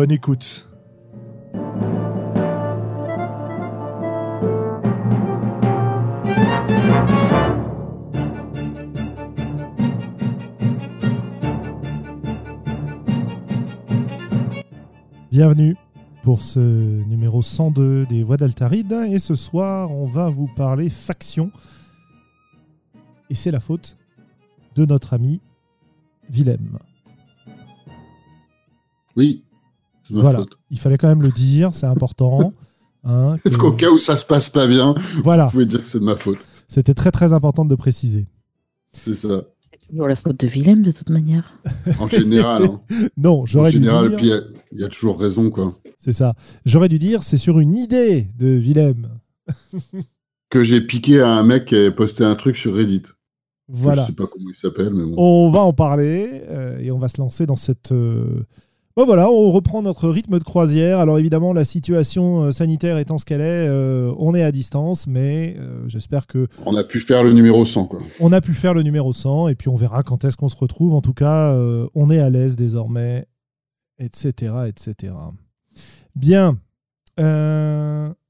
Bonne écoute. Bienvenue pour ce numéro 102 des Voix d'Altaride. Et ce soir, on va vous parler faction. Et c'est la faute de notre ami Willem. Oui, ma Voilà, faute. il fallait quand même le dire, c'est important. hein, que- qu'au cas où ça se passe pas bien, Voilà, vous pouvez dire que c'est de ma faute. c'était très très important de le préciser. C'est ça. C'est toujours la faute de Willem de toute manière. En général. hein. Non, En j'aurais dû général, dire, puis il y a- il y, a toujours raison, quoi. c'est ça. J'aurais dû dire, c'est sur une idée de Willem. Que j'ai piqué à un mec qui avait posté un truc sur Reddit. Voilà. Je sais pas comment il s'appelle, mais bon. On va en parler euh, et on va se lancer dans cette. euh, Bon voilà, on reprend notre rythme de croisière. Alors évidemment, la situation euh, sanitaire étant ce qu'elle est, euh, on est à distance, mais euh, j'espère que On a pu faire le numéro 100, quoi. on a pu faire le numéro 100 et puis on verra quand est-ce qu'on se retrouve. En tout cas, euh, on est à l'aise désormais, etc., etc. Bien.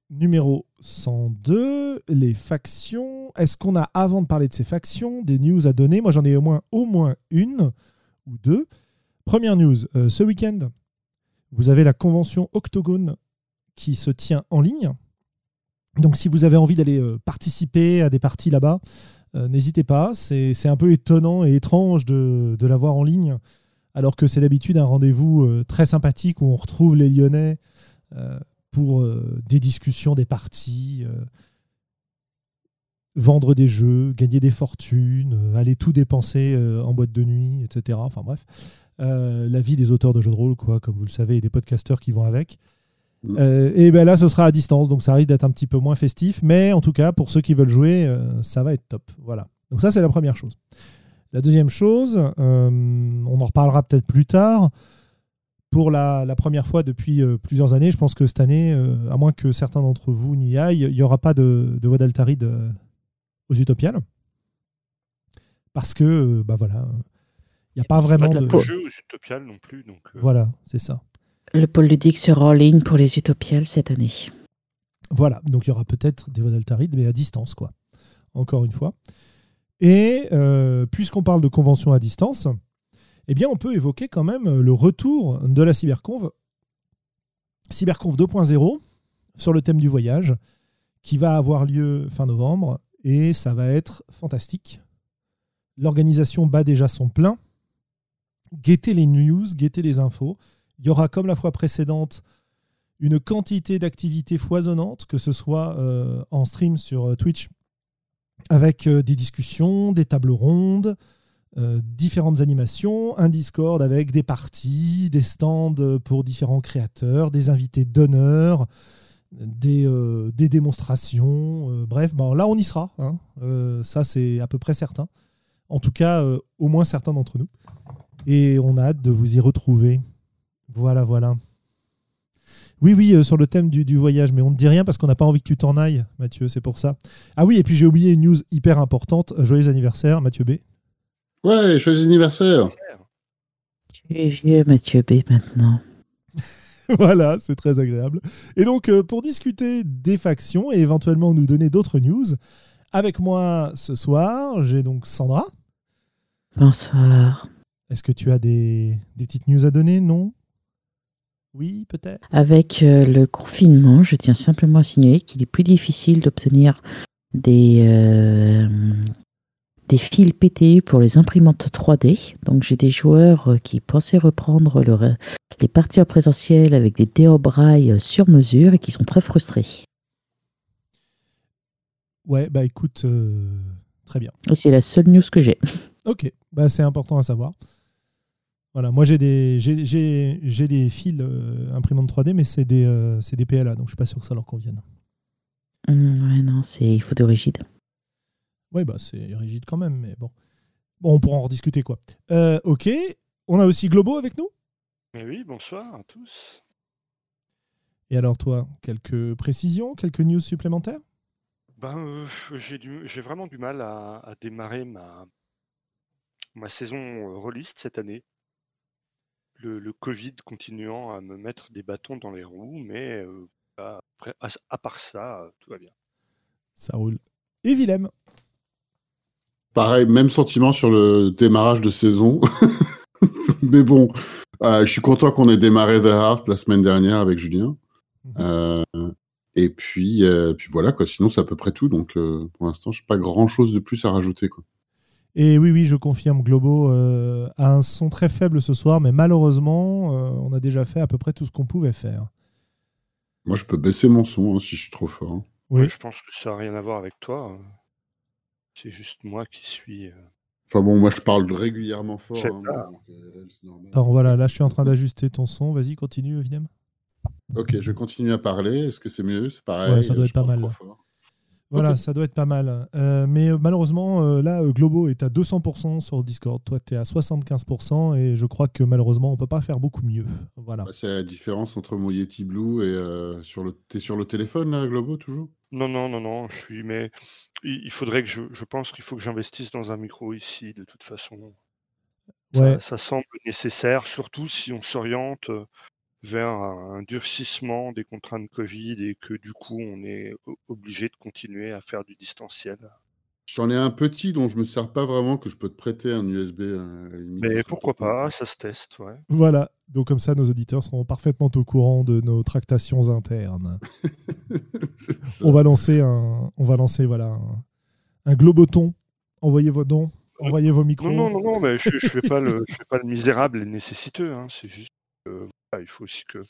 Numéro 102, les factions. Est-ce qu'on a, avant de parler de ces factions, des news à donner? Moi, j'en ai au moins, au moins une ou deux. Première news, euh, ce week-end, vous avez la convention Octogone qui se tient en ligne. Donc, si vous avez envie d'aller euh, participer à des parties là-bas, euh, n'hésitez pas. C'est un peu étonnant et étrange de, de l'avoir en ligne, alors que c'est d'habitude un rendez-vous très sympathique où on retrouve les Lyonnais pour des discussions, des parties, vendre des jeux, gagner des fortunes, aller tout dépenser en boîte de nuit, etc. Enfin bref, Euh, la vie des auteurs de jeux de rôle, quoi, comme vous le savez, et des podcasteurs qui vont avec. Mm. Euh, et ben là, ce sera à distance, donc ça risque d'être un petit peu moins festif, mais en tout cas, pour ceux qui veulent jouer, euh, ça va être top. Voilà. Donc ça, c'est la première chose. La deuxième chose, on en reparlera peut-être plus tard. Pour la, la première fois depuis plusieurs années, je pense que cette année, à moins que certains d'entre vous n'y aillent, il n'y aura pas de, de voix d'Altaride aux Utopiales. Parce que, bah voilà, il n'y a pas vraiment de jeu utopial non plus. Donc, euh, Voilà, c'est ça. Le pôle ludique sera en ligne pour les Utopiales cette année. Voilà, donc il y aura peut-être des voix d'Altaride, mais à distance, quoi. Encore une fois. Et euh, puisqu'on parle de convention à distance, eh bien, on peut évoquer quand même le retour de la Cyberconv, Cyberconv 2.0, sur le thème du voyage, qui va avoir lieu fin novembre, et ça va être fantastique. L'organisation bat déjà son plein. Guettez les news, guettez les infos. Il y aura, comme la fois précédente, une quantité d'activités foisonnantes, que ce soit euh, en stream sur euh, Twitch, avec euh, des discussions, des tables rondes, différentes animations, un Discord avec des parties, des stands pour différents créateurs, des invités d'honneur, des, démonstrations. bref, là, on y sera. hein. Ça, c'est à peu près certain. En tout cas, au moins certains d'entre nous. Et on a hâte de vous y retrouver. Voilà, voilà. Oui, oui, euh, sur le thème du, du voyage, mais on ne dit rien parce qu'on n'a pas envie que tu t'en ailles, Mathieu, c'est pour ça. Ah oui, et puis j'ai oublié une news hyper importante. Euh, Joyeux anniversaire, Mathieu B. Ouais, joyeux anniversaire. Tu es vieux, Mathieu B, maintenant. voilà, c'est très agréable. Et donc, euh, pour discuter des factions et éventuellement nous donner d'autres news, avec moi ce soir, j'ai donc Sandra. Bonsoir. Est-ce que tu as des, des petites news à donner? Non? Oui, peut-être? Avec euh, le confinement, je tiens simplement à signaler qu'il est plus difficile d'obtenir des, euh, des fils PTU pour les imprimantes 3D. Donc j'ai des joueurs euh, qui pensaient reprendre le re- les parties en présentiel avec des déobrailles sur mesure et qui sont très frustrés. Ouais, bah écoute, euh, très bien. C'est la seule news que j'ai. Ok, bah c'est important à savoir. Voilà, moi j'ai des, j'ai, j'ai- j'ai des fils euh, imprimantes 3D, mais c'est des, euh, c'est des PLA, donc je suis pas sûr que ça leur convienne. Hum, ouais, non, c'est il faut de rigide. Oui, bah c'est rigide quand même, mais bon. Bon, on pourra en rediscuter quoi. Euh, ok, on a aussi Globo avec nous? Mais oui, bonsoir à tous. Et alors toi, quelques précisions, quelques news supplémentaires? Ben, euh, j'ai du- j'ai vraiment du mal à, à démarrer ma, ma saison euh, rôliste cette année. Le, le Covid continuant à me mettre des bâtons dans les roues, mais euh, à, après- à- à part ça, euh, tout va bien. Ça roule. Et Willem Pareil, même sentiment sur le démarrage de saison. Mais bon, euh, je suis content qu'on ait démarré The Heart la semaine dernière avec Julien. Mhm. Euh, et puis, euh, puis voilà, quoi. Sinon, c'est à peu près tout. Donc, euh, pour l'instant, je n'ai pas grand chose de plus à rajouter. Quoi. Et oui, oui, je confirme, Globo euh, a un son très faible ce soir, mais malheureusement, euh, on a déjà fait à peu près tout ce qu'on pouvait faire. Moi, je peux baisser mon son hein, si je suis trop fort. hein. Oui. Ouais, je pense que ça n'a rien à voir avec toi. euh. C'est juste moi qui suis. euh, Enfin bon, moi, je parle régulièrement fort. Hein, donc, euh, c'est normal. Attends, voilà, là je suis en train d'ajuster ton son. Vas-y, continue, Willem. Ok, je continue à parler. Est-ce que c'est mieux? C'est pareil. Ouais, ça doit être pas mal. trop fort. Voilà, ça doit être pas mal. Euh, mais euh, malheureusement, euh, là, Globo est à 200% sur Discord. Toi, tu es à 75% et je crois que malheureusement, on peut pas faire beaucoup mieux. Voilà. Bah, c'est la différence entre mon Yeti Blue et euh, sur le. T'es sur le téléphone là, Globo, toujours? Non, non, non, non, je suis. Mais il faudrait que je. Je pense qu'il faut que j'investisse dans un micro ici, de toute façon. Ça, Ouais. ça semble nécessaire, surtout si on s'oriente euh, vers un, durcissement des contraintes Covid et que du coup on est obligé de continuer à faire du distanciel. J'en ai un petit dont je me sers pas vraiment, que je peux te prêter un USB. euh, à la limite, Mais pourquoi pas, ça se teste, ouais. Voilà. Donc comme ça, nos auditeurs seront parfaitement au courant de nos tractations internes. On va lancer un, on va lancer voilà un, un globoton. Envoyez vos dons, envoyez vos micros. Non, non, non, non, mais je, je fais pas le, je fais pas le misérable et le nécessiteux. hein, C'est juste voilà, il faut aussi que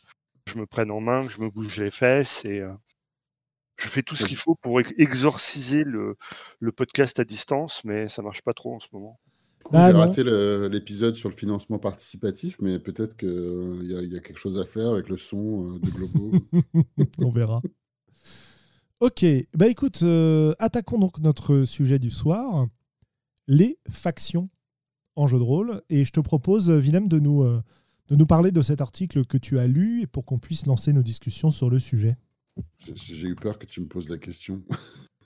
je me prenne en main, que je me bouge les fesses et euh, je fais tout ce qu'il faut pour ex- exorciser le, le podcast à distance, mais ça marche pas trop en ce moment. Coup, Ah, j'ai non. raté l'épisode sur le financement participatif, mais peut-être qu'il y, a- y a quelque chose à faire avec le son euh, de Globo. On verra. Ok, bah écoute, euh, attaquons donc notre sujet du soir, les factions en jeu de rôle. Et je te propose, euh, Willem, de nous, euh, de nous parler de cet article que tu as lu et pour qu'on puisse lancer nos discussions sur le sujet. J'ai eu peur que tu me poses la question.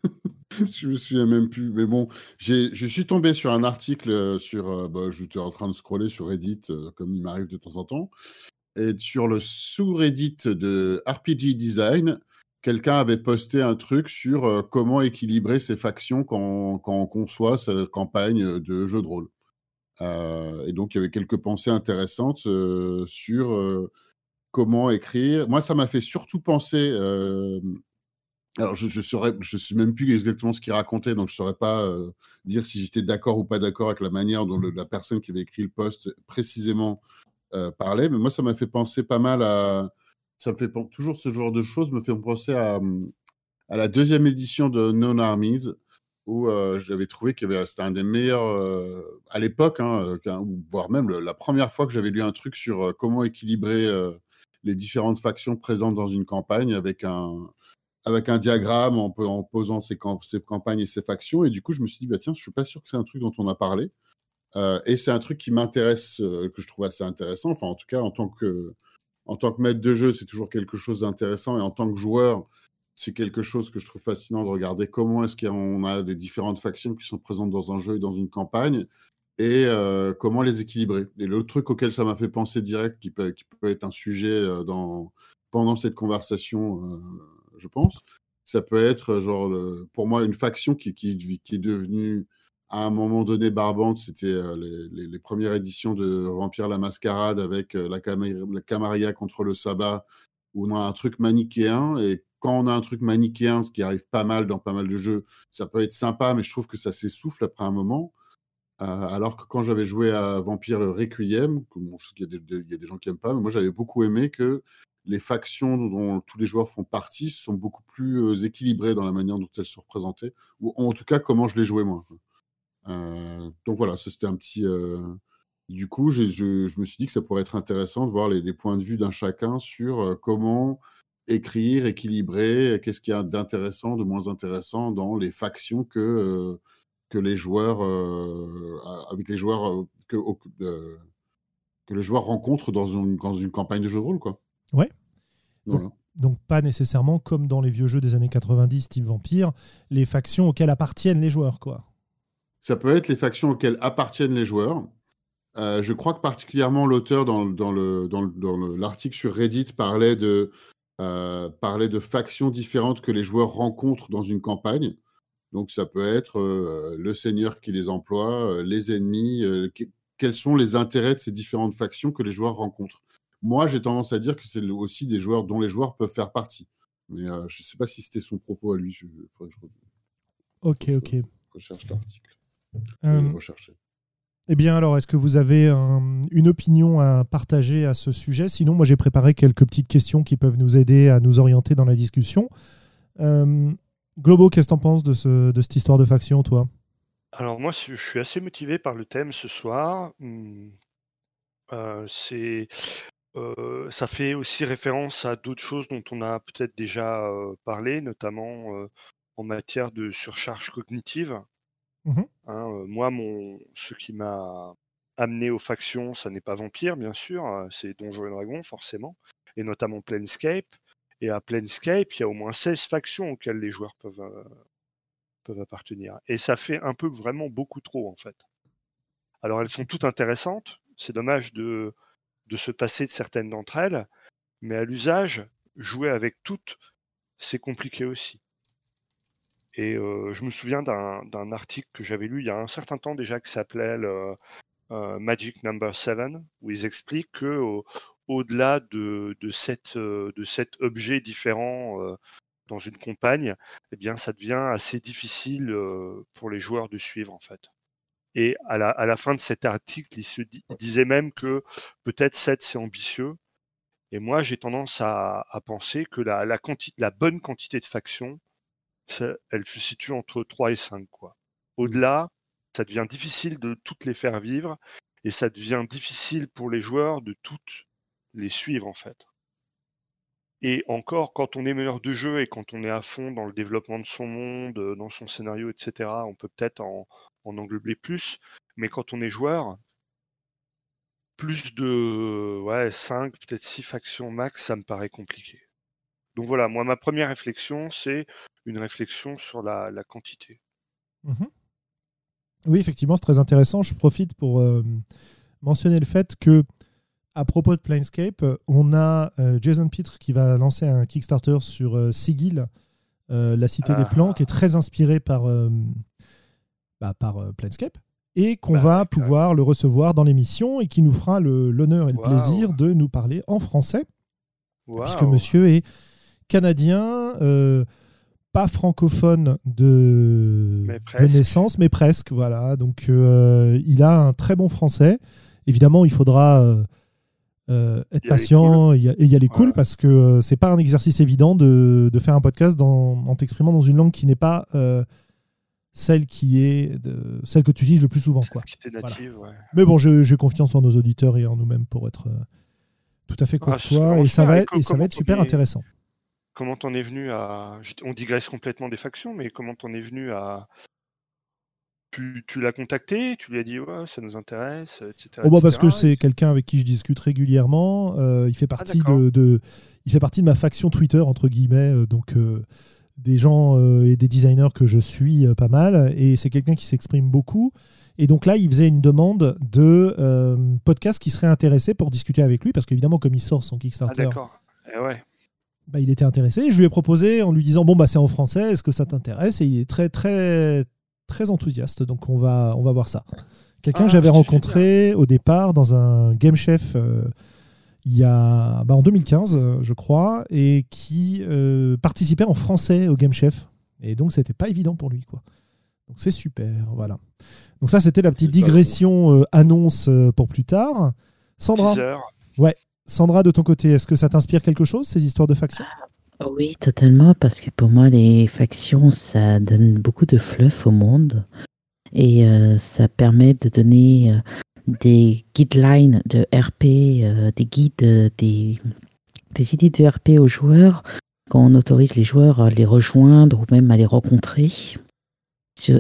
je me souviens même plus. Mais bon, je suis tombé sur un article euh, sur. euh, bah, J'étais en train de scroller sur Reddit, euh, comme il m'arrive de temps en temps. Et sur le sous-Reddit de RPG Design, quelqu'un avait posté un truc sur euh, comment équilibrer ses factions quand, quand on conçoit sa campagne de jeu de rôle. Euh, et donc, il y avait quelques pensées intéressantes euh, sur euh, comment écrire. Moi, ça m'a fait surtout penser. alors, je, saurais, je sais même plus exactement ce qu'il racontait, donc je saurais pas dire si j'étais d'accord ou pas d'accord avec la manière dont la personne qui avait écrit le post précisément parlait. Mais moi, ça m'a fait penser pas mal à. Ça me fait toujours ce genre de choses me fait penser à, hum, à la deuxième édition de Non Armies où euh, j'avais trouvé que c'était un des meilleurs euh, à l'époque, hein, euh, voire même la première fois que j'avais lu un truc sur comment équilibrer les différentes factions présentes dans une campagne avec un, avec un diagramme en, po- en posant ses, camp- ses campagnes et ses factions. Et du coup, je me suis dit, bah, tiens, je suis pas sûr que c'est un truc dont on a parlé. Et c'est un truc qui m'intéresse, que je trouve assez intéressant. Enfin, en tout cas, en tant que, en tant que maître de jeu, c'est toujours quelque chose d'intéressant. Et en tant que joueur, c'est quelque chose que je trouve fascinant de regarder comment est-ce qu'on a des différentes factions qui sont présentes dans un jeu et dans une campagne et euh, comment les équilibrer. Et l'autre truc auquel ça m'a fait penser direct, qui peut, qui peut être un sujet euh, dans, pendant cette conversation, euh, je pense, ça peut être genre, le- pour moi, une faction qui, qui, est devenue à un moment donné barbante. C'était les, les- les premières éditions de Vampire la Mascarade avec la Camarilla contre le Sabbat, où on a un truc manichéen. Et quand on a un truc manichéen, ce qui arrive pas mal dans pas mal de jeux, ça peut être sympa, mais je trouve que ça s'essouffle après un moment. Euh, alors que quand j'avais joué à Vampire le Requiem, je sais qu'il y, a des- il y a des gens qui aiment pas, mais moi j'avais beaucoup aimé que les factions dont tous les joueurs font partie sont beaucoup plus euh, équilibrées dans la manière dont elles sont représentées, ou en tout cas comment je les jouais moi. Euh, donc voilà, ça c'était un petit, Du coup, je, me suis dit que ça pourrait être intéressant de voir les, points de vue d'un chacun sur comment écrire, équilibrer, qu'est-ce qu'il y a d'intéressant, de moins intéressant dans les factions que, euh, que les joueurs, euh, avec les joueurs euh, que, euh, que le joueur rencontre dans une, dans une campagne de jeu de rôle, quoi. Ouais. Voilà. Donc pas nécessairement comme dans les vieux jeux des années 90 type Vampire, les factions auxquelles appartiennent les joueurs, quoi. Ça peut être les factions auxquelles appartiennent les joueurs. Je crois que particulièrement l'auteur dans, le- dans le- dans le- dans le- l'article sur Reddit parlait de, euh, parlait de factions différentes que les joueurs rencontrent dans une campagne. Donc ça peut être euh, le seigneur qui les emploie, euh, les ennemis, que- quels sont les intérêts de ces différentes factions que les joueurs rencontrent. Moi, j'ai tendance à dire que c'est aussi des joueurs dont les joueurs peuvent faire partie. Mais je ne sais pas si c'était son propos à lui. Je, je Ok, ok. recherche l'article. Le rechercher. Eh bien alors, est-ce que vous avez un- une opinion à partager à ce sujet? Sinon, moi j'ai préparé quelques petites questions qui peuvent nous aider à nous orienter dans la discussion. Euh, Globo, qu'est-ce que t'en penses de, ce- de cette histoire de faction, toi? Alors moi, je suis assez motivé par le thème ce soir. Hum, euh, c'est, euh, ça fait aussi référence à d'autres choses dont on a peut-être déjà euh, parlé, notamment euh, en matière de surcharge cognitive. Mhm. Hein, moi, mon, ce qui m'a amené aux factions, ça n'est pas Vampire, bien sûr, euh, c'est Donjons et Dragons, forcément, et notamment Planescape. Et à Planescape, il y a au moins 16 factions auxquelles les joueurs peuvent, peuvent appartenir. Et ça fait un peu vraiment beaucoup trop, en fait. Alors, elles sont toutes intéressantes. C'est dommage de, de se passer de certaines d'entre elles, mais à l'usage, jouer avec toutes, c'est compliqué aussi. Et je me souviens d'un article que j'avais lu il y a un certain temps déjà qui s'appelait Magic Number 7, où ils expliquent que au- au-delà de, de, euh, de sept objets différents euh, dans une campagne, eh bien, ça devient assez difficile pour les joueurs de suivre en fait. Et à la, à la fin de cet article, il, se même que peut-être 7 c'est ambitieux. Et moi, j'ai tendance à, à penser que la, la, bonne quantité de factions, elle se situe entre 3 et 5. Quoi. Au-delà, ça devient difficile de toutes les faire vivre et ça devient difficile pour les joueurs de toutes les suivre en fait. Et encore, quand on est meneur de jeu et quand on est à fond dans le développement de son monde, euh, dans son scénario, etc., on peut peut-être en, en englober plus. Mais quand on est joueur, plus de ouais, 5, peut-être 6 factions max, ça me paraît compliqué. Donc voilà, moi, ma première réflexion, c'est une réflexion sur la, la quantité. Mhm. Oui, effectivement, c'est très intéressant. Je profite pour euh, mentionner le fait que, à propos de Planescape, on a euh, Jason Pitre qui va lancer un Kickstarter sur euh, Sigil, la cité des Ah. plans, qui est très inspiré par, bah, par Planescape, et qu'on Bah, va ouais, pouvoir le recevoir dans l'émission et qui nous fera l'honneur et le plaisir de nous parler en français puisque monsieur est canadien, pas francophone de, Mais de presque. naissance, mais presque. Voilà. Donc, euh, il a un très bon français. Évidemment, il faudra euh, euh, être patient et y, et y aller cool parce que c'est pas un exercice évident de, de faire un podcast dans- en t'exprimant dans une langue qui n'est pas celle qui est de- celle que tu utilises le plus souvent. Quoi. Ouais. Mais bon, j'ai confiance en nos auditeurs et en nous-mêmes pour être tout à fait Ah, courtois et ça va Et ça va être super intéressant. Comment t'en es venu à. On digresse complètement des factions, mais comment t'en es venu à. Tu, tu l'as contacté, tu lui as dit ouais, ça nous intéresse, etc. Oh bah parce que c'est quelqu'un avec qui je discute régulièrement. Euh, il fait partie d'accord. de, de- il fait partie de ma faction Twitter entre guillemets, euh, donc euh, des gens euh, et des designers que je suis pas mal. Et c'est quelqu'un qui s'exprime beaucoup. Et donc là, il faisait une demande de euh, podcast qui serait intéressé pour discuter avec lui, parce qu'évidemment, comme il sort son Ah Kickstarter, d'accord. Eh ouais. Bah, il était intéressé. Je lui ai proposé en lui disant bon bah c'est en français, est-ce que ça t'intéresse? Et il est très très très enthousiaste. Donc on va on va voir ça. Quelqu'un Ah, que j'avais rencontré au départ dans un Game Chef euh, il y a bah, en 2015 euh, je crois et qui euh, participait en français au Game Chef. Et donc c'était pas évident pour lui quoi. Donc c'est super voilà. Donc ça c'était la petite digression euh, annonce pour plus tard. Sandra, Teaser. Sandra de ton côté, est-ce que ça t'inspire quelque chose ces histoires de factions? Oui, totalement, parce que pour moi, les factions, ça donne beaucoup de fluff au monde et euh, ça permet de donner euh, des guidelines de RP, euh, des guides, des, des idées de RP aux joueurs quand on autorise les joueurs à les rejoindre ou même à les rencontrer.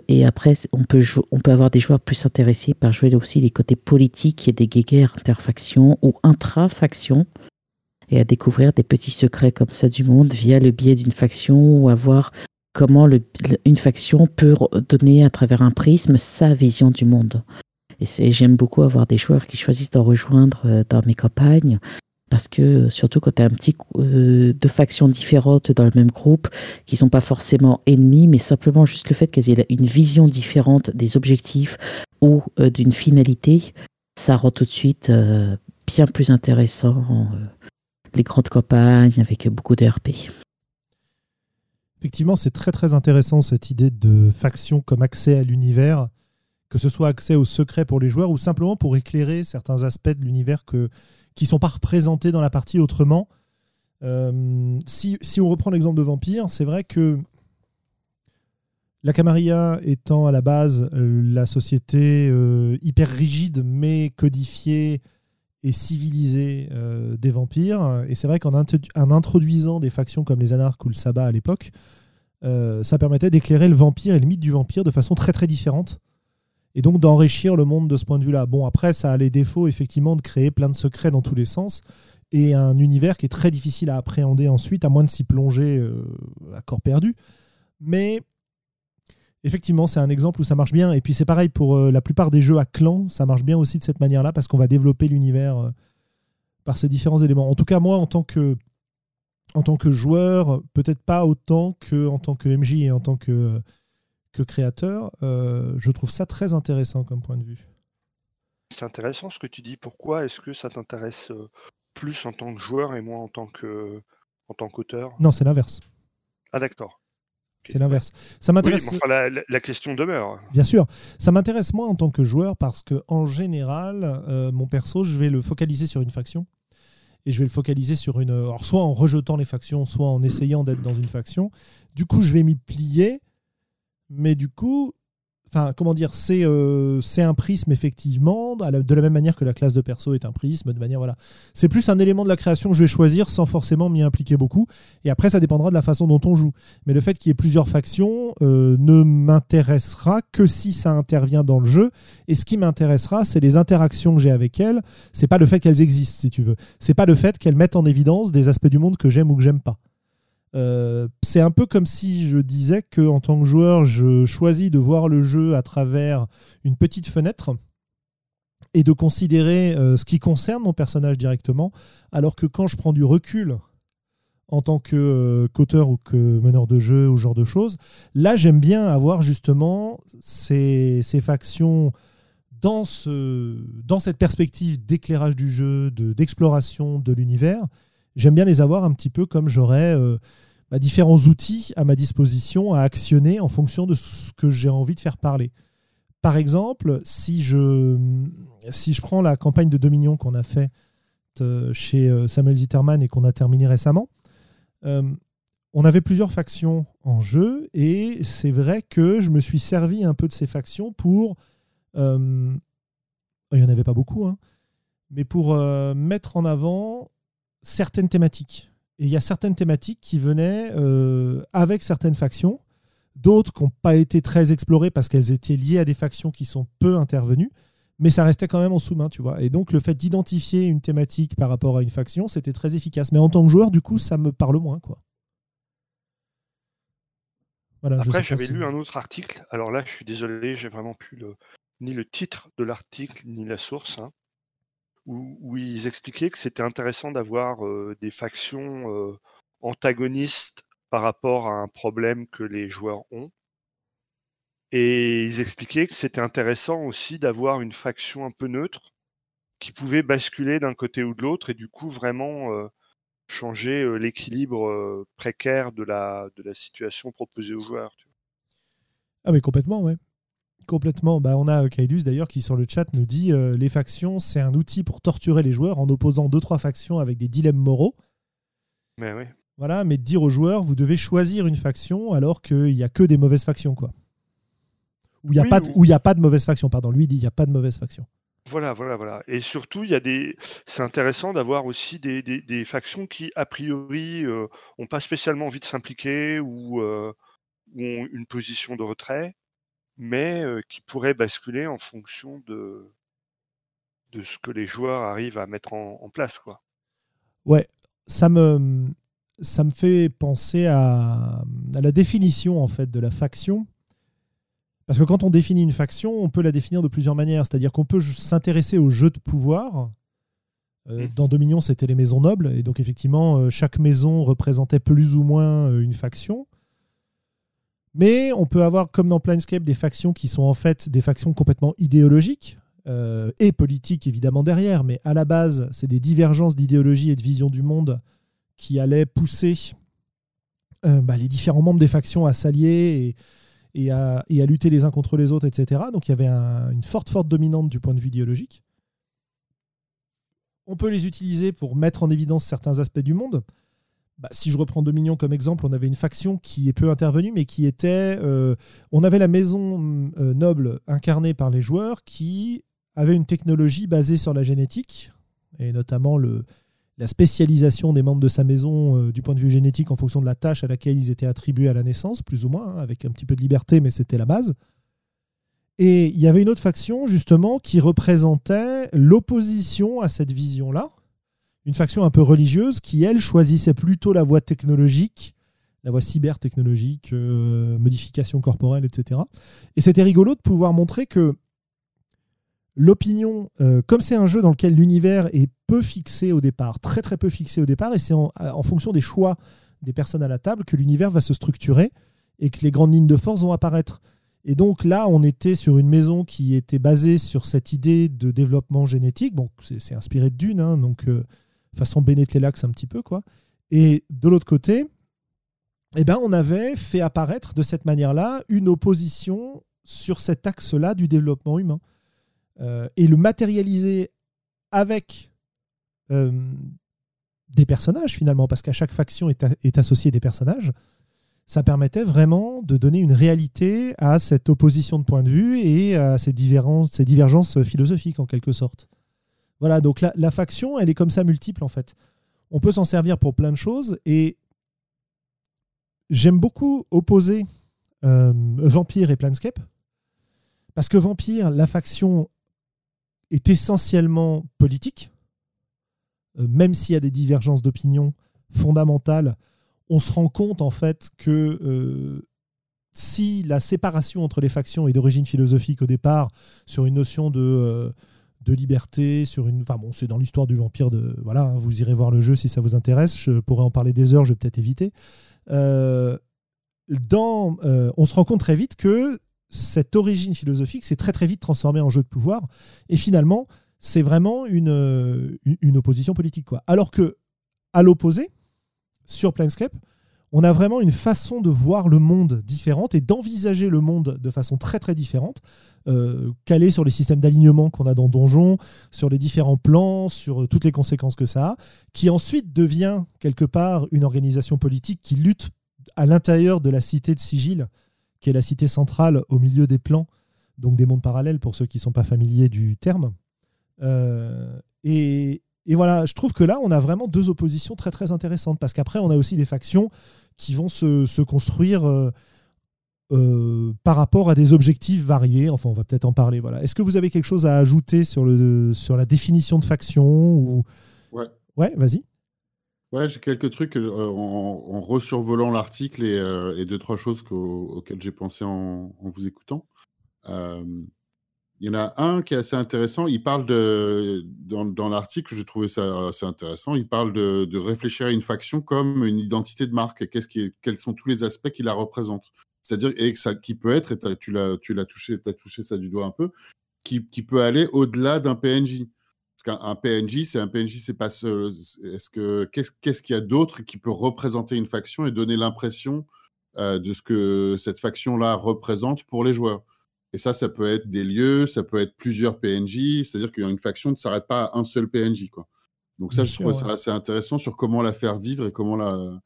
Et après, on peut, on peut avoir des joueurs plus intéressés par jouer aussi les côtés politiques. Et des guerres interfactions ou intra-factions. Et à découvrir des petits secrets comme ça du monde via le biais d'une faction ou à voir comment une faction peut donner à travers un prisme sa vision du monde. Et j'aime beaucoup avoir des joueurs qui choisissent de rejoindre euh, dans mes campagnes parce que surtout quand tu as un petit euh, deux factions différentes dans le même groupe qui sont pas forcément ennemis mais simplement juste le fait qu'elles aient une vision différente des objectifs ou euh, d'une finalité ça rend tout de suite bien plus intéressant les grandes campagnes avec beaucoup de RP. Effectivement, c'est très très intéressant cette idée de faction comme accès à l'univers, que ce soit accès au secret pour les joueurs ou simplement pour éclairer certains aspects de l'univers que, qui sont pas représentés dans la partie autrement. Euh, si, on reprend l'exemple de Vampire, c'est vrai que la Camarilla étant à la base euh, la société euh, hyper rigide mais codifiée et civilisé euh, des vampires. Et c'est vrai qu'en introduisant des factions comme les anarches ou le sabbat à l'époque, ça permettait d'éclairer le vampire et le mythe du vampire de façon très très différente. Et donc d'enrichir le monde de ce point de vue-là. Bon, après, ça a les défauts effectivement de créer plein de secrets dans tous les sens et un univers qui est très difficile à appréhender ensuite, à moins de s'y plonger euh, à corps perdu. Mais effectivement, c'est un exemple où ça marche bien. Et puis c'est pareil pour euh, la plupart des jeux à clan, ça marche bien aussi de cette manière-là parce qu'on va développer l'univers euh, par ces différents éléments. En tout cas, moi, en tant que, en tant que joueur, peut-être pas autant que en tant que MJ et en tant que, que créateur, euh, je trouve ça très intéressant comme point de vue. C'est intéressant ce que tu dis. Pourquoi est-ce que ça t'intéresse plus en tant que joueur et moins en tant que en tant qu'auteur? Non, c'est l'inverse. Ah d'accord. C'est l'inverse. Ça m'intéresse. la, question demeure. Bien sûr, ça m'intéresse moi en tant que joueur parce que en général, euh, mon perso, je vais le focaliser sur une faction et je vais le focaliser sur une. Alors, soit en rejetant les factions, soit en essayant d'être dans une faction. Du coup, je vais m'y plier, mais du coup, Enfin, comment dire, euh, c'est un prisme effectivement, de la même manière que la classe de perso est un prisme, de manière voilà. C'est plus un élément de la création que je vais choisir sans forcément m'y impliquer beaucoup. Et après, ça dépendra de la façon dont on joue. Mais le fait qu'il y ait plusieurs factions euh, ne m'intéressera que si ça intervient dans le jeu. Et ce qui m'intéressera, c'est les interactions que j'ai avec elles. C'est pas le fait qu'elles existent, si tu veux. C'est pas le fait qu'elles mettent en évidence des aspects du monde que j'aime ou que j'aime pas. Euh, c'est un peu comme si je disais que en tant que joueur, je choisis de voir le jeu à travers une petite fenêtre et de considérer euh, ce qui concerne mon personnage directement, alors que quand je prends du recul en tant que euh, qu'auteur ou que meneur de jeu ou genre de choses, là j'aime bien avoir justement ces, factions dans cette perspective d'éclairage du jeu, d'exploration de, l'univers. J'aime bien les avoir un petit peu comme j'aurais bah, différents outils à ma disposition à actionner en fonction de ce que j'ai envie de faire parler. Par exemple, si je, si je prends la campagne de Dominion qu'on a fait euh, chez euh, Samuel Zitterman et qu'on a terminé récemment, euh, on avait plusieurs factions en jeu et c'est vrai que je me suis servi un peu de ces factions pour... il n'y en avait pas beaucoup, hein, mais pour mettre en avant certaines thématiques. Et il y a certaines thématiques qui venaient euh, avec certaines factions, d'autres qui n'ont pas été très explorées parce qu'elles étaient liées à des factions qui sont peu intervenues, mais ça restait quand même en sous-main, tu vois. Et donc le fait d'identifier une thématique par rapport à une faction, c'était très efficace. Mais en tant que joueur, du coup, ça me parle moins, quoi. Voilà, Après, j'avais lu un autre article. Alors là, je suis désolé, j'ai vraiment plus le ni le titre de l'article ni la source. Hein où, ils expliquaient que c'était intéressant d'avoir des factions antagonistes par rapport à un problème que les joueurs ont. Et ils expliquaient que c'était intéressant aussi d'avoir une faction un peu neutre qui pouvait basculer d'un côté ou de l'autre et du coup vraiment changer l'équilibre précaire de la, de la situation proposée aux joueurs. Ah mais complètement, ouais. Complètement. Bah, on a euh, Kaidus d'ailleurs qui sur le chat nous dit euh, les factions, c'est un outil pour torturer les joueurs en opposant deux trois factions avec des dilemmes moraux. Mais oui. Voilà, mais dire aux joueurs, vous devez choisir une faction alors qu'il n'y a que des mauvaises factions, quoi. Où il n'y a, pas de, a pas de mauvaise faction, pardon. Lui dit il n'y a pas de mauvaise faction. Voilà, voilà, voilà. Et surtout, il y a des. C'est intéressant d'avoir aussi des, des- des factions qui, a priori, n'ont pas spécialement envie de s'impliquer ou, euh, ou ont une position de retrait, mais euh, qui pourraient basculer en fonction de, de ce que les joueurs arrivent à mettre en, en place, quoi. Ouais, ça me, ça me fait penser à, à la définition en fait de la faction. Parce que quand on définit une faction, on peut la définir de plusieurs manières. C'est-à-dire qu'on peut s'intéresser au jeu de pouvoir. Euh, Mm. dans Dominion, c'était les maisons nobles. Et donc, effectivement, chaque maison représentait plus ou moins une faction. Mais on peut avoir, comme dans Planescape, des factions qui sont en fait des factions complètement idéologiques euh, et politiques, évidemment, derrière. Mais à la base, c'est des divergences d'idéologie et de vision du monde qui allaient pousser euh, bah, les différents membres des factions à s'allier et, à, lutter les uns contre les autres, etc. Donc il y avait un- une forte, forte dominante du point de vue idéologique. On peut les utiliser pour mettre en évidence certains aspects du monde. Bah, si je reprends Dominion comme exemple, on avait une faction qui est peu intervenue, mais qui était. euh, on avait la maison euh, noble incarnée par les joueurs qui avait une technologie basée sur la génétique, et notamment la spécialisation des membres de sa maison euh, du point de vue génétique en fonction de la tâche à laquelle ils étaient attribués à la naissance, plus ou moins, hein, avec un petit peu de liberté, mais c'était la base. Et il y avait une autre faction, justement, qui représentait l'opposition à cette vision-là. Une faction un peu religieuse qui, elle, choisissait plutôt la voie technologique, la voie cybertechnologique, euh, modification corporelle, etc. Et c'était rigolo de pouvoir montrer que l'opinion, euh, comme c'est un jeu dans lequel l'univers est peu fixé au départ, très très peu fixé au départ, et c'est en, fonction des choix des personnes à la table que l'univers va se structurer et que les grandes lignes de force vont apparaître. Et donc là, on était sur une maison qui était basée sur cette idée de développement génétique. Bon, c'est c'est inspiré de Dune, hein, donc euh, façon Bennett Lellax un petit peu, quoi. Et de l'autre côté, eh ben, on avait fait apparaître de cette manière-là une opposition sur cet axe-là du développement humain. Euh, et le matérialiser avec euh, des personnages finalement, parce qu'à chaque faction est, associé des personnages, ça permettait vraiment de donner une réalité à cette opposition de point de vue et à ces ces divergences philosophiques en quelque sorte. Voilà, donc la, faction, elle est comme ça multiple en fait. On peut s'en servir pour plein de choses et j'aime beaucoup opposer euh, Vampire et Planescape parce que Vampire, la faction est essentiellement politique, Euh, même s'il y a des divergences d'opinion fondamentales, on se rend compte en fait que euh, si la séparation entre les factions est d'origine philosophique au départ, sur une notion de, de liberté, sur une, enfin bon, c'est dans l'histoire du vampire de, voilà, hein, vous irez voir le jeu si ça vous intéresse. Je pourrais en parler des heures, je vais peut-être éviter. Euh, dans, euh, on se rend compte très vite que cette origine philosophique s'est très très vite transformée en jeu de pouvoir, et finalement, c'est vraiment une, euh, une, opposition politique, quoi. Alors que, à l'opposé, sur Planescape, on a vraiment une façon de voir le monde différente et d'envisager le monde de façon très très différente, euh, calée sur les systèmes d'alignement qu'on a dans Donjon, sur les différents plans, sur euh, toutes les conséquences que ça a, qui ensuite devient quelque part une organisation politique qui lutte à l'intérieur de la cité de Sigil, qui est la cité centrale au milieu des plans, donc des mondes parallèles pour ceux qui ne sont pas familiers du terme. Euh, et, et voilà, je trouve que là, on a vraiment deux oppositions très très intéressantes, parce qu'après, on a aussi des factions qui vont se, se construire euh, euh, par rapport à des objectifs variés. Enfin, on va peut-être en parler. Voilà. Est-ce que vous avez quelque chose à ajouter sur, le, sur la définition de faction ou... Ouais. Ouais, vas-y. Ouais, j'ai quelques trucs euh, en, en resurvolant l'article et, et deux, trois choses auxquelles j'ai pensé en, en vous écoutant. Il y en a un qui est assez intéressant. Il parle de, dans, l'article, je trouvais ça assez intéressant. Il parle de, réfléchir à une faction comme une identité de marque. quels sont tous les aspects qui la représentent C'est-à-dire, et qui peut être, et tu l'as, tu as touché ça du doigt un peu, qui, peut aller au-delà d'un PNJ. Parce qu'un un PNJ, c'est un PNJ, c'est pas seul. Est-ce que qu'est-ce qu'est-ce qu'il y a d'autre qui peut représenter une faction et donner l'impression euh, de ce que cette faction-là représente pour les joueurs? Et ça, ça peut être des lieux, ça peut être plusieurs PNJ. C'est-à-dire qu'une faction ne s'arrête pas à un seul PNJ, quoi. Donc ça, Bien je trouve ça assez intéressant sur comment la faire vivre et comment la,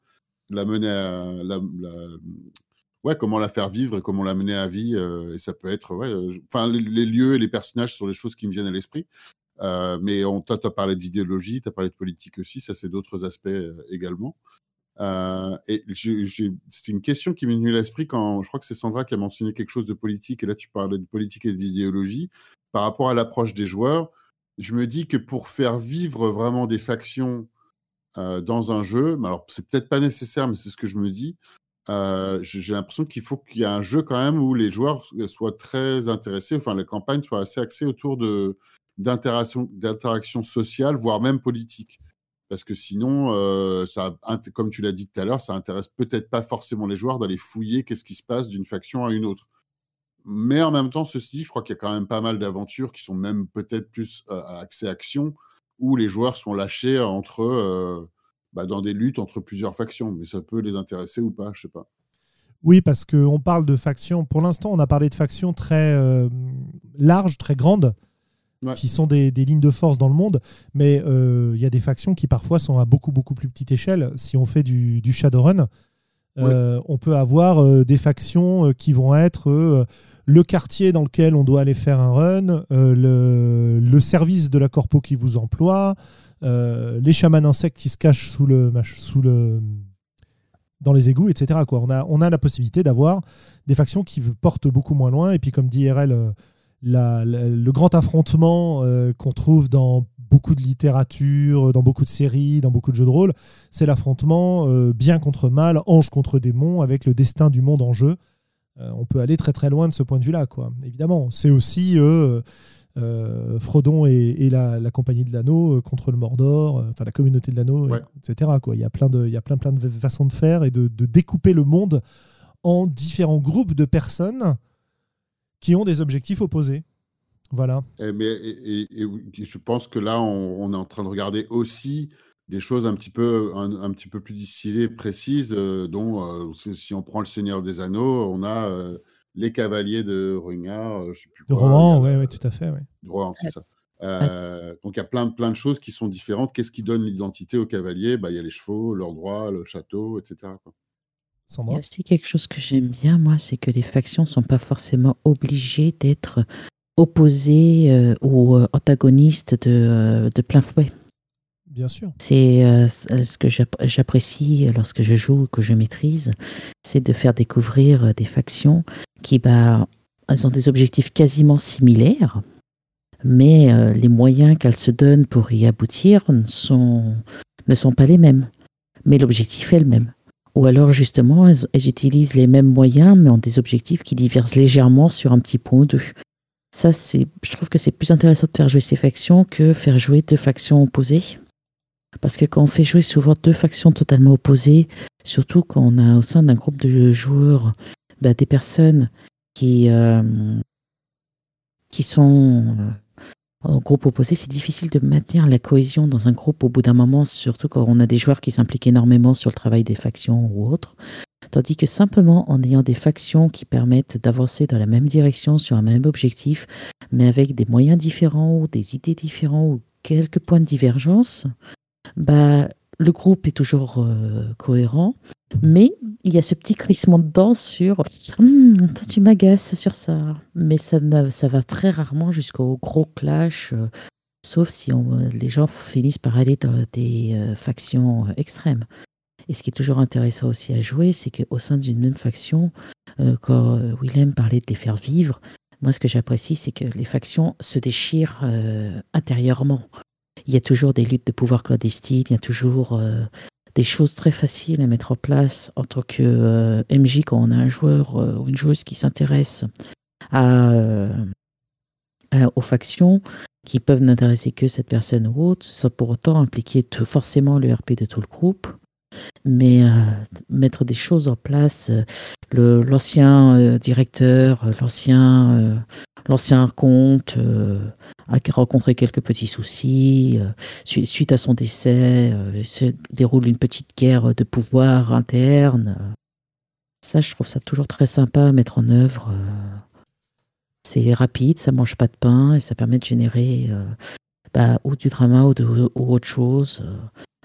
la mener à la, la- ouais, comment la faire vivre et comment la mener à vie. et ça peut être, ouais, enfin, les, lieux et les personnages sont les choses qui me viennent à l'esprit. mais on, toi, tu as parlé d'idéologie, tu as parlé de politique aussi, ça, c'est d'autres aspects également. Et c'est une question qui m'est venue à l'esprit quand je crois que c'est Sandra qui a mentionné quelque chose de politique, et là, tu parlais de politique et d'idéologie. Par rapport à l'approche des joueurs, je me dis que pour faire vivre vraiment des factions dans un jeu, alors c'est peut-être pas nécessaire, mais c'est ce que je me dis. j'ai l'impression qu'il faut qu'il y ait un jeu quand même où les joueurs soient très intéressés, enfin la campagne soit assez axée autour de d'interaction sociale, voire même politique. Parce que sinon, ça, comme tu l'as dit tout à l'heure, ça intéresse peut-être pas forcément les joueurs d'aller fouiller qu'est-ce qui se passe d'une faction à une autre. Mais en même temps, ceci, je crois qu'il y a quand même pas mal d'aventures qui sont même peut-être plus axées action, où les joueurs sont lâchés entre, euh, bah, dans des luttes entre plusieurs factions. Mais ça peut les intéresser ou pas, je sais pas. Oui, parce qu'on parle de factions. Pour l'instant, on a parlé de factions très euh, larges, très grandes, qui sont des, lignes de force dans le monde. Mais euh, il y a des factions qui parfois sont à beaucoup, beaucoup plus petite échelle. Si on fait du, du Shadowrun, on peut avoir des factions qui vont être le quartier dans lequel on doit aller faire un run, euh, le, service de la corpo qui vous emploie, euh, les chamans insectes qui se cachent sous le, sous le, dans les égouts, etc. Quoi. On, a, on a la possibilité d'avoir des factions qui portent beaucoup moins loin. Et puis, comme dit RL, euh, le grand affrontement qu'on trouve dans beaucoup de littérature, dans beaucoup de séries, dans beaucoup de jeux de rôle, c'est l'affrontement bien contre mal, ange contre démon, avec le destin du monde en jeu. Euh, on peut aller très très loin de ce point de vue-là, quoi. Évidemment, c'est aussi euh, euh, Frodon et, la, compagnie de l'anneau contre le Mordor, enfin la communauté de l'anneau, etc. Quoi. Il y a plein de, il y a plein plein de façons de faire et de, découper le monde en différents groupes de personnes qui ont des objectifs opposés. Voilà. Et, mais, je pense que là, on, est en train de regarder aussi des choses un petit peu, un, petit peu plus distillées, précises, euh, dont, euh, si on prend le Seigneur des Anneaux, on a euh, les cavaliers de Rungar, je sais plus De Rohan, oui, ouais, tout à fait. Ouais. De Rohan, c'est ça. donc il y a plein, plein de choses qui sont différentes. Qu'est-ce qui donne l'identité aux cavaliers? Bah, Il y a les chevaux, leur droit, le château, etc. Il y a aussi quelque chose que j'aime bien, moi, c'est que les factions ne sont pas forcément obligées d'être opposées ou antagonistes de, de plein fouet. Bien sûr. C'est euh, ce que j'apprécie lorsque je joue, que je maîtrise, c'est de faire découvrir euh, des factions qui, bah, elles ont des objectifs quasiment similaires, mais euh, les moyens qu'elles se donnent pour y aboutir ne sont, ne sont pas les mêmes. Mais l'objectif est le même. Ou alors justement, elles, utilisent les mêmes moyens, mais ont des objectifs qui divergent légèrement sur un petit point ou deux. Ça, c'est, je trouve que c'est plus intéressant de faire jouer ces factions que faire jouer deux factions opposées. Parce que quand on fait jouer souvent deux factions totalement opposées, surtout quand on a au sein d'un groupe de joueurs bah, des personnes qui, euh, qui sont euh, groupe opposé, c'est difficile de maintenir la cohésion dans un groupe au bout d'un moment, surtout quand on a des joueurs qui s'impliquent énormément sur le travail des factions ou autres. Tandis que simplement en ayant des factions qui permettent d'avancer dans la même direction sur un même objectif, mais avec des moyens différents ou des idées différentes ou quelques points de divergence, bah, le groupe est toujours euh, cohérent, mais il y a ce petit crissement de dents sur hum, tu m'agaces sur ça. Mais ça, ça va très rarement jusqu'au gros clash, euh, sauf si les gens finissent par aller dans des euh, factions extrêmes. Et ce qui est toujours intéressant aussi à jouer, c'est qu'au sein d'une même faction, quand Willem parlait de les faire vivre, moi ce que j'apprécie, c'est que les factions se déchirent intérieurement il y a toujours des luttes de pouvoir clandestines, il y a toujours euh, des choses très faciles à mettre en place en tant que euh, MJ quand on a un joueur euh, ou une joueuse qui s'intéresse aux factions qui peuvent n'intéresser que cette personne ou autre, sans pour autant impliquer forcément le RP de tout le groupe. Mais mettre des choses en place, l'ancien directeur, l'ancien l'ancien comte a rencontré quelques petits soucis. Euh, suite à son décès, euh, se déroule une petite guerre de pouvoir interne. Ça, je trouve ça toujours très sympa à mettre en œuvre. Euh. C'est rapide, ça mange pas de pain et ça permet de générer bah, ou du drama ou, autre chose.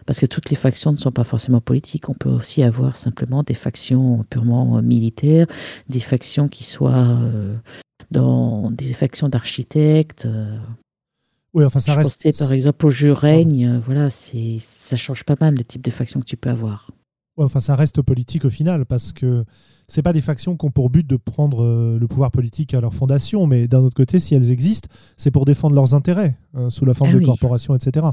Parce que toutes les factions ne sont pas forcément politiques. On peut aussi avoir simplement des factions purement militaires, des factions qui soient dans des factions d'architectes. Oui, enfin, ça Je reste. pensais par exemple au jeu règne. Voilà, c'est ça change pas mal le type de faction que tu peux avoir. Ouais, enfin, ça reste politique au final, parce que c'est pas des factions qui ont pour but de prendre euh, le pouvoir politique à leur fondation, mais d'un autre côté, si elles existent, c'est pour défendre leurs intérêts, euh, sous la forme Ah de oui. corporations, etc.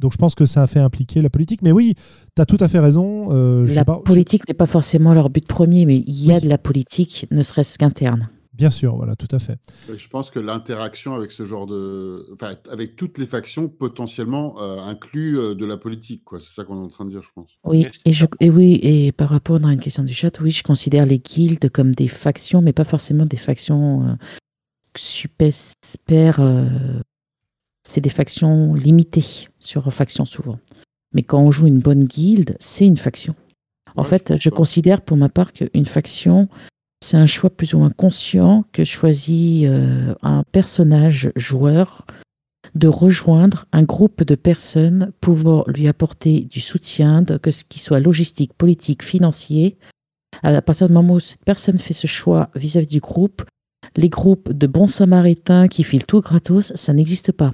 Donc je pense que ça a fait impliquer la politique. Mais oui, tu as tout à fait raison. euh, je La sais pas, politique n'est pas forcément leur but premier, mais il y a Oui. de la politique, ne serait-ce qu'interne. Bien sûr, voilà, tout à fait. Et Je pense que l'interaction avec ce genre de. Enfin, avec toutes les factions, potentiellement, euh, inclut euh, de la politique, quoi. C'est ça qu'on est en train de dire, je pense. Oui, et, je, ça- et oui, et par rapport à une question du chat, oui, je considère les guildes comme des factions, mais pas forcément des factions euh, super. C'est des factions limitées sur factions souvent. Mais quand on joue une bonne guilde, c'est une faction. En Ouais, fait, je considère pour ma part qu'une faction, c'est un choix plus ou moins conscient que choisit euh, un personnage joueur de rejoindre un groupe de personnes pouvant lui apporter du soutien, que ce qui soit logistique, politique, financier. À partir du moment où cette personne fait ce choix vis-à-vis du groupe, les groupes de bons samaritains qui filent tout gratos, ça n'existe pas.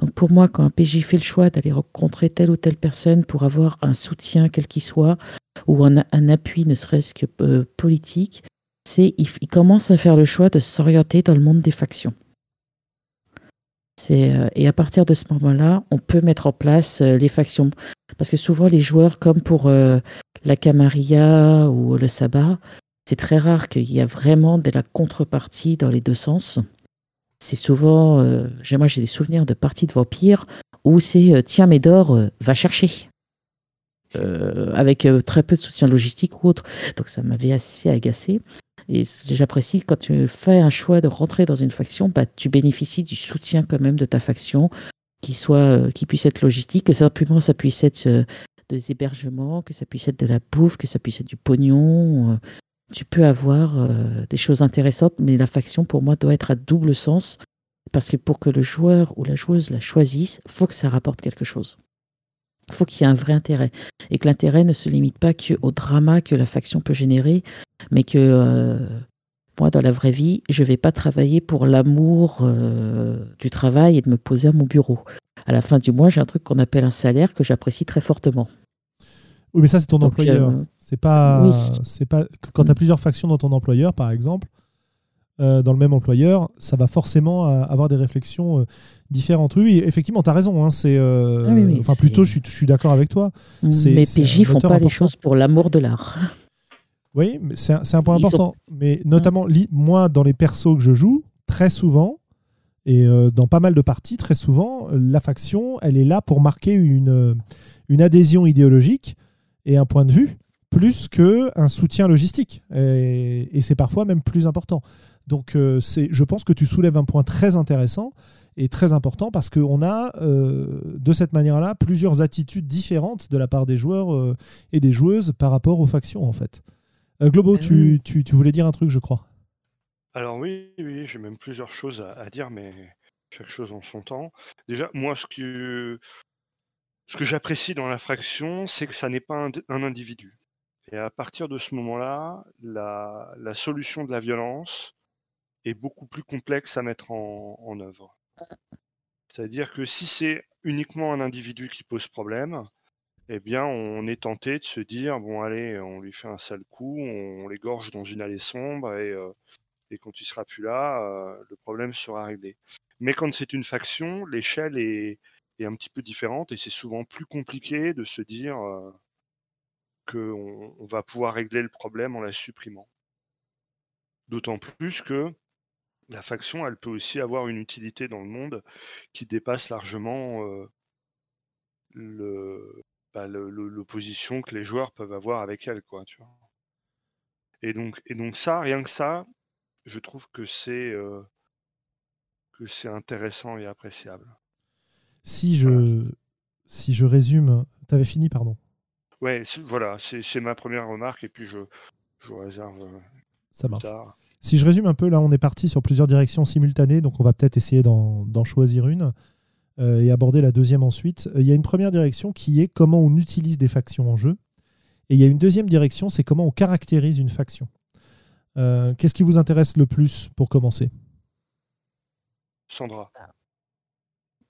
Donc pour moi, quand un PJ fait le choix d'aller rencontrer telle ou telle personne pour avoir un soutien quel qu'il soit, ou un, appui ne serait-ce que euh, politique, c'est il, commence à faire le choix de s'orienter dans le monde des factions. Euh, et à partir de ce moment-là, on peut mettre en place euh, les factions. Parce que souvent, les joueurs, comme pour la Camarilla ou le Sabbat, c'est très rare qu'il y a vraiment de la contrepartie dans les deux sens. C'est souvent, euh, moi j'ai des souvenirs de parties de vampires où c'est euh, tiens Médor, euh, va chercher. Euh, avec euh, très peu de soutien logistique ou autre. Donc ça m'avait assez agacé. Et j'apprécie quand tu fais un choix de rentrer dans une faction, bah, tu bénéficies du soutien quand même de ta faction, qui soit, euh, qui puisse être logistique, que simplement ça puisse être des hébergements, que ça puisse être de la bouffe, que ça puisse être du pognon. Tu peux avoir euh, des choses intéressantes, mais la faction pour moi doit être à double sens, parce que pour que le joueur ou la joueuse la choisisse, faut que ça rapporte quelque chose. Il faut qu'il y ait un vrai intérêt et que l'intérêt ne se limite pas qu'au drama que la faction peut générer, mais que euh, moi, dans la vraie vie, je vais pas travailler pour l'amour euh, du travail et de me poser à mon bureau. À la fin du mois, j'ai un truc qu'on appelle un salaire que j'apprécie très fortement. Oui, mais ça, c'est ton Donc, employeur. euh, C'est pas, oui. c'est pas quand tu as plusieurs factions dans ton employeur, par exemple, euh, dans le même employeur, ça va forcément euh, avoir des réflexions euh, différentes. Oui, effectivement, tu as raison. hein, c'est, euh, Ah oui, oui, enfin, plutôt, je suis, je suis d'accord avec toi. Mes c'est PJ font pas les important. choses pour l'amour de l'art. Oui, mais c'est un, point Ils important. Mais notamment, li- moi, dans les persos que je joue, très souvent, et dans pas mal de parties, très souvent, la faction, elle est là pour marquer une, une adhésion idéologique et un point de vue, plus qu'un soutien logistique. Et, et c'est parfois même plus important. Donc, euh, c'est, je pense que tu soulèves un point très intéressant et très important parce qu'on a, euh, de cette manière-là, plusieurs attitudes différentes de la part des joueurs euh, et des joueuses par rapport aux factions, en fait. Euh, Globo, Ah tu, tu- tu voulais dire un truc, je crois. Alors oui, oui, j'ai même plusieurs choses à, à dire, mais chaque chose en son temps. Déjà, moi, ce que, ce que j'apprécie dans la fraction, c'est que ça n'est pas un, individu. Et à partir de ce moment-là, la, solution de la violence est beaucoup plus complexe à mettre en, œuvre. C'est-à-dire que si c'est uniquement un individu qui pose problème, eh bien, on est tenté de se dire bon, allez, on lui fait un sale coup, on l'égorge dans une allée sombre et, euh, quand il sera plus là, euh, le problème sera réglé. Mais quand c'est une faction, l'échelle est, est un petit peu différente et c'est souvent plus compliqué de se dire qu'on on va pouvoir régler le problème en la supprimant. D'autant plus que la faction, elle peut aussi avoir une utilité dans le monde qui dépasse largement le, bah, le- l'opposition que les joueurs peuvent avoir avec elle, quoi. Et donc, et donc ça, rien que ça, je trouve que c'est que c'est intéressant et appréciable. Si je, si je résume, tu avais fini, pardon. Ouais, c'est- voilà, c'est c'est ma première remarque et puis je, je réserve euh, Ça marche. tard. Si je résume un peu, là, on est parti sur plusieurs directions simultanées, donc on va peut-être essayer d'en d'en choisir une. euh, et aborder la deuxième ensuite. Euh, Il y a une première direction qui est comment on utilise des factions en jeu. Et il y a une deuxième direction, c'est comment on caractérise une faction. Euh, Qu'est-ce qui vous intéresse le plus pour commencer? Sandra.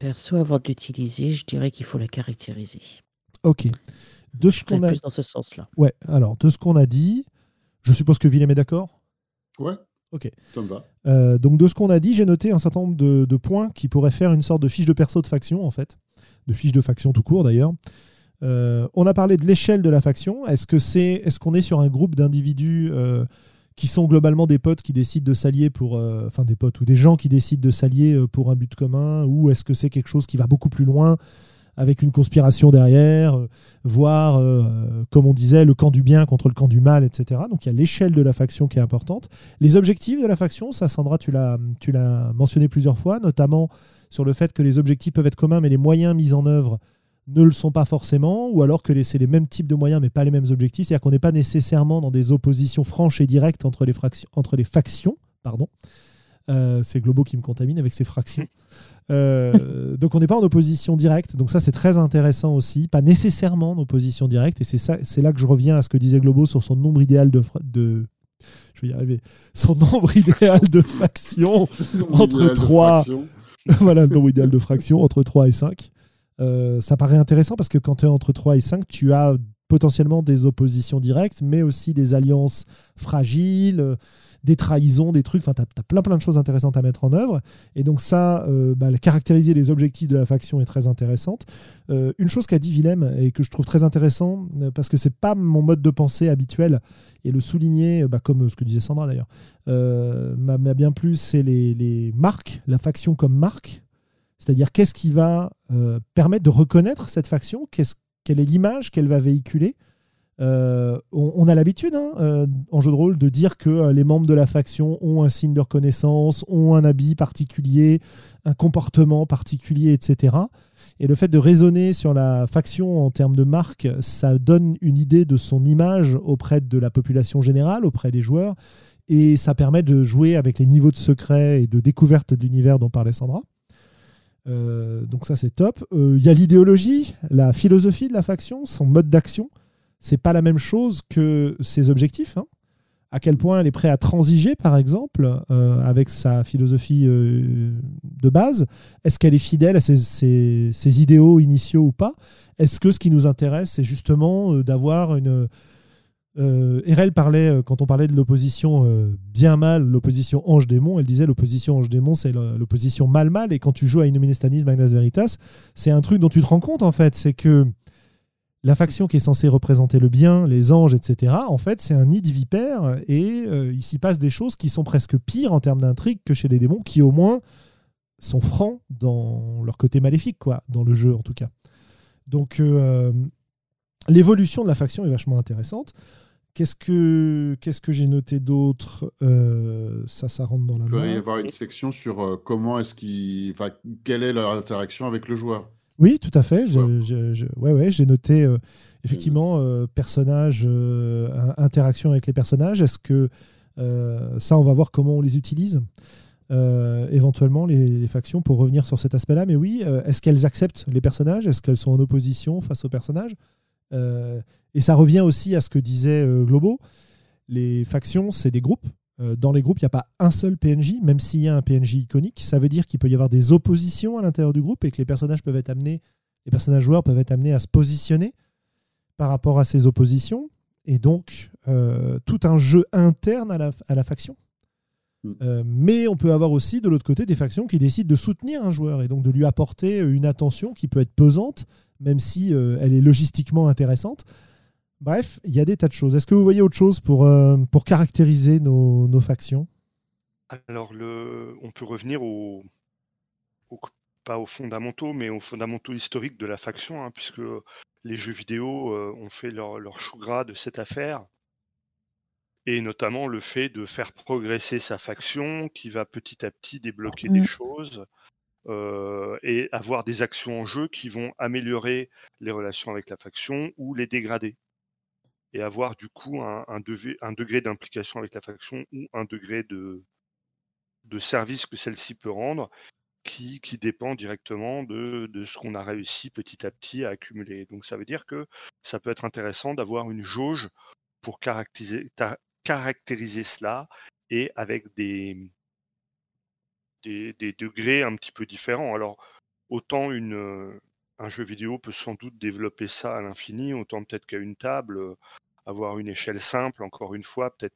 Perso, avant de l'utiliser, je dirais qu'il faut la caractériser. Ok. De ce qu'on a... plus dans ce sens-là. Ouais, alors, de ce qu'on a dit, je suppose que Willem est d'accord? Ouais. Ok. Ça me va. Euh, donc de ce qu'on a dit, j'ai noté un certain nombre de, de points qui pourraient faire une sorte de fiche de perso de faction, en fait. De fiche de faction tout court, d'ailleurs. Euh, on a parlé de l'échelle de la faction. Est-ce que c'est, est-ce qu'on est sur un groupe d'individus euh, qui sont globalement des potes qui décident de s'allier pour, euh, enfin des potes ou des gens qui décident de s'allier euh, pour un but commun, ou est-ce que c'est quelque chose qui va beaucoup plus loin avec une conspiration derrière, euh, voire, comme on disait, le camp du bien contre le camp du mal, etc. Donc il y a l'échelle de la faction qui est importante. Les objectifs de la faction, ça Sandra, tu l'as mentionné plusieurs fois, notamment sur le fait que les objectifs peuvent être communs, mais les moyens mis en œuvre ne le sont pas forcément, ou alors que c'est les mêmes types de moyens, mais pas les mêmes objectifs. C'est-à-dire qu'on n'est pas nécessairement dans des oppositions franches et directes entre les, fractions, entre les factions. Pardon. Euh, c'est Globo qui me contamine avec ses fractions. Euh, donc on n'est pas en opposition directe. Donc ça c'est très intéressant aussi. Pas nécessairement en opposition directe. Et c'est ça, c'est là que je reviens à ce que disait Globo sur son nombre idéal de, je vais y arriver. Son nombre idéal de factions Entre Idéal de trois. fraction. voilà le nombre idéal de fractions entre 3 et 5. Euh, ça paraît intéressant parce que quand tu es entre 3 et 5, tu as potentiellement des oppositions directes, mais aussi des alliances fragiles, euh, des trahisons, des trucs. Enfin, tu as, plein plein de choses intéressantes à mettre en œuvre. Et donc ça, euh, bah, caractériser les objectifs de la faction est très intéressante. Une chose qu'a dit Willem et que je trouve très intéressant, parce que c'est pas mon mode de pensée habituel, et le souligner, bah, comme ce que disait Sandra d'ailleurs, m'a bien plu, c'est les marques, la faction comme marque. C'est-à-dire qu'est-ce qui va euh, permettre de reconnaître cette faction, quelle est l'image qu'elle va véhiculer? Euh, on, a l'habitude hein, euh, en jeu de rôle de dire que les membres de la faction ont un signe de reconnaissance, ont un habit particulier, un comportement particulier, etc. Et le fait de raisonner sur la faction en termes de marque, ça donne une idée de son image auprès de la population générale, auprès des joueurs, et ça permet de jouer avec les niveaux de secret et de découverte de l'univers dont parlait Sandra. Euh, donc ça c'est top. Euh, Il y a l'idéologie, la philosophie de la faction, son mode d'action. C'est pas la même chose que ses objectifs. hein. À quel point elle est prête à transiger, par exemple, euh, avec sa philosophie de base. Est-ce qu'elle est fidèle à ses, idéaux initiaux ou pas? Est-ce que ce qui nous intéresse, c'est justement d'avoir une... Euh, Erel parlait, euh, quand on parlait de l'opposition euh, bien mal, l'opposition ange-démon, elle disait l'opposition ange-démon, c'est l'opposition mal-mal. Et quand tu joues à Innomine Magnas Veritas, c'est un truc dont tu te rends compte, en fait. C'est que la faction qui est censée représenter le bien, les anges, etc., en fait, c'est un nid de vipères. Et euh, il s'y passe des choses qui sont presque pires en termes d'intrigue que chez les démons, qui au moins sont francs dans leur côté maléfique, quoi, dans le jeu en tout cas. Donc, l'évolution de la faction est vachement intéressante. Qu'est-ce que, qu'est-ce que j'ai noté d'autre Euh, Ça, ça rentre dans la Il pourrait y avoir une section sur euh, comment est-ce. Enfin, quelle est leur interaction avec le joueur. Oui, tout à fait. Je- Ouais. je- je- ouais, ouais, j'ai noté euh, effectivement personnages, interaction avec les personnages. Est-ce que ça, on va voir comment on les utilise éventuellement les, les factions pour revenir sur cet aspect-là. Mais oui, est-ce qu'elles acceptent les personnages? Est-ce qu'elles sont en opposition face aux personnages? Et ça revient aussi à ce que disait euh, Globo. Les factions, c'est des groupes. Euh, dans les groupes, il n'y a pas un seul PNJ, même s'il y a un PNJ iconique. Ça veut dire qu'il peut y avoir des oppositions à l'intérieur du groupe et que les personnages peuvent être amenés, les personnages joueurs peuvent être amenés à se positionner par rapport à ces oppositions. Et donc, euh, tout un jeu interne à la, à la faction. Mm. Euh, mais on peut avoir aussi de l'autre côté des factions qui décident de soutenir un joueur et donc de lui apporter une attention qui peut être pesante, même si euh, elle est logistiquement intéressante. Bref, il y a des tas de choses. Est-ce que vous voyez autre chose pour, euh, pour caractériser nos, nos factions? Alors, le... on peut revenir au... au- pas aux fondamentaux, mais aux fondamentaux historiques de la faction, hein, puisque les jeux vidéo euh, ont fait leur, leur chou gras de cette affaire. Et notamment le fait de faire progresser sa faction, qui va petit à petit débloquer des Mm. choses euh, et avoir des actions en jeu qui vont améliorer les relations avec la faction ou les dégrader. Et avoir du coup un, degré d'implication avec la faction ou un degré de, service que celle-ci peut rendre. qui, dépend directement de, ce qu'on a réussi petit à petit à accumuler. Donc ça veut dire que ça peut être intéressant d'avoir une jauge pour caractériser cela et avec des, des, des, degrés un petit peu différents. Alors, autant une, un jeu vidéo peut sans doute développer ça à l'infini, autant peut-être qu'à une table, avoir une échelle simple, encore une fois, peut-être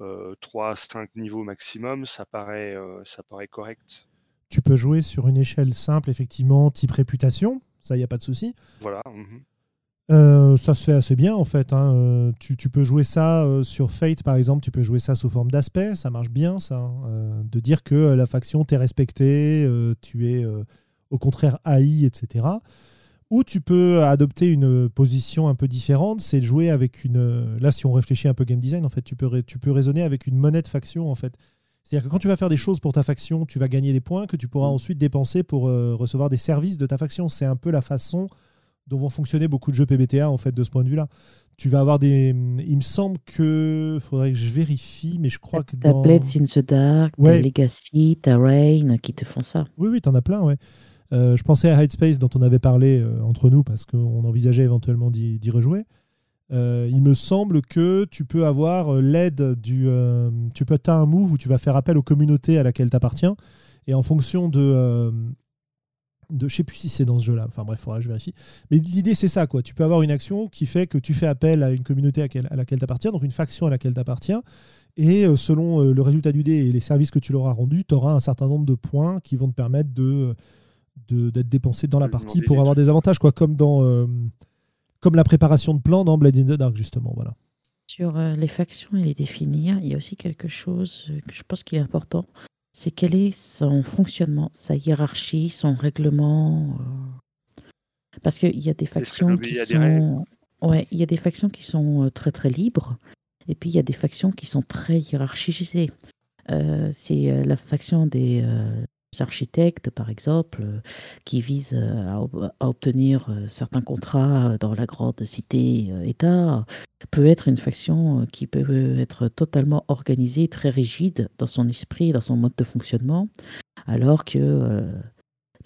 euh, 3 5 niveaux maximum, ça paraît, ça paraît correct. Tu peux jouer sur une échelle simple, effectivement, type réputation, ça, il n'y a pas de souci. Voilà. Mmh euh, ça se fait assez bien en fait. Hein. Euh, tu, tu, peux jouer ça euh, sur Fate par exemple, tu peux jouer ça sous forme d'aspect, ça marche bien ça. Hein. de dire que la faction t'est respectée, tu es au contraire haï, etc. Ou tu peux adopter une position un peu différente, c'est de jouer avec une. Là, si on réfléchit un peu game design, en fait, tu peux, tu peux raisonner avec une monnaie de faction en fait. C'est-à-dire que quand tu vas faire des choses pour ta faction, tu vas gagner des points que tu pourras mmh. ensuite dépenser pour recevoir des services de ta faction. C'est un peu la façon dont vont fonctionner beaucoup de jeux PBTA en fait de ce point de vue-là. Tu vas avoir des. Il me semble que. faudrait que je vérifie, mais je crois que. T'as Blades in the Dark, ouais. Legacy, t'as Rain qui te font ça. Oui, oui, t'en as plein, ouais. Euh, je pensais à Hidespace dont on avait parlé euh, entre nous parce qu'on envisageait éventuellement d'y rejouer. Euh, il me semble que tu peux avoir l'aide du. tu peux as un move où tu vas faire appel aux communautés à laquelle tu appartiens. Et en fonction de, de je sais plus si c'est dans ce jeu-là. Enfin bref, il faudra que je vérifie. Mais l'idée c'est ça quoi. Tu peux avoir une action qui fait que tu fais appel à une communauté à, laquelle tu appartiens, donc une faction à laquelle tu appartiens. Et euh, selon euh, le résultat du dé et les services que tu leur as rendus, tu auras un certain nombre de points qui vont te permettre de d'être dépensé dans la partie pour avoir des avantages, quoi, comme dans euh, comme la préparation de plans dans Blade in the Dark justement, voilà. Sur les factions et les définir, il y a aussi quelque chose que je pense qui est important, c'est quel est son fonctionnement, sa hiérarchie, son règlement. Euh. Parce qu'il y a des factions qui sont. Ouais, il y a des factions qui sont euh, très très libres, et puis il y a des factions qui sont très hiérarchisées. Euh, c'est la faction des, architectes, par exemple, euh, qui visent euh, à, obtenir euh, certains contrats dans la grande cité-État, peut être une faction qui peut être totalement organisée, très rigide dans son esprit, dans son mode de fonctionnement, alors que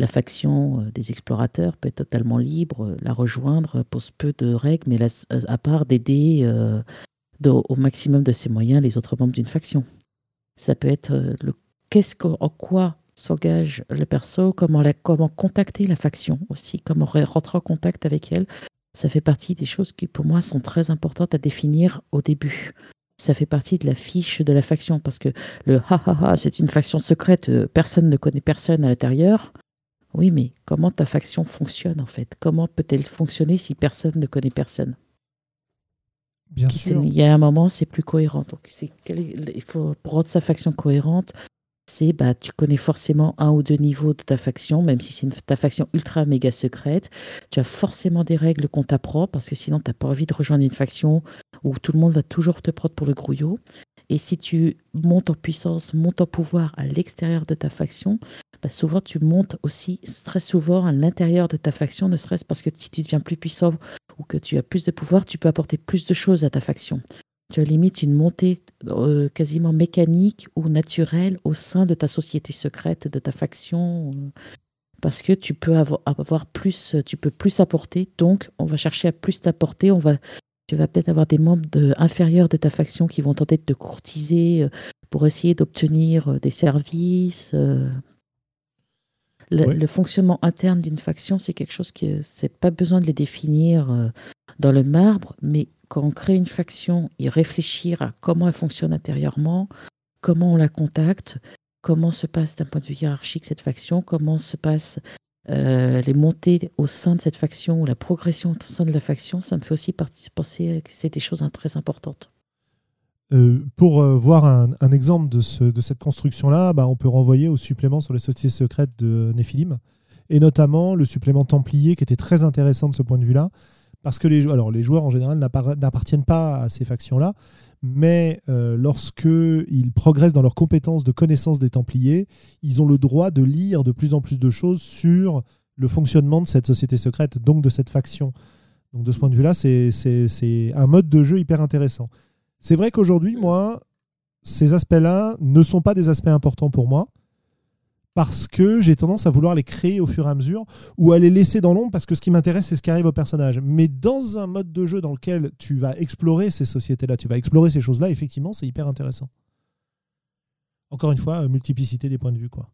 la faction des explorateurs peut être totalement libre, la rejoindre pose peu de règles, mais à part d'aider au maximum de ses moyens les autres membres d'une faction. Ça peut être le qu'est-ce en quoi s'engage le perso, comment, la, comment contacter la faction aussi, comment rentrer en contact avec elle. Ça fait partie des choses qui, pour moi, sont très importantes à définir au début. Ça fait partie de la fiche de la faction parce que le ha ha ha, c'est une faction secrète, euh, personne ne connaît personne à l'intérieur. Oui, mais comment ta faction fonctionne en fait? Comment peut-elle fonctionner si personne ne connaît personne? Bien sûr. Il y a un moment, c'est plus cohérent. Donc, il faut, pour rendre sa faction cohérente, c'est bah, tu connais forcément un ou deux niveaux de ta faction, même si c'est ta faction ultra méga secrète. Tu as forcément des règles qu'on t'apprend parce que sinon tu n'as pas envie de rejoindre une faction où tout le monde va toujours te prendre pour le grouillot. Et si tu montes en puissance, montes en pouvoir à l'extérieur de ta faction, bah souvent tu montes aussi très souvent à l'intérieur de ta faction, ne serait-ce parce que si tu deviens plus puissant ou que tu as plus de pouvoir, tu peux apporter plus de choses à ta faction limite une montée euh, quasiment mécanique ou naturelle au sein de ta société secrète, de ta faction, euh, parce que tu peux avoir, plus, tu peux plus apporter. Donc, on va chercher à plus t'apporter. On va, tu vas peut-être avoir des membres inférieurs de ta faction qui vont tenter de te courtiser euh, pour essayer d'obtenir des services. Le, fonctionnement interne d'une faction, c'est quelque chose qui, c'est pas besoin de les définir dans le marbre, mais quand on crée une faction et réfléchir à comment elle fonctionne intérieurement, comment on la contacte, comment se passe d'un point de vue hiérarchique cette faction, comment se passent euh, les montées au sein de cette faction ou la progression au sein de la faction, ça me fait aussi penser que c'est des choses très importantes. Euh, pour euh, voir un, exemple de cette construction-là, bah, on peut renvoyer au supplément sur les sociétés secrètes de Néphilim, et notamment le supplément Templier qui était très intéressant de ce point de vue-là, parce que les, joueurs en général n'appartiennent pas à ces factions-là, mais euh, lorsqu'ils progressent dans leurs compétences de connaissance des Templiers, ils ont le droit de lire de plus en plus de choses sur le fonctionnement de cette société secrète, donc de cette faction. Donc de ce point de vue-là, c'est un mode de jeu hyper intéressant. C'est vrai qu'aujourd'hui, moi, ces aspects-là ne sont pas des aspects importants pour moi, parce que j'ai tendance à vouloir les créer au fur et à mesure ou à les laisser dans l'ombre parce que ce qui m'intéresse, c'est ce qui arrive au personnage. Mais dans un mode de jeu dans lequel tu vas explorer ces sociétés-là, tu vas explorer ces choses-là, effectivement, c'est hyper intéressant. Encore une fois, euh, multiplicité des points de vue, quoi.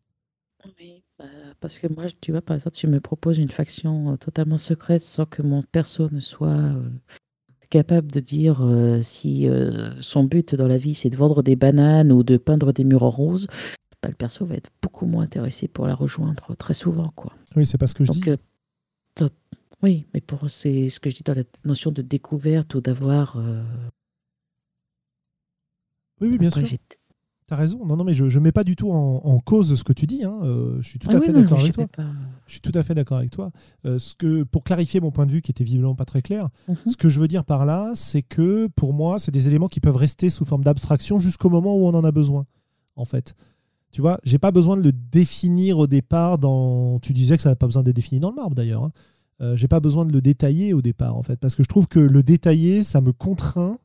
Oui, bah, parce que moi, tu vois, par exemple, tu me proposes une faction euh, totalement secrète sans que mon perso ne soit euh, capable de dire si son but dans la vie c'est de vendre des bananes ou de peindre des murs en rose, bah, le perso va être beaucoup moins intéressé pour la rejoindre très souvent. Quoi. Oui, c'est pas ce que je dis. oui, mais pour c'est ce que je dis dans la notion de découverte ou d'avoir. Oui, oui, bien sûr. T'as raison. Non, non, mais je ne mets pas du tout en, cause ce que tu dis. Hein. Euh, je suis tout à fait d'accord avec toi. Je suis tout à fait d'accord avec toi. ce que, pour clarifier mon point de vue, qui était visiblement pas très clair, mhm. ce que je veux dire par là, c'est que pour moi, c'est des éléments qui peuvent rester sous forme d'abstraction jusqu'au moment où on en a besoin. En fait, tu vois, j'ai pas besoin de le définir au départ. Dans, tu disais que ça n'a pas besoin d'être défini dans le marbre d'ailleurs. Hein. Euh, j'ai pas besoin de le détailler au départ, en fait, parce que je trouve que le détailler, ça me contraint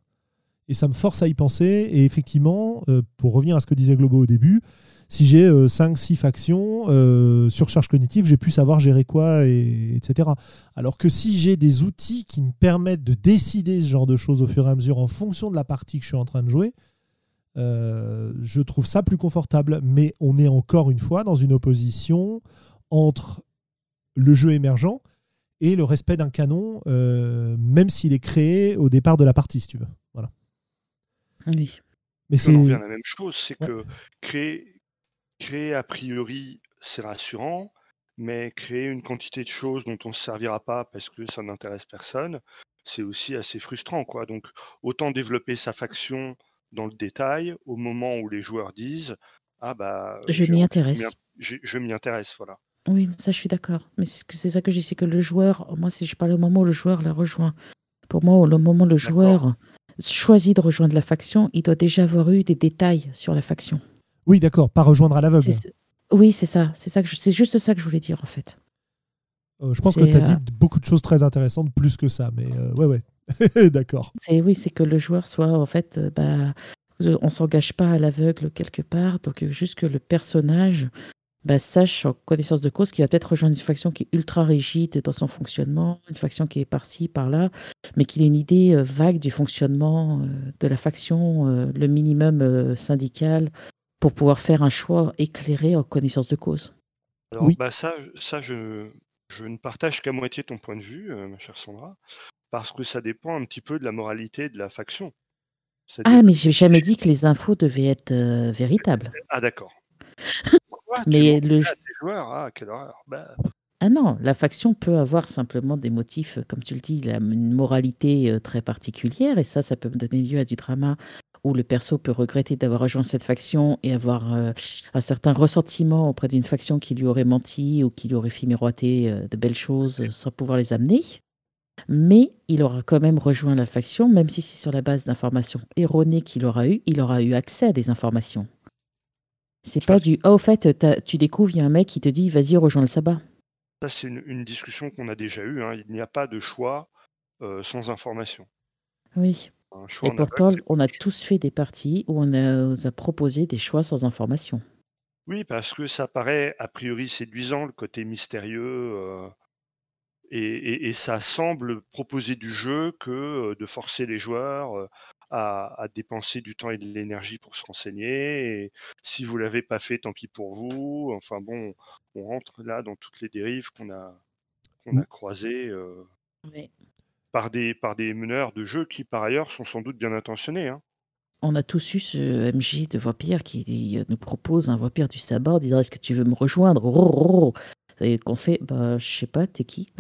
et ça me force à y penser. Et effectivement, euh, pour revenir à ce que disait Globo au début, si j'ai 5-6 euh, factions, euh, sur charge cognitive, j'ai pu savoir gérer quoi, et, etc. Alors que si j'ai des outils qui me permettent de décider ce genre de choses au fur et à mesure en fonction de la partie que je suis en train de jouer, je trouve ça plus confortable. Mais on est encore une fois dans une opposition entre le jeu émergent et le respect d'un canon, même s'il est créé au départ de la partie, si tu veux. Voilà. Oui. Mais c'est revient à la même chose, c'est que créer, créer a priori, c'est rassurant, mais créer une quantité de choses dont on ne se servira pas parce que ça n'intéresse personne, c'est aussi assez frustrant. Quoi. Donc autant développer sa faction dans le détail au moment où les joueurs disent Ah bah. Je m'y intéresse. Je, m'y intéresse, voilà. Oui, ça je suis d'accord. Mais c'est ça que je dis, c'est que le joueur, moi si je parle au moment où le joueur la rejoint, pour moi, au moment où le joueur choisi de rejoindre la faction, il doit déjà avoir eu des détails sur la faction. Oui, d'accord, pas rejoindre à l'aveugle. Oui, c'est ça. C'est ça que c'est juste ça que je voulais dire en fait. Euh, je pense que tu as dit euh, beaucoup de choses très intéressantes, plus que ça, mais euh, ouais, ouais, d'accord. C'est oui, c'est que le joueur soit en fait, bah, on s'engage pas à l'aveugle quelque part, donc juste que le personnage bah, sache en connaissance de cause qu'il va peut-être rejoindre une faction qui est ultra rigide dans son fonctionnement, une faction qui est par-ci, par-là, mais qu'il ait une idée euh, vague du fonctionnement euh, de la faction, euh, le minimum syndical, pour pouvoir faire un choix éclairé en connaissance de cause. Alors, oui. bah ça, ça je, je ne partage qu'à moitié ton point de vue, ma chère Sandra, parce que ça dépend un petit peu de la moralité de la faction. ah, mais j'ai jamais dit que les infos devaient être véritables. Ah, d'accord. mais le joueur, ah, quelle horreur. Bah. Ah non, la faction peut avoir simplement des motifs, euh, comme tu le dis, une moralité euh, très particulière, et ça, ça peut donner lieu à du drama où le perso peut regretter d'avoir rejoint cette faction et avoir euh, un certain ressentiment auprès d'une faction qui lui aurait menti ou qui lui aurait fait miroiter de belles choses sans pouvoir les amener. Mais il aura quand même rejoint la faction, même si c'est sur la base d'informations erronées qu'il aura eues, il aura eu accès à des informations. C'est pas du oh, au fait, tu découvres, il y a un mec qui te dit vas-y, rejoins le sabbat. Ça, c'est une, discussion qu'on a déjà eue. Hein. Il n'y a pas de choix euh, sans information. Oui. Et pourtant, on a tous fait des parties où on nous a proposé des choix sans information. Oui, parce que ça paraît a priori séduisant, le côté mystérieux. Euh, et, ça semble proposer du jeu que euh, de forcer les joueurs à, dépenser du temps et de l'énergie pour se renseigner. Et si vous l'avez pas fait, tant pis pour vous. Enfin bon, on rentre là dans toutes les dérives qu'on a, qu'on a mmh. croisées euh, par, des, par des meneurs de jeu qui, par ailleurs, sont sans doute bien intentionnés. Hein. On a tous eu ce MJ de vampire qui nous propose un vampire du sabbat en disant Est-ce que tu veux me rejoindre? Oh, qu'on fait Bah, je sais pas, t'es qui?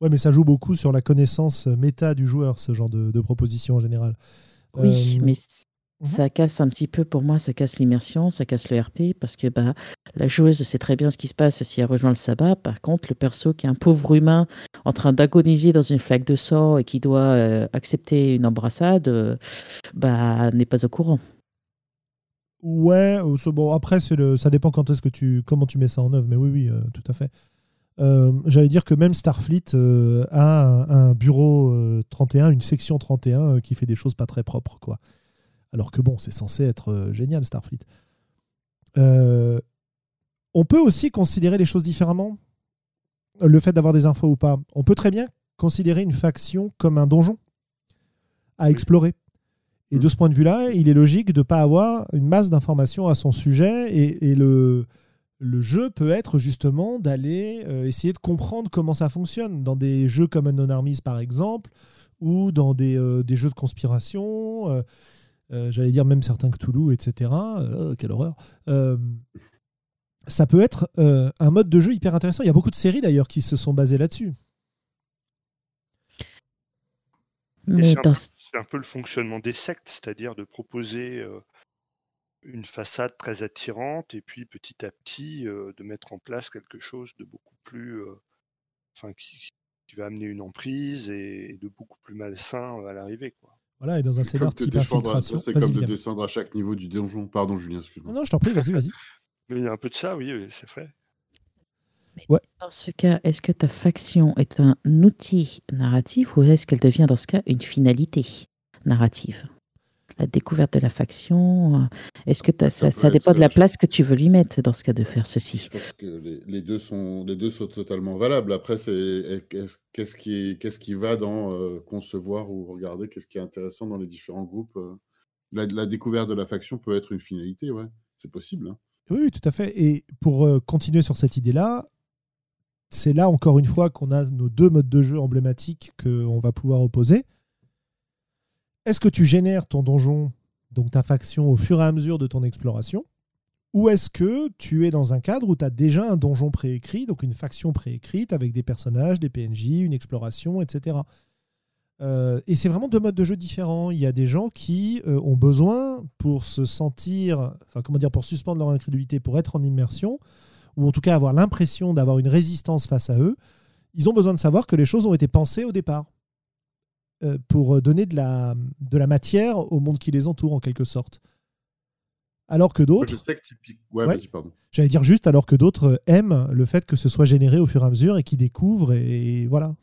Ouais, mais ça joue beaucoup sur la connaissance méta du joueur, ce genre de, proposition en général. Oui, euh, mais mhm. ça casse un petit peu pour moi, ça casse l'immersion, ça casse le RP, parce que bah, la joueuse sait très bien ce qui se passe si elle rejoint le sabbat. Par contre, le perso qui est un pauvre humain en train d'agoniser dans une flaque de sang et qui doit euh, accepter une embrassade, euh, bah, n'est pas au courant. Ouais, bon, après, le, ça dépend quand est-ce que tu, comment tu mets ça en œuvre, mais oui, oui, tout à fait. Euh, j'allais dire que même Starfleet euh, a un, bureau 31, euh, une section 31 qui fait des choses pas très propres. quoi. Alors que bon, c'est censé être génial, Starfleet. On peut aussi considérer les choses différemment. Le fait d'avoir des infos ou pas. On peut très bien considérer une faction comme un donjon à explorer. Et de ce point de vue-là, il est logique de ne pas avoir une masse d'informations à son sujet. Et, le, le, jeu peut être justement d'aller euh, essayer de comprendre comment ça fonctionne. Dans des jeux comme Non Armies, par exemple, ou dans des, euh, des jeux de conspiration, euh, j'allais dire même certains Cthulhu, etc. quelle horreur ça peut être un mode de jeu hyper intéressant. Il y a beaucoup de séries d'ailleurs qui se sont basées là-dessus. C'est un, peu le fonctionnement des sectes, c'est-à-dire de proposer euh, une façade très attirante et puis petit à petit euh, de mettre en place quelque chose de beaucoup plus. Euh, enfin, qui, va amener une emprise et, de beaucoup plus malsain à l'arrivée. Voilà, et dans un scénario type infiltration. C'est comme de descendre à chaque niveau du donjon. Pardon, Julien, excuse-moi. Non, je t'en prie, vas-y, vas-y. Mais il y a un peu de ça, oui, c'est vrai. Dans ce cas, est-ce que ta faction est un outil narratif ou est-ce qu'elle devient dans ce cas une finalité narrative? La découverte de la faction, euh, est-ce que ça, dépend de la place que tu veux lui mettre dans ce cas de faire ceci Je pense que les, deux, sont, les deux sont totalement valables. Après, c'est qu'est-ce qui, qu'est-ce qui va dans euh, concevoir ou regarder, qu'est-ce qui est intéressant dans les différents groupes euh. la, découverte de la faction peut être une finalité, ouais. C'est possible. Hein. Oui, tout à fait. Et pour continuer sur cette idée-là, c'est là encore une fois qu'on a nos deux modes de jeu emblématiques qu'on va pouvoir opposer. Est-ce que tu génères ton donjon, donc ta faction, au fur et à mesure de ton exploration? Ou est-ce que tu es dans un cadre où tu as déjà un donjon préécrit, donc une faction préécrite avec des personnages, des PNJ, une exploration, etc. Euh, et c'est vraiment deux modes de jeu différents. Il y a des gens qui euh, ont besoin pour se sentir, comment dire, pour suspendre leur incrédulité, pour être en immersion, ou en tout cas avoir l'impression d'avoir une résistance face à eux, ils ont besoin de savoir que les choses ont été pensées au départ pour donner de la, de la matière au monde qui les entoure en quelque sorte. Alors que d'autres. J'allais dire juste, alors que d'autres aiment le fait que ce soit généré au fur et à mesure et qui découvrent, et, voilà.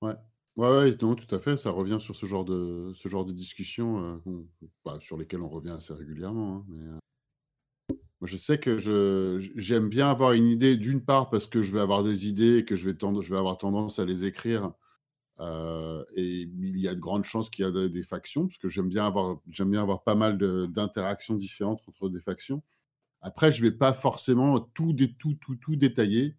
Ouais. Ouais, tout à fait. Ça revient sur ce genre de, ce genre de discussion euh, bah, sur lesquelles on revient assez régulièrement. Hein, mais, euh, je sais que je, j'aime bien avoir une idée, d'une part parce que je vais avoir des idées et que je vais, tendre, je vais avoir tendance à les écrire. Euh, et il y a de grandes chances qu'il y ait des factions, parce que j'aime bien avoir, j'aime bien avoir pas mal d'interactions différentes entre des factions. Après, je ne vais pas forcément tout, tout, tout, tout détailler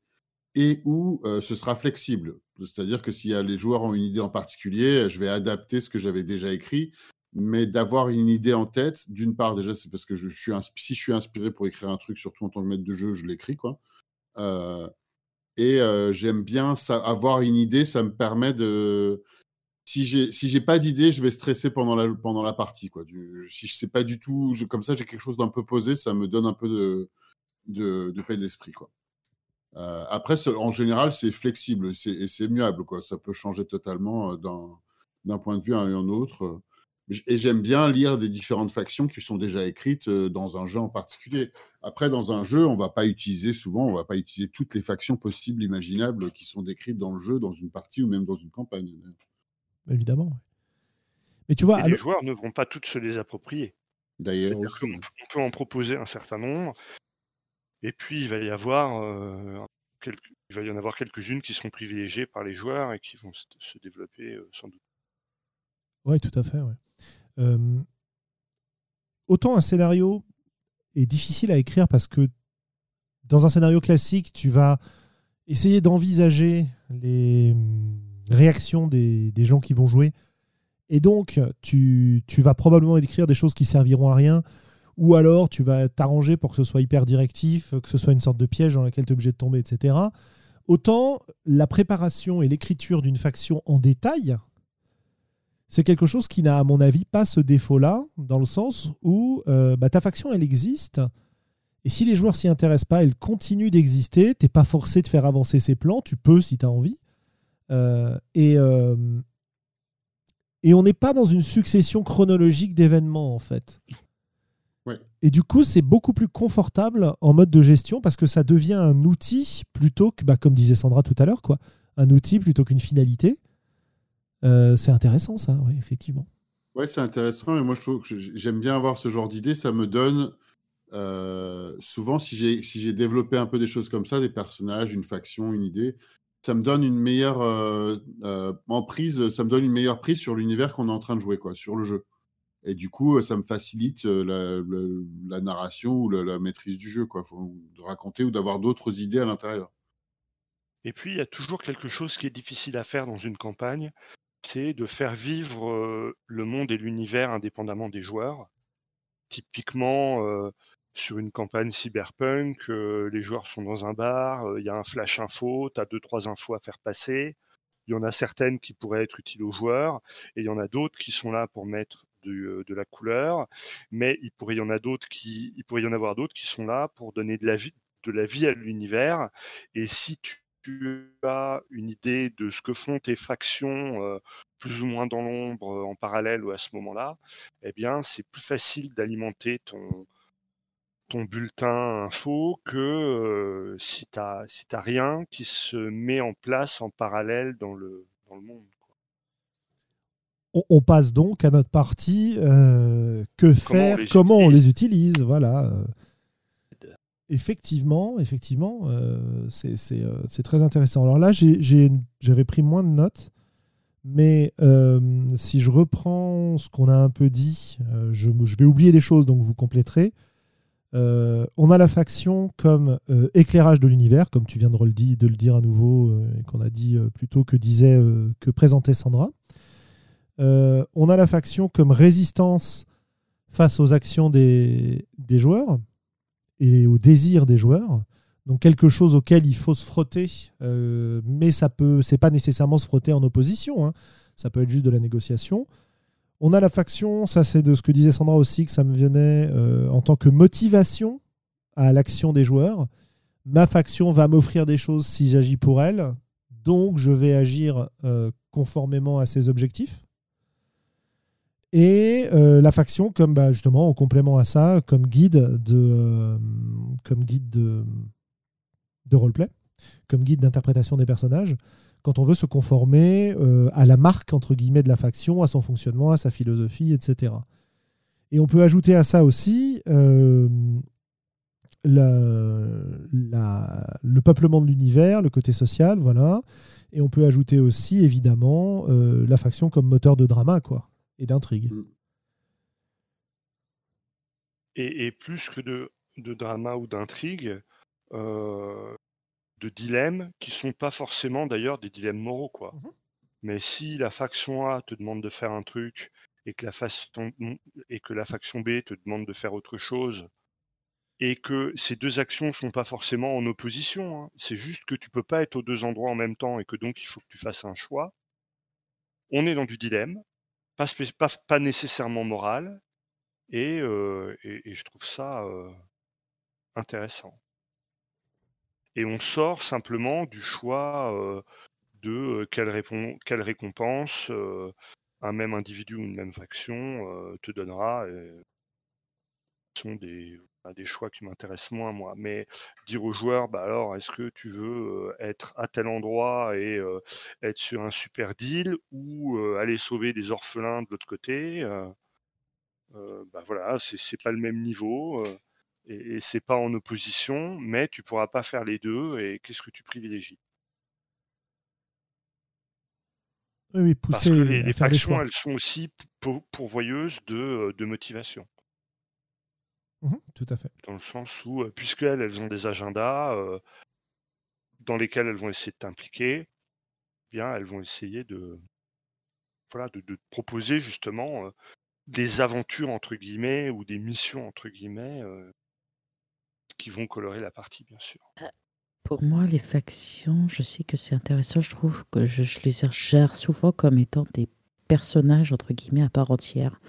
et où euh, ce sera flexible. C'est-à-dire que si les joueurs ont une idée en particulier, je vais adapter ce que j'avais déjà écrit mais d'avoir une idée en tête, d'une part, déjà, c'est parce que je, suis si je suis inspiré pour écrire un truc, surtout en tant que maître de jeu, je l'écris, quoi. Euh, et euh, j'aime bien avoir une idée, ça me permet de. Si j'ai si j'ai pas d'idée, je vais stresser pendant la pendant la partie, quoi. Si je sais pas du tout, comme ça, j'ai quelque chose d'un peu posé, ça me donne un peu de de, paix d'esprit, quoi. Euh, après, en général, c'est flexible, c'est c'est muable, quoi. Ça peut changer totalement d'un point de vue à un autre. Et j'aime bien lire des différentes factions qui sont déjà écrites dans un jeu en particulier. Après, dans un jeu, on va pas utiliser souvent, on va pas utiliser toutes les factions possibles, imaginables, qui sont décrites dans le jeu, dans une partie ou même dans une campagne. Évidemment. Mais tu vois, les joueurs ne vont pas toutes se les approprier. D'ailleurs, on, peut en proposer un certain nombre, et puis il va y avoir il va y en avoir quelques-unes qui seront privilégiées par les joueurs et qui vont se, développer sans doute. Oui, tout à fait. Euh, autant un scénario est difficile à écrire parce que dans un scénario classique, tu vas essayer d'envisager les hum, réactions des, gens qui vont jouer. Et donc, tu, vas probablement écrire des choses qui serviront à rien. Ou alors, tu vas t'arranger pour que ce soit hyper directif, que ce soit une sorte de piège dans lequel tu es obligé de tomber, etc. Autant la préparation et l'écriture d'une faction en détail, c'est quelque chose qui n'a, à mon avis, pas ce défaut-là, dans le sens où euh, bah, ta faction, elle existe. Et si les joueurs s'y intéressent pas, elle continue d'exister. Tu n'es pas forcé de faire avancer ses plans. Tu peux si tu as envie. Euh, et, euh, et on n'est pas dans une succession chronologique d'événements, en fait. Et du coup, c'est beaucoup plus confortable en mode de gestion parce que ça devient un outil plutôt que, bah, comme disait Sandra tout à l'heure, quoi, un outil plutôt qu'une finalité. Euh, c'est intéressant, ça, oui, effectivement. Ouais, c'est intéressant. Et moi, je trouve que j'aime bien avoir ce genre d'idée. Ça me donne euh, souvent, si j'ai si j'ai développé un peu des choses comme ça, des personnages, une faction, une idée, ça me donne une meilleure euh, euh, emprise, ça me donne une meilleure prise sur l'univers qu'on est en train de jouer, quoi, sur le jeu. Et du coup, ça me facilite la, la, narration ou la, maîtrise du jeu, quoi, de raconter ou d'avoir d'autres idées à l'intérieur. Et puis, il y a toujours quelque chose qui est difficile à faire dans une campagne, de faire vivre le monde et l'univers indépendamment des joueurs. Typiquement, sur une campagne cyberpunk, les joueurs sont dans un bar, il y a un flash info, tu as deux, trois infos à faire passer. Il y en a certaines qui pourraient être utiles aux joueurs, et il y en a d'autres qui sont là pour mettre de, la couleur, mais il pourrait y en avoir d'autres qui sont là pour donner de la vie, de à l'univers. Et si tu as une idée de ce que font tes factions euh, plus ou moins dans l'ombre euh, en parallèle ou à ce moment-là, eh bien, c'est plus facile d'alimenter ton, ton bulletin info que euh, si tu n'as si rien qui se met en place en parallèle dans le, dans le monde. On, passe donc à notre partie que faire, comment on les utilise, voilà. Effectivement, effectivement, euh, euh, c'est très intéressant. Alors là, j'avais pris moins de notes, mais euh, si je reprends ce qu'on a un peu dit, je, vais oublier des choses, donc vous compléterez. on a la faction comme éclairage de l'univers, comme tu viens de le, de le dire à nouveau, et qu'on a dit plutôt que disait, que présentait Sandra. on a la faction comme résistance face aux actions des joueurs et au désir des joueurs. Donc quelque chose auquel il faut se frotter, euh, mais ça peut, c'est pas nécessairement se frotter en opposition. Hein. Ça peut être juste de la négociation. On a la faction, ça c'est de ce que disait Sandra aussi, que ça me venait euh, en tant que motivation à l'action des joueurs. Ma faction va m'offrir des choses si j'agis pour elle, donc je vais agir euh, conformément à ses objectifs. Et euh, la faction, comme bah, justement en complément à ça, comme guide de, euh, comme guide de, roleplay, comme guide d'interprétation des personnages, quand on veut se conformer euh, à la marque entre guillemets de la faction, à son fonctionnement, à sa philosophie, etc. Et on peut ajouter à ça aussi le peuplement de l'univers, le côté social, voilà. Et on peut ajouter aussi évidemment la faction comme moteur de drama, quoi et d'intrigue. Mm. Et, plus que de, drama ou d'intrigue, euh, de dilemmes qui sont pas forcément d'ailleurs des dilemmes moraux. quoi. Mm-hmm. Mais si la faction A te demande de faire un truc et que la, façon, et que la faction B te demande de faire autre chose, et que ces deux actions sont pas forcément en opposition, hein, c'est juste que tu peux pas être aux deux endroits en même temps et que donc il faut que tu fasses un choix, on est dans du dilemme, pas, nécessairement moral, et, et, je trouve ça intéressant. Et on sort simplement du choix de quelle, quelle, récompense un même individu ou une même faction te donnera. ce sont des, des choix qui m'intéressent moins moi. Mais dire aux joueurs, bah alors, est-ce que tu veux être à tel endroit et être sur un super deal ou aller sauver des orphelins de l'autre côté bah voilà, c'est pas le même niveau et, et c'est pas en opposition, mais tu pourras pas faire les deux. Et qu'est-ce que tu privilégies? Oui, pousser Parce que les, factions, elles sont aussi pourvoyeuses de, de motivation. Mmh tout à fait. Dans le sens où, puisqu'elles, elles ont des agendas dans lesquels elles vont essayer de t'impliquer, eh bien, elles vont essayer de, voilà, de, proposer justement des aventures entre guillemets ou des missions entre guillemets qui vont colorer la partie, bien sûr. Pour moi, les factions, je sais que c'est intéressant. Je trouve que je, les gère souvent comme étant des personnages entre guillemets à part entière.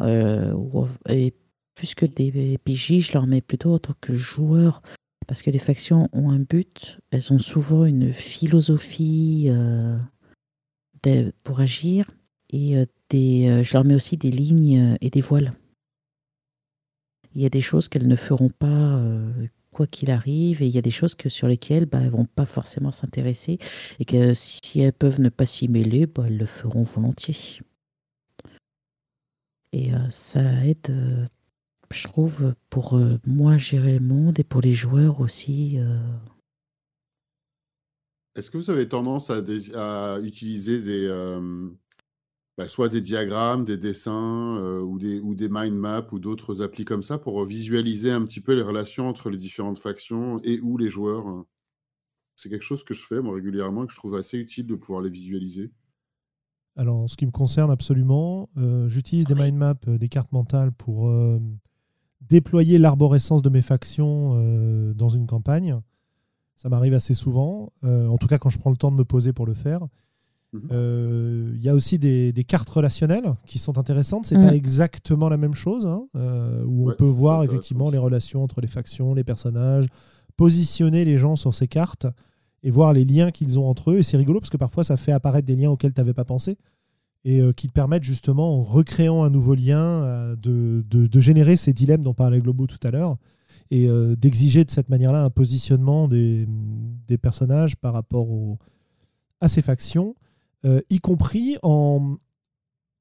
et plus que des PJ, je leur mets plutôt en tant que joueurs. Parce que les factions ont un but, elles ont souvent une philosophie euh, pour agir. Et euh, euh, je leur mets aussi des lignes et des voiles. Il y a des choses qu'elles ne feront pas quoi qu'il arrive, et il y a des choses que, sur lesquelles bah, elles ne vont pas forcément s'intéresser, et que si elles peuvent ne pas s'y mêler, bah, elles le feront volontiers. Et ça aide je trouve, pour euh, moi gérer le monde et pour les joueurs aussi. euh, Est-ce que vous avez tendance à, utiliser des, euh, bah, soit des diagrammes, des dessins euh, ou des, ou des mind maps ou d'autres applis comme ça pour visualiser un petit peu les relations entre les différentes factions et ou les joueurs? C'est quelque chose que je fais moi régulièrement et que je trouve assez utile de pouvoir les visualiser. Alors, en ce qui me concerne absolument, euh, j'utilise des mind maps, euh, des cartes mentales pour euh, déployer l'arborescence de mes factions euh, dans une campagne. Ça m'arrive assez souvent, euh, en tout cas quand je prends le temps de me poser pour le faire. Mhm. Euh, Il y a aussi des, des cartes relationnelles qui sont intéressantes. C'est Mm. pas exactement la même chose, hein, euh, où on Ouais, peut voir effectivement les relations entre les factions, les personnages, positionner les gens sur ces cartes et voir les liens qu'ils ont entre eux. Et c'est rigolo parce que parfois ça fait apparaître des liens auxquels tu n'avais pas pensé et euh, qui te permettent justement, en recréant un nouveau lien, euh, de, de- générer ces dilemmes dont parlait Globo tout à l'heure et euh, d'exiger de cette manière-là un positionnement des, des personnages par rapport au- à ces factions, y compris en,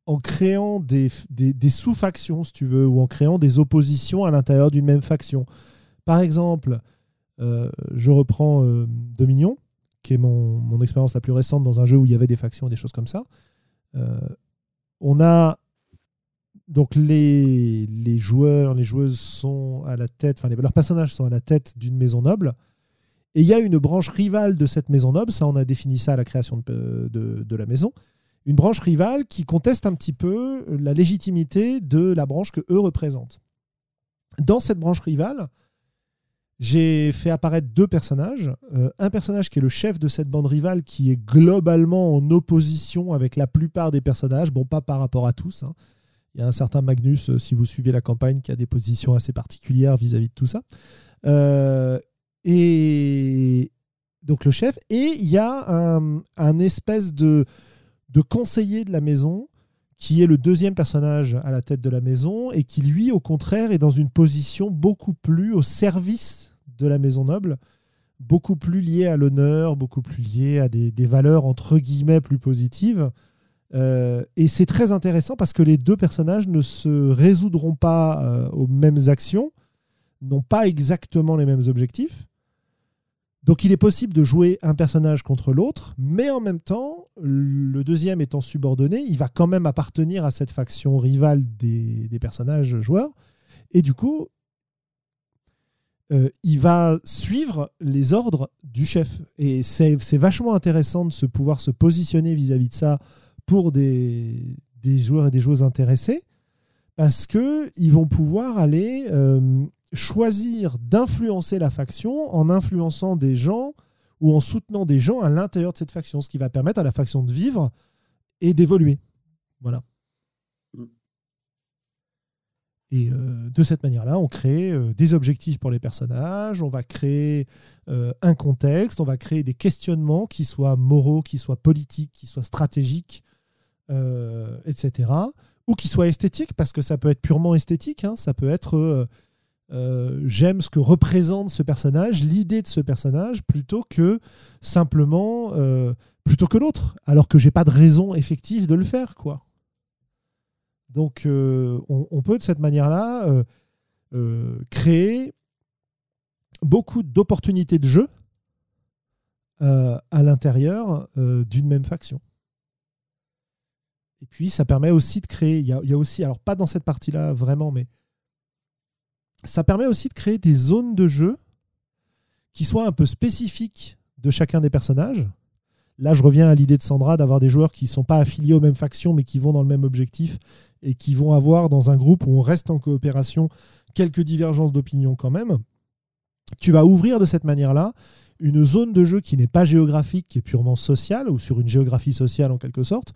en créant des, des- sous-factions, si tu veux, ou en créant des oppositions à l'intérieur d'une même faction. Par exemple, je reprends Dominion, qui est mon, mon expérience la plus récente dans un jeu où il y avait des factions et des choses comme ça. Euh, on a donc les, les joueurs, les joueuses sont à la tête, enfin leurs personnages sont à la tête d'une maison noble. Et il y a une branche rivale de cette maison noble, ça on a défini ça à la création de- de la maison, une branche rivale qui conteste un petit peu la légitimité de la branche que eux représentent. Dans cette branche rivale, j'ai fait apparaître deux personnages. Euh, un personnage qui est le chef de cette bande rivale, qui est globalement en opposition avec la plupart des personnages, bon pas par rapport à tous. hein. Il y a un certain Magnus, euh, si vous suivez la campagne, qui a des positions assez particulières vis-à-vis de tout ça. Euh, et donc le chef. Et il y a un, espèce de conseiller de la maison qui est le deuxième personnage à la tête de la maison et qui lui au contraire est dans une position beaucoup plus au service de la maison noble, beaucoup plus liée à l'honneur, beaucoup plus liée à des, valeurs entre guillemets plus positives. Euh, et c'est très intéressant parce que les deux personnages ne se résoudront pas euh, aux mêmes actions, n'ont pas exactement les mêmes objectifs. Donc il est possible de jouer un personnage contre l'autre, mais en même temps, le deuxième étant subordonné, il va quand même appartenir à cette faction rivale des, personnages joueurs. Et du coup, euh, il va suivre les ordres du chef. Et c'est vachement intéressant de se pouvoir se positionner vis-à-vis de ça pour des, des joueurs et des joueuses intéressés, parce qu'ils vont pouvoir aller euh, choisir d'influencer la faction en influençant des gens ou en soutenant des gens à l'intérieur de cette faction, ce qui va permettre à la faction de vivre et d'évoluer. Voilà. Mm. Et euh, de cette manière-là, on crée euh, des objectifs pour les personnages, on va créer euh, un contexte, on va créer des questionnements qui soient moraux, qui soient politiques, qui soient stratégiques, etc. Ou qui soient esthétiques, parce que ça peut être purement esthétique, hein, ça peut être euh, j'aime ce que représente ce personnage, l'idée de ce personnage, plutôt que simplement euh, plutôt que l'autre, alors que j'ai pas de raison effective de le faire, quoi. Donc, euh, on, peut de cette manière-là créer beaucoup d'opportunités de jeu à l'intérieur d'une même faction. Et puis, ça permet aussi de créer, il y a aussi, alors pas dans cette partie-là vraiment, mais ça permet aussi de créer des zones de jeu qui soient un peu spécifiques de chacun des personnages. Là, je reviens à l'idée de Sandra d'avoir des joueurs qui ne sont pas affiliés aux mêmes factions, mais qui vont dans le même objectif et qui vont avoir dans un groupe où on reste en coopération quelques divergences d'opinion quand même. Tu vas ouvrir de cette manière-là une zone de jeu qui n'est pas géographique, qui est purement sociale, ou sur une géographie sociale en quelque sorte.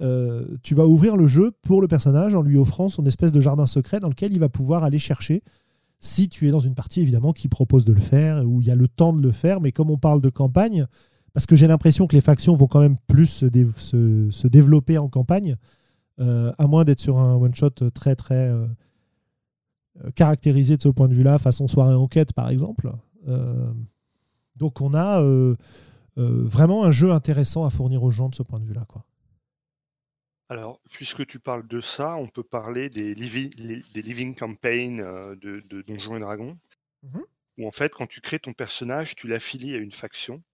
Euh, tu vas ouvrir le jeu pour le personnage en lui offrant son espèce de jardin secret dans lequel il va pouvoir aller chercher si tu es dans une partie évidemment qui propose de le faire, où il y a le temps de le faire, mais comme on parle de campagne, parce que j'ai l'impression que les factions vont quand même plus se, dé- se- se développer en campagne, euh, à moins d'être sur un one-shot très très euh, caractérisé de ce point de vue-là, façon soirée enquête par exemple. Donc on a vraiment un jeu intéressant à fournir aux gens de ce point de vue-là. quoi. Alors, puisque tu parles de ça, on peut parler des, des living campaigns euh, de, Donjons et Dragons. Mmh où en fait, quand tu crées ton personnage, tu l'affilies à une faction.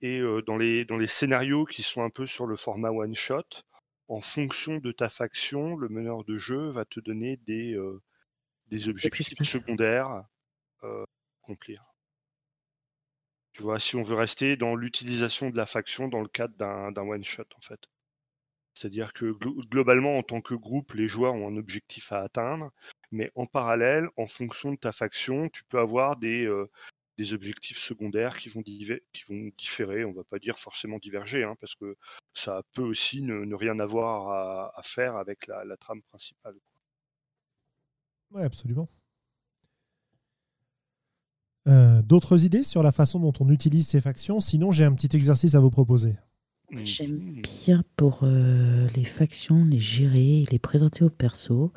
Et euh, dans, les, dans les scénarios qui sont un peu sur le format one-shot, en fonction de ta faction, le meneur de jeu va te donner des, euh, des objectifs secondaires à accomplir. Tu vois, si on veut rester dans l'utilisation de la faction dans le cadre d'un one-shot, en fait. C'est-à-dire que globalement, en tant que groupe, les joueurs ont un objectif à atteindre, mais en parallèle, en fonction de ta faction, tu peux avoir des, euh, objectifs secondaires qui vont, qui vont différer, on ne va pas dire forcément diverger, hein, parce que ça peut aussi ne, rien avoir à, faire avec la, trame principale. Oui, absolument. Euh, d'autres idées sur la façon dont on utilise ces factions? Sinon, j'ai un petit exercice à vous proposer. J'aime bien pour euh, les factions les gérer, les présenter au perso.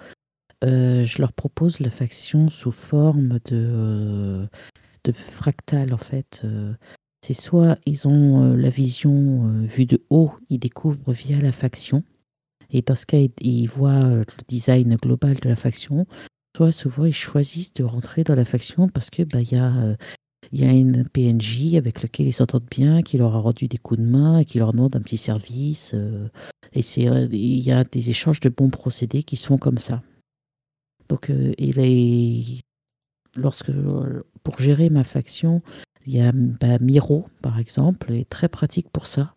Euh, je leur propose la faction sous forme de, euh, de fractal en fait. c'est soit ils ont la vision vue de haut, ils découvrent via la faction. Et dans ce cas, ils, voient le design global de la faction. Soit souvent ils choisissent de rentrer dans la faction parce que bah, il y a il y a une PNJ avec laquelle ils s'entendent bien, qui leur a rendu des coups de main et qui leur demande un petit service. Euh, et euh, il y a des échanges de bons procédés qui se font comme ça. Donc, euh, il lorsque, pour gérer ma faction, il y a bah, Miro, par exemple, est très pratique pour ça.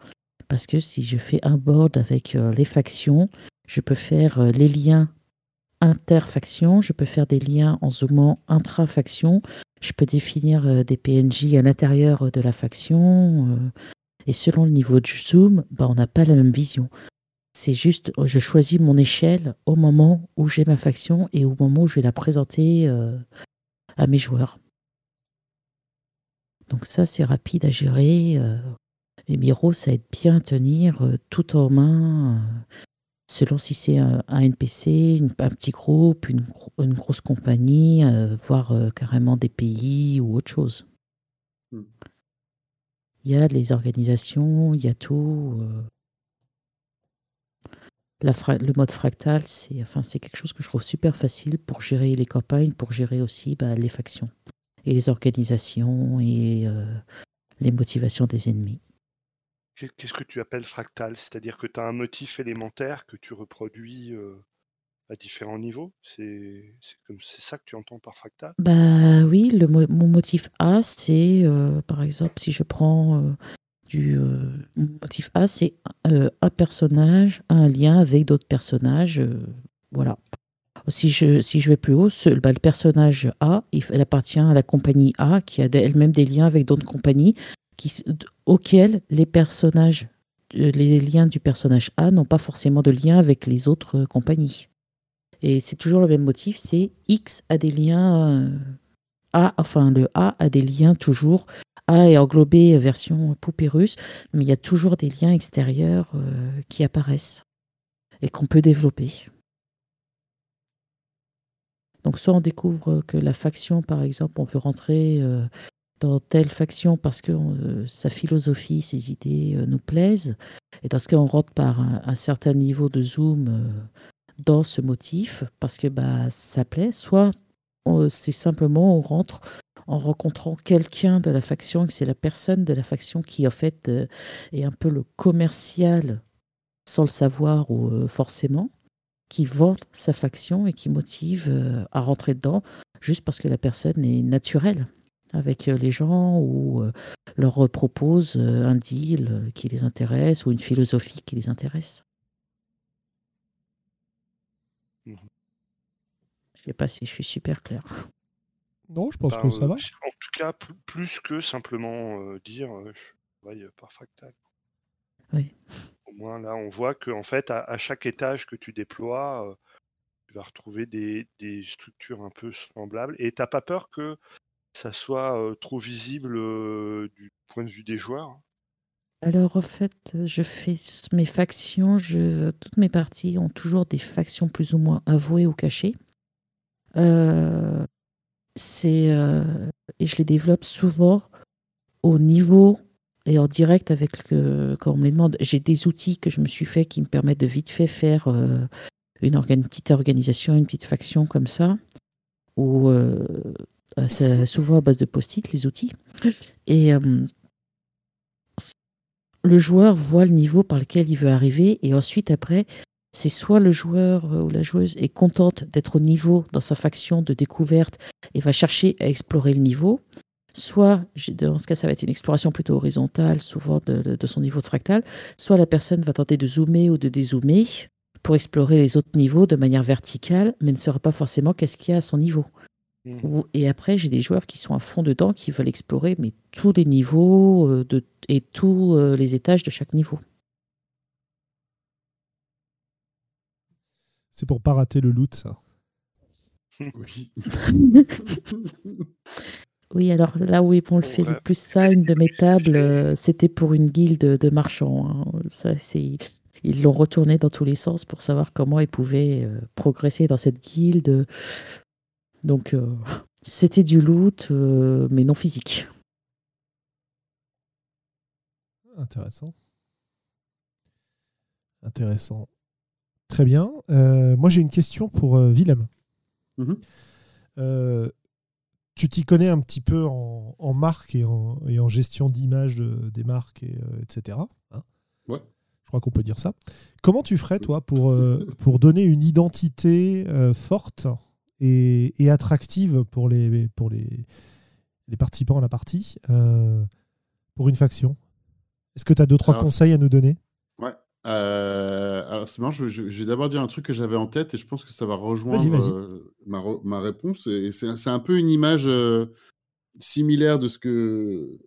Parce que si je fais un board avec les factions, je peux faire les liens interfactions, je peux faire des liens en zoomant intra-faction, je peux définir euh, des PNJ à l'intérieur euh, de la faction. Euh, et selon le niveau de zoom, bah, on n'a pas la même vision. C'est juste, je choisis mon échelle au moment où j'ai ma faction et au moment où je vais la présenter à mes joueurs. Donc ça, c'est rapide à gérer. Les Miro, ça aide bien à tenir tout en main selon si c'est un, NPC, un petit groupe, une, grosse compagnie, euh, voire euh, carrément des pays ou autre chose. Hmm. Il y a les organisations, il y a tout. Euh. le mode fractal, c'est enfin, quelque chose que je trouve super facile pour gérer les campagnes, pour gérer aussi bah, les factions et les organisations et les motivations des ennemis. Qu'est-ce que tu appelles fractal? C'est-à-dire que tu as un motif élémentaire que tu reproduis à différents niveaux? C'est ça que tu entends par fractal? Bah oui, le, mon motif A, c'est par exemple, si je prends du. motif A, c'est un personnage, un lien avec d'autres personnages. voilà. Si je, si je vais plus haut, bah, le personnage A, il, appartient à la compagnie A qui a elle-même des liens avec d'autres compagnies auxquels les personnages, euh, les liens du personnage A n'ont pas forcément de lien avec les autres euh, compagnies. Et c'est toujours le même motif, c'est X a des liens euh, A, enfin le A a des liens toujours. A est englobé version poupée russe, mais il y a toujours des liens extérieurs qui apparaissent et qu'on peut développer. Donc soit on découvre que la faction, par exemple, on veut rentrer dans telle faction parce que euh, sa philosophie, ses idées euh, nous plaisent. Et dans ce cas, on rentre par un, certain niveau de zoom euh, dans ce motif parce que bah, ça plaît. Soit c'est simplement on rentre en rencontrant quelqu'un de la faction, que c'est la personne de la faction qui en fait est un peu le commercial sans le savoir ou forcément, qui vend sa faction et qui motive à rentrer dedans juste parce que la personne est naturelle avec euh, les gens ou euh, leur propose euh, un deal qui les intéresse ou une philosophie qui les intéresse. Mmh je ne sais pas si je suis super clair. Non, je pense que ça va. En tout cas, plus que simplement dire je travaille par fractal. Oui. Au moins là, on voit que en fait, à, chaque étage que tu déploies, tu vas retrouver des, des, structures un peu semblables. Et tu n'as pas peur que ça soit trop visible du point de vue des joueurs Alors en fait, je fais mes factions, je, toutes mes parties ont toujours des factions plus ou moins avouées ou cachées. c'est et je les développe souvent au niveau et en direct avec le, quand on me les demande. J'ai des outils que je me suis fait qui me permettent de vite fait faire euh, une, petite organisation, une petite faction comme ça, ou euh, c'est souvent à base de post-it les outils. Et euh, le joueur voit le niveau par lequel il veut arriver, et ensuite après, c'est soit le joueur ou la joueuse est contente d'être au niveau dans sa faction de découverte et va chercher à explorer le niveau, soit, dans ce cas, ça va être une exploration plutôt horizontale, souvent de, son niveau de fractal, soit la personne va tenter de zoomer ou de dézoomer pour explorer les autres niveaux de manière verticale, mais ne saura pas forcément qu'est-ce qu'il y a à son niveau. Mmh. Et après, j'ai des joueurs qui sont à fond dedans, qui veulent explorer mais tous les niveaux euh, de, et tous euh, les étages de chaque niveau. C'est pour pas rater le loot, ça. Oui. Oui, alors là où on le fait le plus ça, une de mes tables, euh, c'était pour une guilde de marchands. Hein. Ça, c'est... Ils l'ont retourné dans tous les sens pour savoir comment ils pouvaient euh, progresser dans cette guilde. Donc, euh, c'était du loot, mais non physique. Intéressant. Intéressant. Très bien. moi, j'ai une question pour Willem. Mmh tu t'y connais un petit peu en, en marque et en, et en gestion d'image des marques, et, euh, etc. Hein ouais. Je crois qu'on peut dire ça. Comment tu ferais, toi, pour, euh, pour donner une identité euh, forte et, et, attractive pour les, pour les, les participants à la partie pour une faction Est-ce que tu as deux, trois conseils à nous donner? Euh, alors c'est marrant, je, vais d'abord dire un truc que j'avais en tête et je pense que ça va rejoindre euh, ma, réponse. Et c'est un peu une image euh, similaire de ce que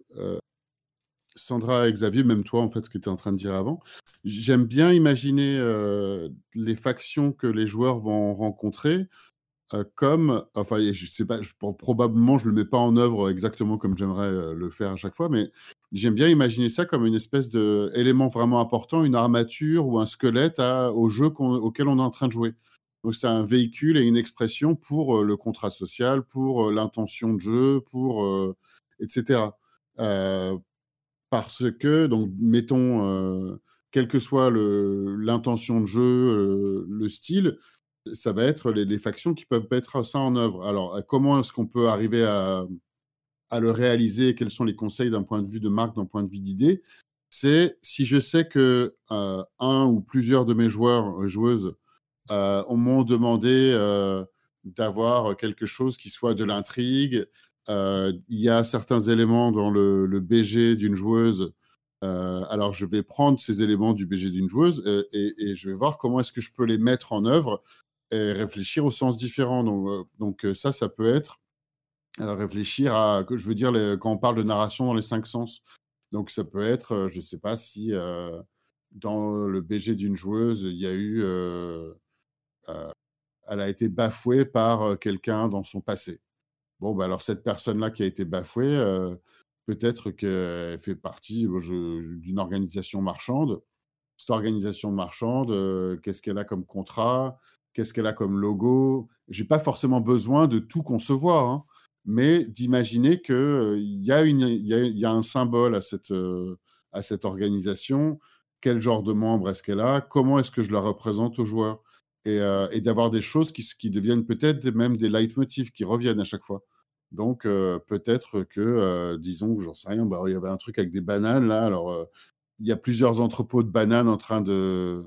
Sandra et Xavier, même toi en fait, ce que tu es en train de dire avant. J'aime bien imaginer les factions que les joueurs vont rencontrer comme, enfin, je sais pas, probablement je le mets pas en œuvre exactement comme j'aimerais le faire à chaque fois, mais j'aime bien imaginer ça comme une espèce d'élément vraiment important, une armature ou un squelette au jeu auquel on est en train de jouer. Donc c'est un véhicule et une expression pour le contrat social, pour l'intention de jeu, pour etc. parce que donc mettons quelle que soit l'intention de jeu, le style, ça va être les, factions qui peuvent mettre ça en œuvre. Alors, comment est-ce qu'on peut arriver à, le réaliser Quels sont les conseils d'un point de vue de marque, d'un point de vue d'idée? C'est si je sais que euh, un ou plusieurs de mes joueurs, euh, joueuses, euh, m'ont demandé euh, d'avoir quelque chose qui soit de l'intrigue. il y a certains éléments dans le, BG d'une joueuse. alors, je vais prendre ces éléments du BG d'une joueuse et, je vais voir comment est-ce que je peux les mettre en œuvre et réfléchir au sens différent. Donc, euh, donc euh, ça, ça peut être euh, réfléchir à, je veux dire, quand on parle de narration dans les cinq sens. Donc ça peut être, je ne sais pas si dans le BG d'une joueuse, il y a eu, elle a été bafouée par quelqu'un dans son passé. Bon, bah alors cette personne-là qui a été bafouée, peut-être qu'elle fait partie d'une organisation marchande. Cette organisation marchande, qu'est-ce qu'elle a comme contrat? Qu'est-ce qu'elle a comme logo? J'ai pas forcément besoin de tout concevoir, hein, mais d'imaginer qu'il euh, y, a y, a, un symbole à cette, euh, à cette organisation, quel genre de membre est-ce qu'elle a, comment est-ce que je la représente aux joueurs, et, euh, d'avoir des choses qui, qui deviennent peut-être même des leitmotifs qui reviennent à chaque fois. Donc peut-être que, disons, j'en sais rien, bah, il y avait un truc avec des bananes là, alors il y a plusieurs entrepôts de bananes en train de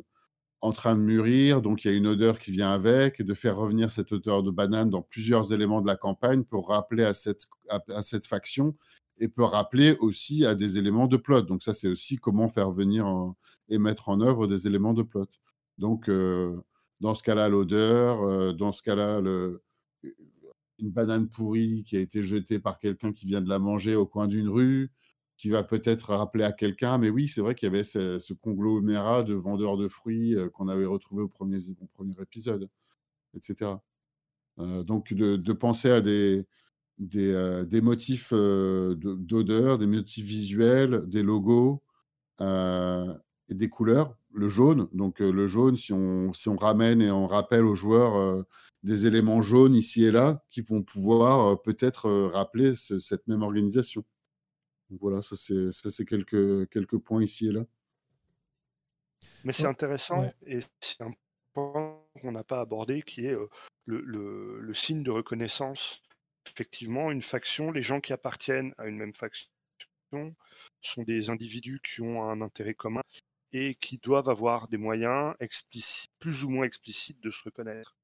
en train de mûrir, donc il y a une odeur qui vient avec, de faire revenir cette odeur de banane dans plusieurs éléments de la campagne pour rappeler à cette, à, cette faction et peut rappeler aussi à des éléments de plot. Donc ça, c'est aussi comment faire venir et mettre en œuvre des éléments de plot. Donc euh, dans ce cas-là, l'odeur, euh, dans ce cas-là, une banane pourrie qui a été jetée par quelqu'un qui vient de la manger au coin d'une rue, qui va peut-être rappeler à quelqu'un, mais oui, c'est vrai qu'il y avait ce, conglomérat de vendeurs de fruits euh, qu'on avait retrouvé au premier, premier épisode, etc. Euh, donc de, penser à des, euh, motifs d'odeur, des motifs visuels, des logos et des couleurs. Le jaune, donc le jaune, si on ramène et on rappelle aux joueurs des éléments jaunes ici et là, qui vont pouvoir peut-être rappeler cette même organisation. Voilà, ça c'est quelques, quelques points ici et là. Mais c'est intéressant et c'est un point qu'on n'a pas abordé qui est le, le, signe de reconnaissance. Effectivement, une faction, les gens qui appartiennent à une même faction sont des individus qui ont un intérêt commun et qui doivent avoir des moyens explicites, plus ou moins explicites de se reconnaître.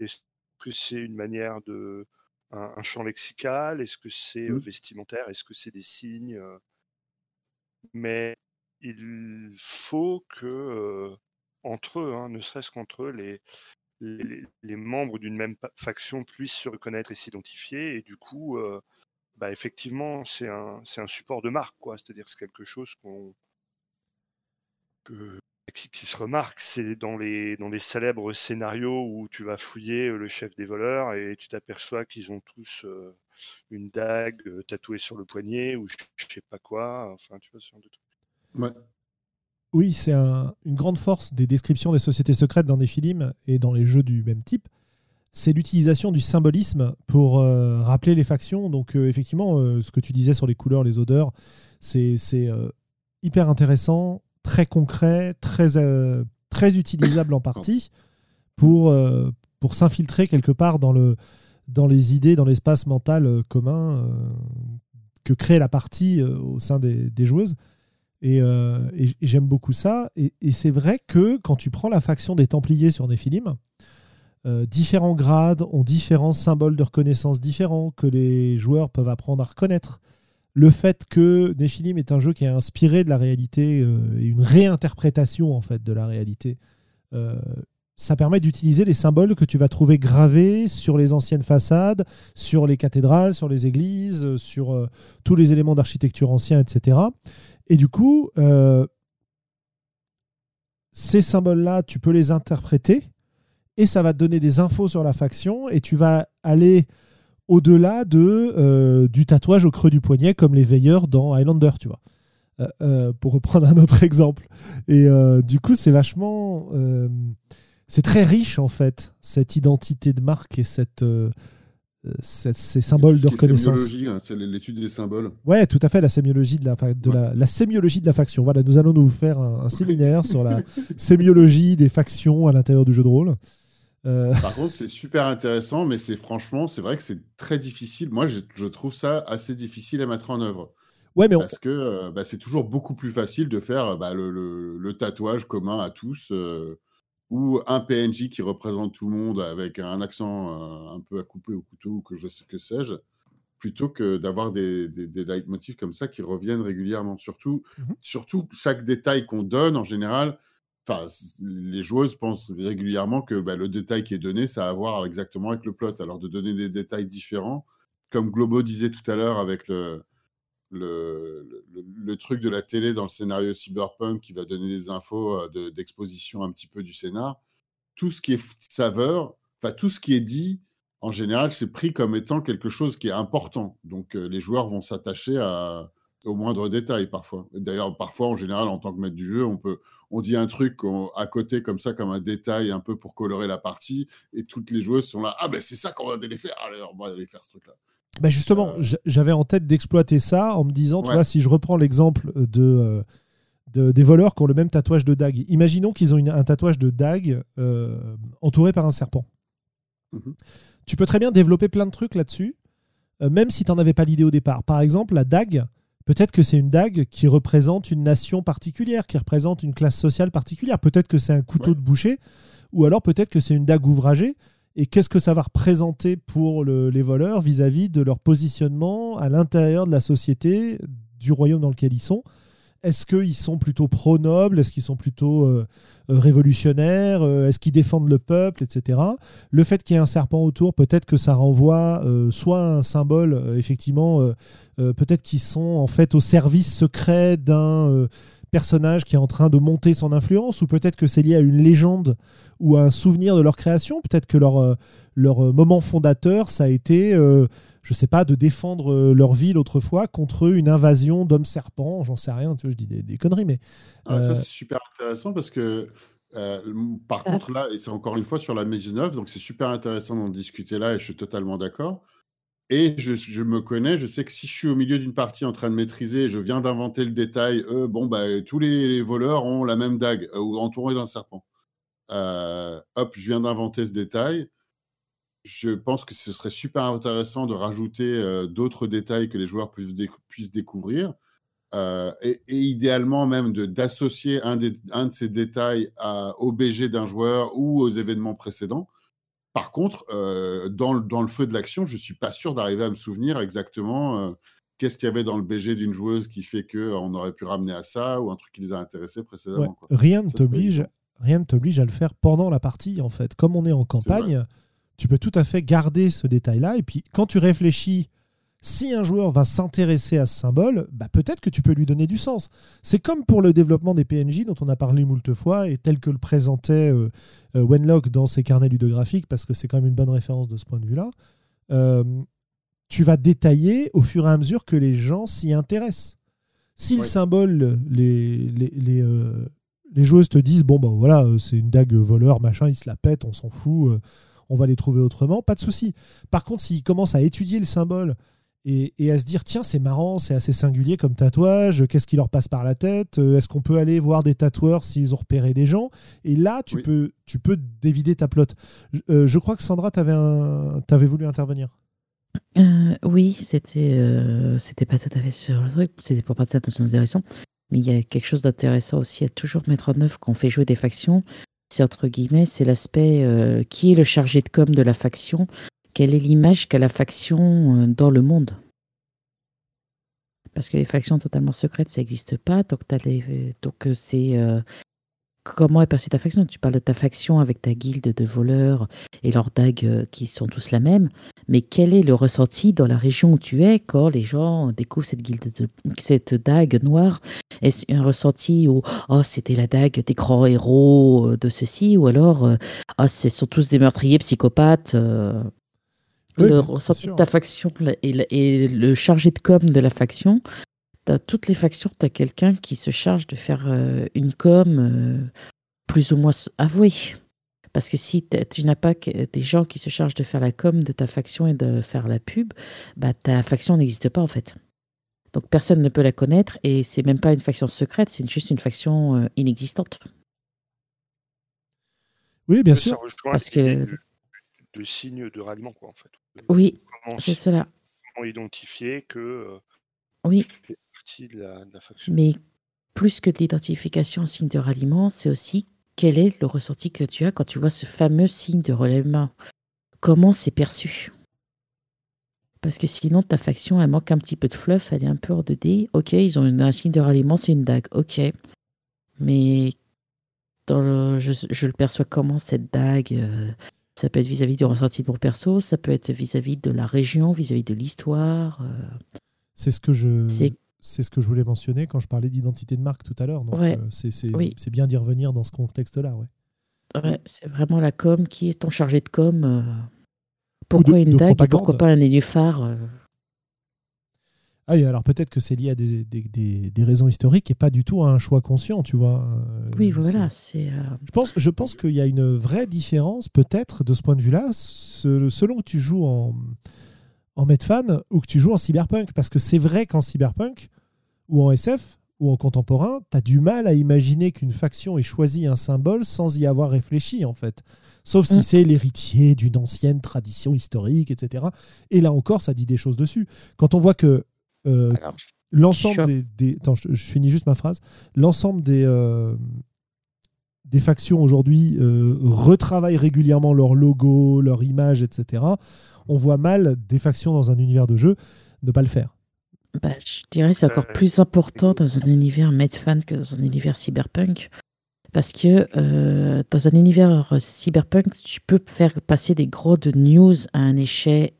Est-ce que c'est une manière de un, champ lexical? Est-ce que c'est mmh. vestimentaire? Est-ce que c'est des signes Mais il faut que entre eux, hein, ne serait-ce qu'entre eux, les, les, membres d'une même faction puissent se reconnaître et s'identifier. Et du coup, bah, effectivement, c'est un, un support de marque, quoi. C'est-à-dire c'est quelque chose qu'on qui, se remarque, c'est dans les, dans les célèbres scénarios où tu vas fouiller le chef des voleurs et tu t'aperçois qu'ils ont tous une dague tatouée sur le poignet ou je, sais pas quoi. Enfin, tu vois, ce genre de truc. Oui, c'est une grande force des descriptions des sociétés secrètes dans des films et dans les jeux du même type. C'est l'utilisation du symbolisme pour rappeler les factions. Donc, effectivement, ce que tu disais sur les couleurs, les odeurs, c'est hyper intéressant très concret, très, euh, très utilisable en partie pour, euh, pour s'infiltrer quelque part dans, le, dans les idées, dans l'espace mental euh, commun que crée la partie au sein des, des joueuses. Et, j'aime beaucoup ça. Et, c'est vrai que quand tu prends la faction des Templiers sur Néphilim, différents grades ont différents symboles de reconnaissance différents que les joueurs peuvent apprendre à reconnaître le fait que Nephilim est un jeu qui est inspiré de la réalité euh, et une réinterprétation en fait de la réalité, euh, ça permet d'utiliser les symboles que tu vas trouver gravés sur les anciennes façades, sur les cathédrales, sur les églises, sur euh, tous les éléments d'architecture anciens, etc. Et du coup, ces symboles-là, tu peux les interpréter et ça va te donner des infos sur la faction et tu vas aller au-delà de, euh, du tatouage au creux du poignet comme les veilleurs dans Highlander, tu vois. Euh, euh, pour reprendre un autre exemple. Et du coup, c'est vachement. c'est très riche, en fait, cette identité de marque et cette. ces symboles de reconnaissance. Hein, c'est l'étude des symboles. Ouais, tout à fait, la sémiologie de la, de la, la, sémiologie de la faction. Voilà, nous allons nous faire un, un séminaire sur la sémiologie des factions à l'intérieur du jeu de rôle. Euh, Par contre, c'est super intéressant, mais c'est franchement, c'est vrai que c'est très difficile. Moi, je, trouve ça assez difficile à mettre en œuvre. Ouais, mais Parce que euh, bah, c'est toujours beaucoup plus facile de faire bah, le, tatouage commun à tous, euh, ou un PNJ qui représente tout le monde avec un accent un peu à couper au couteau, ou que je sais que sais-je, plutôt que d'avoir des, des, des leitmotifs comme ça qui reviennent régulièrement. Surtout, mmh surtout chaque détail qu'on donne, en général, Les joueuses pensent régulièrement que bah, le détail qui est donné, ça a à voir exactement avec le plot. Alors de donner des détails différents, comme Globo disait tout à l'heure avec le, le, le, truc de la télé dans le scénario cyberpunk qui va donner des infos euh, d'exposition un petit peu du scénar, tout ce qui est saveur, enfin tout ce qui est dit, en général, c'est pris comme étant quelque chose qui est important. Donc euh, les joueurs vont s'attacher au moindre détail parfois. D'ailleurs, parfois, en général, en tant que maître du jeu, on peut, on dit un truc à côté comme ça, comme un détail un peu pour colorer la partie, et toutes les joueuses sont là. Ah ben c'est ça qu'on va aller faire. Alors on va aller faire ce truc-là. Bah justement, euh. j'avais en tête d'exploiter ça en me disant, tu vois, si je reprends l'exemple de, euh, des voleurs qui ont le même tatouage de dague. Imaginons qu'ils ont un tatouage de dague euh, entouré par un serpent. Mhm. Tu peux très bien développer plein de trucs là-dessus, même si tu n'en avais pas l'idée au départ. Par exemple, la dague, Peut-être que c'est une dague qui représente une nation particulière, qui représente une classe sociale particulière. Peut-être que c'est un couteau de boucher, ou alors peut-être que c'est une dague ouvragée. Et qu'est-ce que ça va représenter pour les voleurs vis-à-vis de leur positionnement à l'intérieur de la société, du royaume dans lequel ils sont? Est-ce qu'ils sont plutôt pro-nobles Est-ce qu'ils sont plutôt euh, euh, révolutionnaires? Euh, Est-ce qu'ils défendent le peuple, etc. Le fait qu'il y ait un serpent autour, peut-être que ça renvoie soit un symbole, effectivement, peut-être qu'ils sont en fait au service secret d'un personnage qui est en train de monter son influence, ou peut-être que c'est lié à une légende ou à un souvenir de leur création. Peut-être que leur, leur moment fondateur, ça a été je sais pas, de défendre euh, leur ville autrefois contre une invasion d'hommes serpents, j'en sais rien, tu vois, je dis des, conneries, mais. Ah, ça, euh, c'est super intéressant parce que, euh, par contre, là, et c'est encore une fois sur la Maison donc c'est super intéressant d'en discuter là et je suis totalement d'accord. Et je, me connais, je sais que si je suis au milieu d'une partie en train de maîtriser, je viens d'inventer le détail, euh, bon, bah, tous les voleurs ont la même dague, euh, ou entourés d'un serpent. Euh, hop, je viens d'inventer ce détail. Je pense que ce serait super intéressant de rajouter d'autres détails que les joueurs puissent, découvrir. Et, idéalement même d'associer un, un, de ces détails à, au BG d'un joueur ou aux événements précédents. Par contre, euh, dans, le, dans, le feu de l'action, je ne suis pas sûr d'arriver à me souvenir exactement euh, qu'est-ce qu'il y avait dans le BG d'une joueuse qui fait qu'on aurait pu ramener à ça ou un truc qui les a intéressés précédemment. Rien ne t'oblige. Rien ne t'oblige à le faire pendant la partie, en fait. Comme on est en campagne, tu peux tout à fait garder ce détail-là. Et puis, quand tu réfléchis si un joueur va s'intéresser à ce symbole, bah peut-être que tu peux lui donner du sens. C'est comme pour le développement des PNJ dont on a parlé moult fois et tel que le présentait euh, euh, Wenlock dans ses carnets ludographiques, parce que c'est quand même une bonne référence de ce point de vue-là. Euh, tu vas détailler au fur et à mesure que les gens s'y intéressent. Si le symbole, les, les, les, les, joueuses te disent bon, ben voilà, c'est une dague voleur, machin, ils se la pètent, on s'en fout, on va les trouver autrement, pas de souci. Par contre, s'ils commencent à étudier le symbole, et, à se dire tiens c'est marrant, c'est assez singulier comme tatouage, qu'est-ce qui leur passe par la tête, euh, est-ce qu'on peut aller voir des tatoueurs s'ils ont repéré des gens? Et là tu peux tu peux dévider ta plotte. Euh, je crois que Sandra t'avais un... avais voulu intervenir. Euh, oui, c'était c'était pas tout à fait sur le truc, c'était pour partir dans une direction, mais il y a quelque chose d'intéressant aussi à toujours mettre en œuvre quand on fait jouer des factions. C'est l'aspect qui est le chargé de com de la faction? Quelle est l'image qu'a la faction euh, dans le monde? Parce que les factions totalement secrètes, ça n'existe pas. Donc, euh, c'est euh, comment est perçue ta faction? Tu parles de ta faction avec ta guilde de voleurs et leurs dagues qui sont tous la même. Mais quel est le ressenti dans la région où tu es quand les gens découvrent cette guilde de cette dague noire? Est-ce un ressenti où oh c'était la dague des grands héros de ceci ou alors oh, ce sont tous des meurtriers psychopathes le ressenti de ta faction et le, chargé de com de la faction, tu toutes les factions, tu as quelqu'un qui se charge de faire euh, une com euh, plus ou moins avouée. Parce que si tu n'as pas des gens qui se chargent de faire la com de ta faction et de faire la pub, bah, ta faction n'existe pas en fait. Donc personne ne peut la connaître et c'est même pas une faction secrète, c'est juste une faction euh, inexistante. Oui, bien sûr. Parce que de signes de ralliement, quoi, en fait. Oui, c'est cela. Comment identifier que euh, oui. Fait partie de la, faction. Mais plus que de l'identification signe de ralliement, c'est aussi quel est le ressenti que tu as quand tu vois ce fameux signe de relèvement. Comment c'est perçu? Parce que sinon, ta faction, elle manque un petit peu de fluff, elle est un peu hors de dé. Ok, ils ont un signe de ralliement, c'est une dague. Ok. Mais dans je, le perçois comment cette dague euh, ça peut être vis-à-vis du ressenti de mon perso, ça peut être vis-à-vis de la région, vis-à-vis de l'histoire. Euh. C'est ce que je. C'est ce que je voulais mentionner quand je parlais d'identité de marque tout à l'heure. Euh, c'est bien d'y revenir dans ce contexte-là. Ouais. c'est vraiment la com qui est ton chargé de com. Euh. Pourquoi une dague et pourquoi pas un nénuphar ah alors peut-être que c'est lié à des, des, raisons historiques et pas du tout à un choix conscient, tu vois. Euh, oui, voilà. c'est. Euh, je pense, je pense qu'il y a une vraie différence, peut-être, de ce point de vue-là, selon que tu joues en, en Medfan ou que tu joues en Cyberpunk. Parce que c'est vrai qu'en Cyberpunk, ou en SF, ou en contemporain, tu as du mal à imaginer qu'une faction ait choisi un symbole sans y avoir réfléchi, en fait. Sauf si mm. c'est l'héritier d'une ancienne tradition historique, etc. Et là encore, ça dit des choses dessus. Quand on voit que euh, l'ensemble des, Attends, je, finis juste ma phrase. L'ensemble des, euh, des factions aujourd'hui euh, retravaillent régulièrement leur logo, leur image, etc. On voit mal des factions dans un univers de jeu ne pas le faire. Bah, je dirais c'est encore plus important dans un univers Medfan que dans un univers cyberpunk. Parce que dans un univers cyberpunk, tu peux faire passer des grandes news à un échec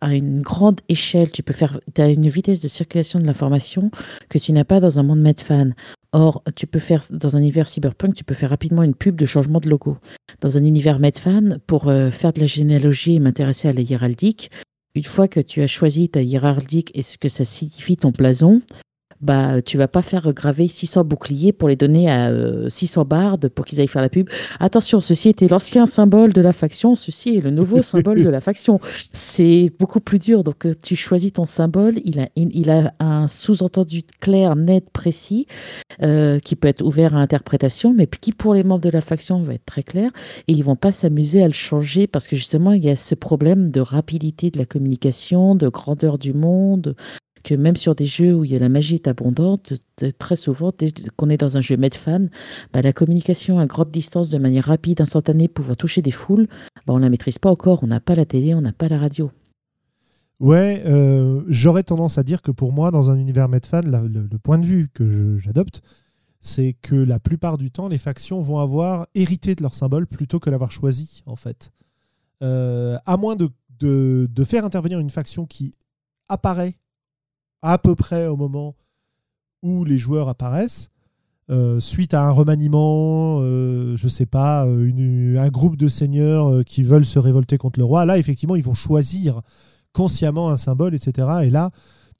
à une grande échelle. Tu peux faire, as une vitesse de circulation de l'information que tu n'as pas dans un monde Medfan. Or, tu peux faire dans un univers cyberpunk, tu peux faire rapidement une pub de changement de logo. Dans un univers Medfan, pour euh, faire de la généalogie et m'intéresser à la hiéraldique, une fois que tu as choisi ta hiéraldique et ce que ça signifie ton blason, bah tu vas pas faire graver 600 boucliers pour les donner à 600 bardes pour qu'ils aillent faire la pub. Attention, ceci était l'ancien symbole de la faction, ceci est le nouveau symbole de la faction. C'est beaucoup plus dur. Donc tu choisis ton symbole, il a, il a un sous-entendu clair, net, précis, qui peut être ouvert à interprétation, mais qui pour les membres de la faction va être très clair. Et ils vont pas s'amuser à le changer parce que justement il y a ce problème de rapidité de la communication, de grandeur du monde, que même sur des jeux où il y a la magie est abondante, très souvent, dès qu'on est dans un jeu Medfan, bah, la communication à grande distance de manière rapide, instantanée, pouvoir toucher des foules, bah, on ne la maîtrise pas encore. On n'a pas la télé, on n'a pas la radio. Ouais, euh, j'aurais tendance à dire que pour moi, dans un univers Medfan, le, point de vue que j'adopte, c'est que la plupart du temps, les factions vont avoir hérité de leur symbole plutôt que l'avoir choisi, en fait. Euh, à moins de, de, faire intervenir une faction qui apparaît à peu près au moment où les joueurs apparaissent, euh, suite à un remaniement, euh, je sais pas, un groupe de seigneurs euh, qui veulent se révolter contre le roi, là, effectivement, ils vont choisir consciemment un symbole, etc. Et là,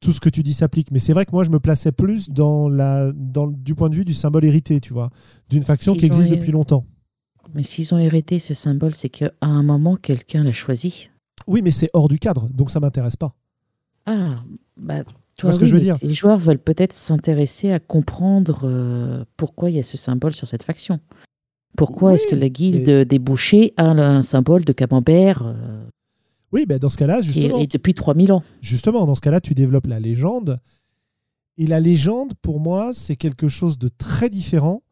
tout ce que tu dis s'applique. Mais c'est vrai que moi, je me plaçais plus dans la, dans, du point de vue du symbole hérité, tu vois, d'une faction qui existe depuis longtemps. Mais s'ils ont hérité ce symbole, c'est qu'à un moment, quelqu'un l'a choisi. Oui, mais c'est hors du cadre, donc ça m'intéresse pas. Ah, bah, tu ce que je veux dire Les joueurs veulent peut-être s'intéresser à comprendre euh, pourquoi il y a ce symbole sur cette faction. Pourquoi est-ce que la guilde des bouchers a un symbole de camembert euh, Oui, ben dans ce cas-là, justement. Et, depuis 3000 ans? Justement, dans ce cas-là, tu développes la légende. Et la légende, pour moi, c'est quelque chose de très différent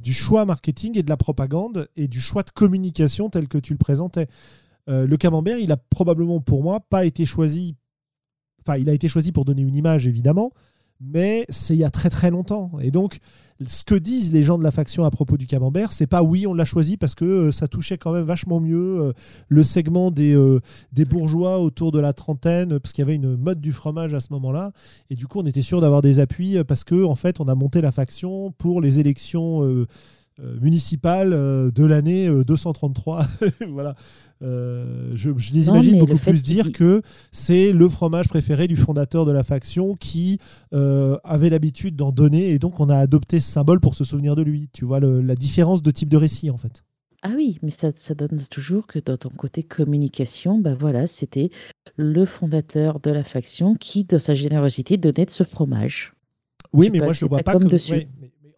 du choix marketing et de la propagande et du choix de communication tel que tu le présentais. Euh, le camembert, il a probablement pour moi pas été choisi Enfin, il a été choisi pour donner une image, évidemment, mais c'est il y a très très longtemps. Et donc, ce que disent les gens de la faction à propos du camembert, c'est pas oui, on l'a choisi parce que euh, ça touchait quand même vachement mieux euh, le segment des, euh, des bourgeois autour de la trentaine, parce qu'il y avait une mode du fromage à ce moment-là. Et du coup, on était sûr d'avoir des appuis parce que, en fait, on a monté la faction pour les élections municipale euh, de l'année 233. Euh, voilà. je, les imagine beaucoup plus dire que c'est le fromage préféré du fondateur de la faction qui avait l'habitude d'en donner et donc on a adopté ce symbole pour se souvenir de lui. Tu vois la différence de type de récit en fait. Ah oui, mais ça, ça, donne toujours que dans ton côté communication, bah voilà, c'était le fondateur de la faction qui, de sa générosité, donnait de ce fromage. Oui, mais moi je ne vois pas comme dessus.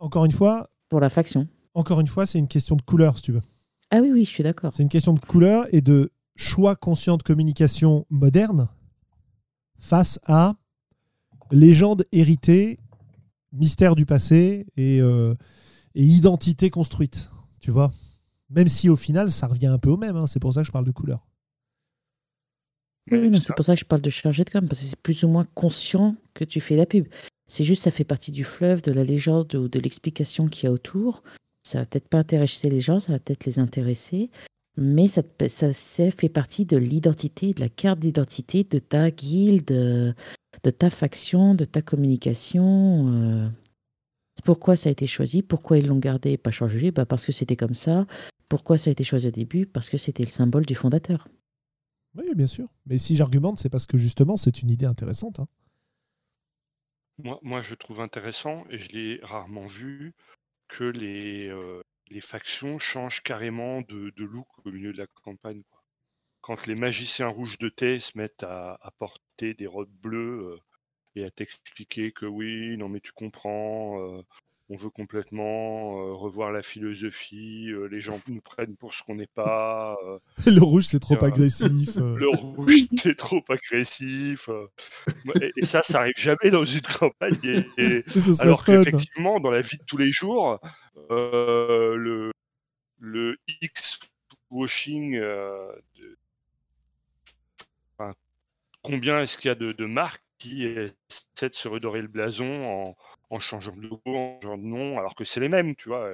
encore une fois. Pour la faction encore une fois, c'est une question de couleur, si tu veux. Ah oui, oui, je suis d'accord. C'est une question de couleur et de choix conscient de communication moderne face à légende héritée, mystère du passé et, euh, identité construite. Tu vois Même si au final, ça revient un peu au même. Hein. c'est pour ça que je parle de couleur. Oui, c'est pour ça que je parle de chargé de com, parce que c'est plus ou moins conscient que tu fais la pub. C'est juste, ça fait partie du fleuve, de la légende ou de l'explication qu'il y a autour ça va peut-être pas intéresser les gens, ça va peut-être les intéresser, mais ça, ça, fait partie de l'identité, de la carte d'identité de ta guilde, de ta faction, de ta communication. Euh. Pourquoi ça a été choisi Pourquoi ils l'ont gardé et pas changé? Bah Parce que c'était comme ça. Pourquoi ça a été choisi au début? Parce que c'était le symbole du fondateur. Oui, bien sûr. Mais si j'argumente, c'est parce que justement, c'est une idée intéressante. Hein. Moi, moi, je trouve intéressant, et je l'ai rarement vu, que les, euh, les factions changent carrément de, look au milieu de la campagne. Quand les magiciens rouges de thé se mettent à, à porter des robes bleues euh, et à t'expliquer que oui, non mais tu comprends, euh, on veut complètement euh, revoir la philosophie, euh, les gens nous prennent pour ce qu'on n'est pas. Euh, le rouge, c'est trop agressif. le rouge, c'est trop agressif. Et, ça, ça arrive jamais dans une campagne. alors qu'effectivement, dans la vie de tous les jours, le, le X-washing, combien est-ce qu'il y a de, de marques qui essaient de se redorer le blason en en changeant de logo, en changeant de nom, alors que c'est les mêmes, tu vois.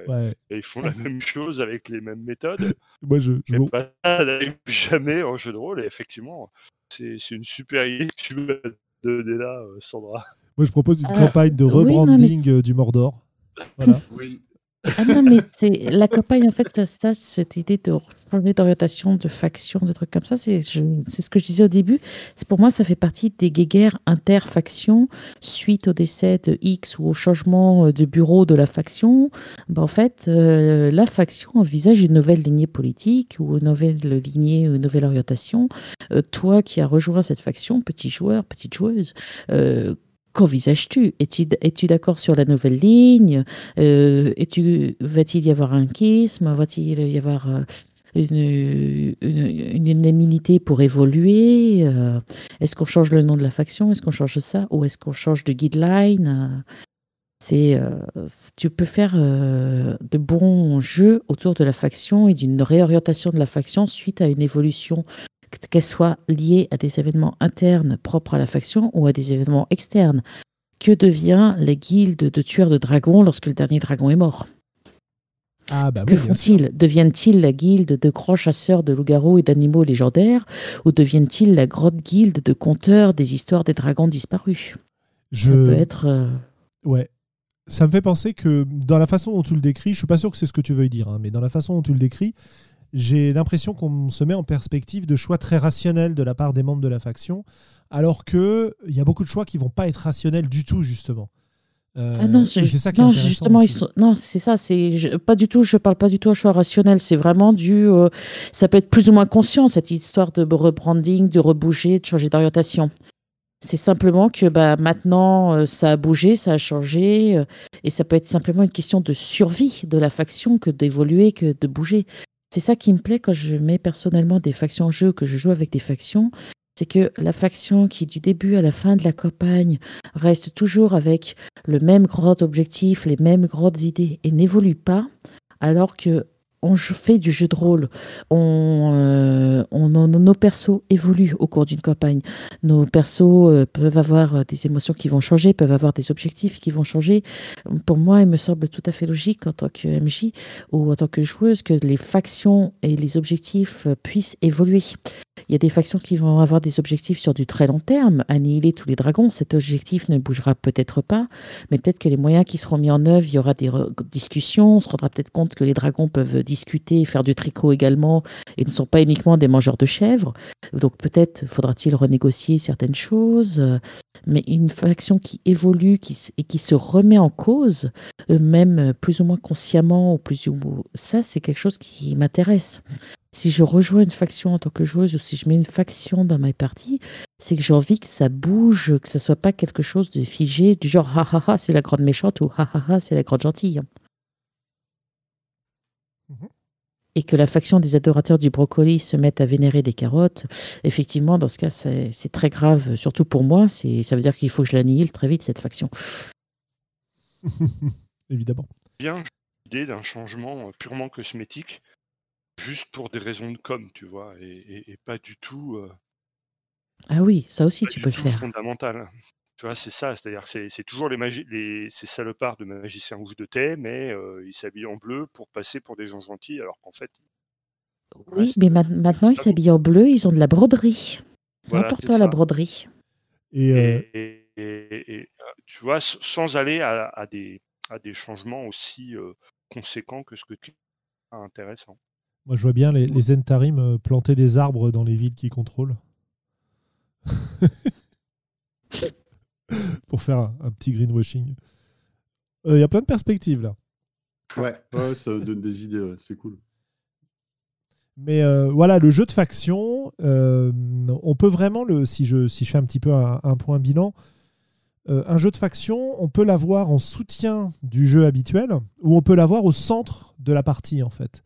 Et ils font la même chose avec les mêmes méthodes. Moi, je. je mais pas, ça n'arrive jamais en jeu de rôle, et effectivement, c'est une super idée que tu m'as donnée là, euh, Sandra. Moi, je propose une campagne de rebranding euh, du Mordor. Voilà. Oui. Ah non, mais c'est la campagne, en fait, ça, cette idée de changer d'orientation, de faction, de trucs comme ça, c'est ce que je disais au début. C'est pour moi, ça fait partie des guéguerres inter-factions suite au décès de X ou au changement euh, de bureau de la faction. Ben, en fait, euh, la faction envisage une nouvelle lignée politique ou une nouvelle lignée une nouvelle orientation. Euh, toi qui as rejoint cette faction, petit joueur, petite joueuse, Qu'envisages-tu? Es-tu d'accord sur la nouvelle ligne? Euh, Va-t-il y avoir un kisme Va-t-il y avoir euh, une, une, unanimité pour évoluer? Euh, Est-ce qu'on change le nom de la faction? Est-ce qu'on change ça? Ou est-ce qu'on change de guideline? C'est, tu peux faire de bons jeux autour de la faction et d'une réorientation de la faction suite à une évolution qu'elle soit liée à des événements internes propres à la faction ou à des événements externes. Que devient la guilde de tueurs de dragons lorsque le dernier dragon est mort? Ah bah que font-ils? Deviennent-ils la guilde de grands chasseurs de loups-garous et d'animaux légendaires ou deviennent-ils la grande guilde de conteurs des histoires des dragons disparus? Je... Ça peut être. Euh, ouais. Ça me fait penser que dans la façon dont tu le décris, je suis pas sûr que c'est ce que tu veuilles dire, hein, mais dans la façon dont tu le décris, j'ai l'impression qu'on se met en perspective de choix très rationnels de la part des membres de la faction, alors qu'il y a beaucoup de choix qui vont pas être rationnels du tout, justement. Euh, ah non, c'est ça qui non, justement, non, c'est ça, c'est pas du tout. Je parle pas du tout à choix rationnel. C'est vraiment du. Euh, ça peut être plus ou moins conscient cette histoire de rebranding, de rebouger, de changer d'orientation. C'est simplement que bah, maintenant, euh, ça a bougé, ça a changé, et ça peut être simplement une question de survie de la faction que d'évoluer, que de bouger. C'est ça qui me plaît quand je mets personnellement des factions en jeu, que je joue avec des factions, c'est que la faction qui du début à la fin de la campagne reste toujours avec le même grand objectif, les mêmes grandes idées et n'évolue pas, alors que on fait du jeu de rôle, on, euh, nos persos évoluent au cours d'une campagne. Nos persos euh, peuvent avoir des émotions qui vont changer, peuvent avoir des objectifs qui vont changer. Pour moi, il me semble tout à fait logique en tant que MJ ou en tant que joueuse que les factions et les objectifs puissent évoluer. Il y a des factions qui vont avoir des objectifs sur du très long terme, annihiler tous les dragons. Cet objectif ne bougera peut-être pas, mais peut-être que les moyens qui seront mis en œuvre, il y aura des discussions, on se rendra peut-être compte que les dragons peuvent discuter, faire du tricot également, et ne sont pas uniquement des mangeurs de chèvres. Donc peut-être faudra-t-il renégocier certaines choses, mais une faction qui évolue qui, et qui se remet en cause, euh, même plus ou moins consciemment, ou plus ou moins, ça c'est quelque chose qui m'intéresse. Si je rejoins une faction en tant que joueuse ou si je mets une faction dans ma partie, c'est que j'ai envie que ça bouge, que ça soit pas quelque chose de figé, du genre ha ha ha c'est la grande méchante ou ha ha ha c'est la grande gentille. Et que la faction des adorateurs du brocoli se mette à vénérer des carottes, effectivement, dans ce cas, c'est très grave, surtout pour moi. Ça veut dire qu'il faut que je l'annihile très vite, cette faction. Évidemment. Bien l'idée d'un changement purement cosmétique, juste pour des raisons de com, tu vois, et, pas du tout. Euh, ah oui, ça aussi, tu peux le faire. fondamental. Tu vois, c'est ça, c'est-à-dire que c'est toujours les, ces salopards de magiciens rouges de thé, mais euh, ils s'habillent en bleu pour passer pour des gens gentils, alors qu'en fait. Oui, mais maintenant ils s'habillent en bleu, ils ont de la broderie. C'est important la broderie. Euh, et, et, tu vois, sans aller à, des, à des changements aussi conséquents que ce que tu as intéressant. Moi, je vois bien les, les Zentarim euh, planter des arbres dans les villes qu'ils contrôlent. Pour faire un, petit greenwashing. Euh, il y a plein de perspectives là. Ouais, ça donne des idées, c'est cool. Mais euh, voilà, le jeu de faction, on peut vraiment, le, si, je, si je fais un petit peu un, un point bilan, un jeu de faction, on peut l'avoir en soutien du jeu habituel ou on peut l'avoir au centre de la partie en fait.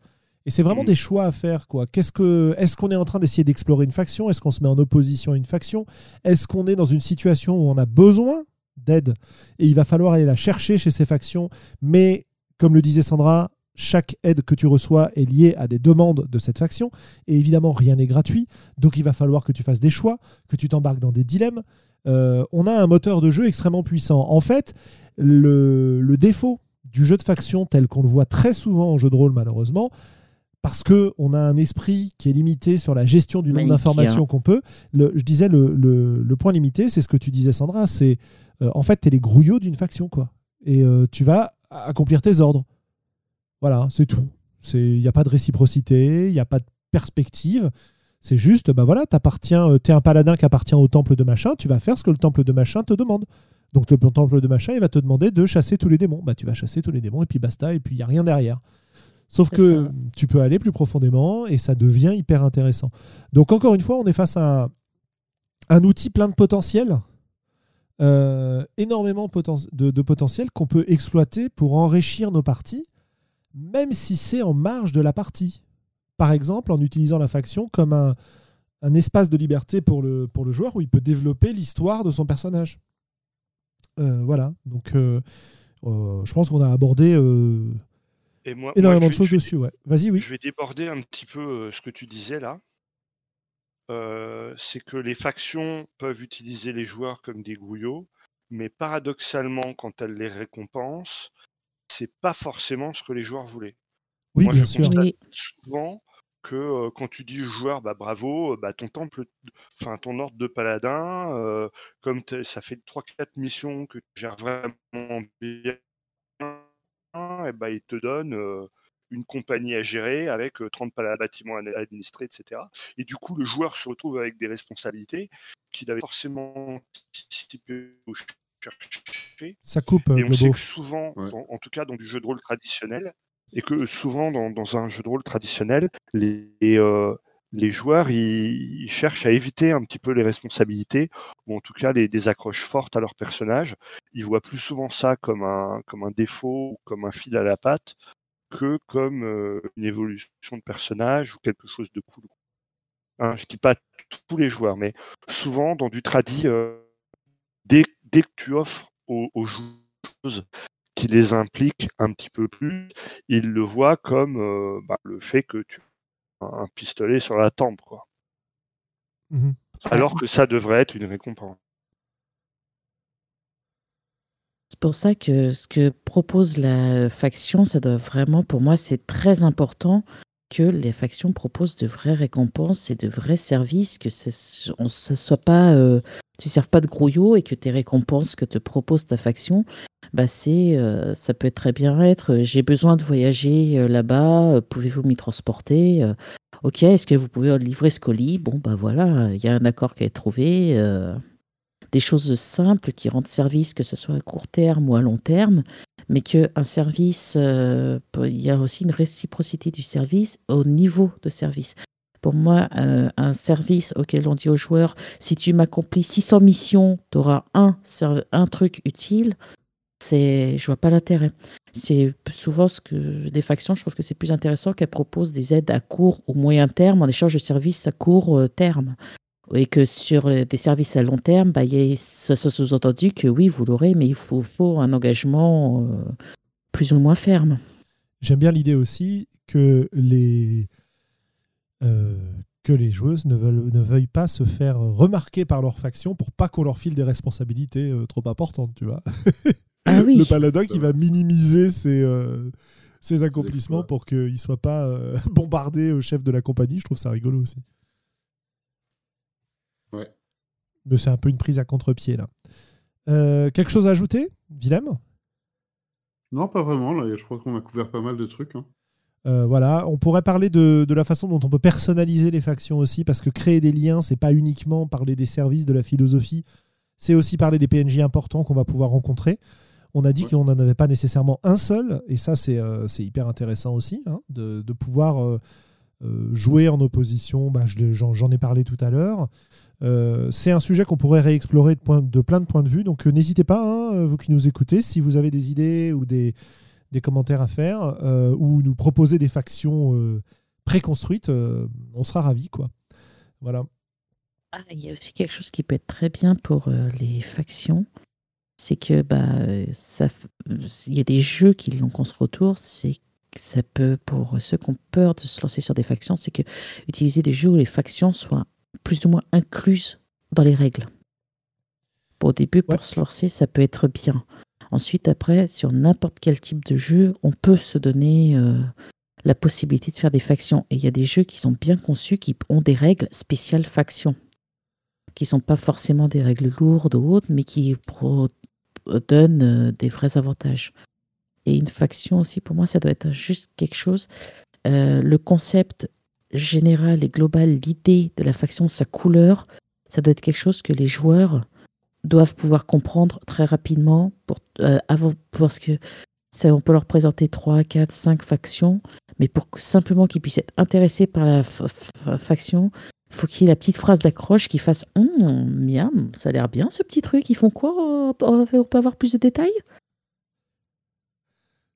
Et c'est vraiment mm. des choix à faire. quoi. Qu'est-ce que, est-ce qu'on est en train d'essayer d'explorer une faction? Est-ce qu'on se met en opposition à une faction? Est-ce qu'on est dans une situation où on a besoin d'aide? Et il va falloir aller la chercher chez ces factions Mais comme le disait Sandra, chaque aide que tu reçois est liée à des demandes de cette faction. Et évidemment, rien n'est gratuit. Donc il va falloir que tu fasses des choix, que tu t'embarques dans des dilemmes. Euh, on a un moteur de jeu extrêmement puissant. En fait, le, le défaut du jeu de faction tel qu'on le voit très souvent en jeu de rôle malheureusement, parce qu'on a un esprit qui est limité sur la gestion du nombre d'informations qu'on peut. je disais, le, point limité, c'est ce que tu disais, Sandra, c'est euh, en fait, tu es les grouillots d'une faction, quoi. Et euh, tu vas accomplir tes ordres. Voilà, c'est tout. Il n'y a pas de réciprocité, il n'y a pas de perspective. C'est juste, bah voilà, t'appartiens, euh, t'es un paladin qui appartient au temple de machin, tu vas faire ce que le temple de machin te demande. Donc le temple de machin, il va te demander de chasser tous les démons. Bah tu vas chasser tous les démons et puis basta, et puis il n'y a rien derrière. Sauf que tu peux aller plus profondément et ça devient hyper intéressant. Donc encore une fois, on est face à un, outil plein de potentiel, euh, énormément de, de potentiel qu'on peut exploiter pour enrichir nos parties, même si c'est en marge de la partie. Par exemple, en utilisant la faction comme un, espace de liberté pour le, pour le joueur où il peut développer l'histoire de son personnage. Euh, voilà, donc euh, je pense qu'on a abordé énormément de choses dessus. Ouais. Vas-y, oui. Je vais déborder un petit peu euh, ce que tu disais là. Euh, c'est que les factions peuvent utiliser les joueurs comme des grouillots, mais paradoxalement, quand elles les récompensent, c'est pas forcément ce que les joueurs voulaient. Oui, bien je sûr. souvent que euh, quand tu dis joueur, bah bravo, bah ton temple, enfin ton ordre de paladin, comme ça fait 3-4 missions que tu gères vraiment bien et bah, il te donne une compagnie à gérer avec 30 bâtiments à administrer, etc. Et du coup, le joueur se retrouve avec des responsabilités qu'il avait forcément anticipé ou cherché. Ça coupe. Et on sait que souvent, en, tout cas dans du jeu de rôle traditionnel, et que souvent dans, un jeu de rôle traditionnel, les, les joueurs ils, cherchent à éviter un petit peu les responsabilités ou en tout cas les, des accroches fortes à leur personnage. Ils voient plus souvent ça comme un, comme un défaut ou comme un fil à la patte que comme euh, une évolution de personnage ou quelque chose de cool. Hein, je dis pas tous les joueurs, mais souvent dans du tradit, euh, dès, dès, que tu offres aux, aux joueuses qui les impliquent un petit peu plus, ils le voient comme euh, bah, le fait que tu un pistolet sur la tempe, quoi. Mmh Alors que ça devrait être une récompense. C'est pour ça que ce que propose la faction, ça doit vraiment, pour moi, c'est très important que les factions proposent de vraies récompenses et de vrais services, que ce ne soit pas, euh, tu ne serves pas de grouillot et que tes récompenses que te propose ta faction, bah c'est, euh, ça peut très bien être euh, j'ai besoin de voyager euh, là-bas, pouvez-vous m'y transporter Ok, est-ce que vous pouvez livrer ce colis? Bon, bah voilà, il y a un accord qui est trouvé. des choses simples qui rendent service, que ce soit à court terme ou à long terme, mais qu'un service, il y a aussi une réciprocité du service au niveau de service. Pour moi, un service auquel on dit aux joueurs, si tu m'accomplis 600 missions, tu auras un, un truc utile, c'est, je vois pas l'intérêt. C'est souvent ce que des factions, je trouve que c'est plus intéressant qu'elles proposent des aides à court ou moyen terme en échange de services à court euh, terme. Et que sur des services à long terme, bah, a, ça, sous-entendu que oui, vous l'aurez, mais il faut, un engagement euh, plus ou moins ferme. J'aime bien l'idée aussi que les, euh, que les joueuses ne veuillent pas se faire remarquer par leur faction pour pas qu'on leur file des responsabilités trop importantes, tu vois. Ah le paladin qui va minimiser ses, euh, ses accomplissements pour qu'il ne soit pas euh, bombardé au chef de la compagnie. Je trouve ça rigolo aussi. Ouais. Mais c'est un peu une prise à contre-pied là. Euh, quelque chose à ajouter, Willem? Non, pas vraiment. Là, je crois qu'on a couvert pas mal de trucs. Hein. voilà, on pourrait parler de, de, la façon dont on peut personnaliser les factions aussi, parce que créer des liens, c'est pas uniquement parler des services, de la philosophie, c'est aussi parler des PNJ importants qu'on va pouvoir rencontrer. On a dit qu'on n'en avait pas nécessairement un seul, et ça c'est euh, hyper intéressant aussi, hein, de, pouvoir euh, euh, jouer en opposition, bah, j'en ai parlé tout à l'heure. c'est un sujet qu'on pourrait réexplorer de, de, plein de points de vue, donc n'hésitez pas, hein, vous qui nous écoutez, si vous avez des idées ou des, des commentaires à faire, ou nous proposer des factions préconstruites, on sera ravis. Quoi. Voilà. Ah, il y a aussi quelque chose qui peut être très bien pour les factions, c'est que bah ça, il y a des jeux qui l'ont construit autour. C'est ça peut pour ceux qui ont peur de se lancer sur des factions, c'est que utiliser des jeux où les factions soient plus ou moins incluses dans les règles. Pour au début, pour se lancer, ça peut être bien. Ensuite, après, sur n'importe quel type de jeu, on peut se donner euh, la possibilité de faire des factions. Et il y a des jeux qui sont bien conçus, qui ont des règles spéciales factions, qui sont pas forcément des règles lourdes ou autres, mais qui pro donne euh, des vrais avantages. Et une faction aussi, pour moi, ça doit être juste quelque chose. Euh, le concept général et global, l'idée de la faction, sa couleur, ça doit être quelque chose que les joueurs doivent pouvoir comprendre très rapidement pour, euh, avant, parce que ça, on peut leur présenter 3, 4, 5 factions, mais pour simplement qu'ils puissent être intéressés par la faction, faut qu'il y ait la petite phrase d'accroche qui fasse hum, miam, ça a l'air bien ce petit truc. Ils font quoi On peut avoir plus de détails?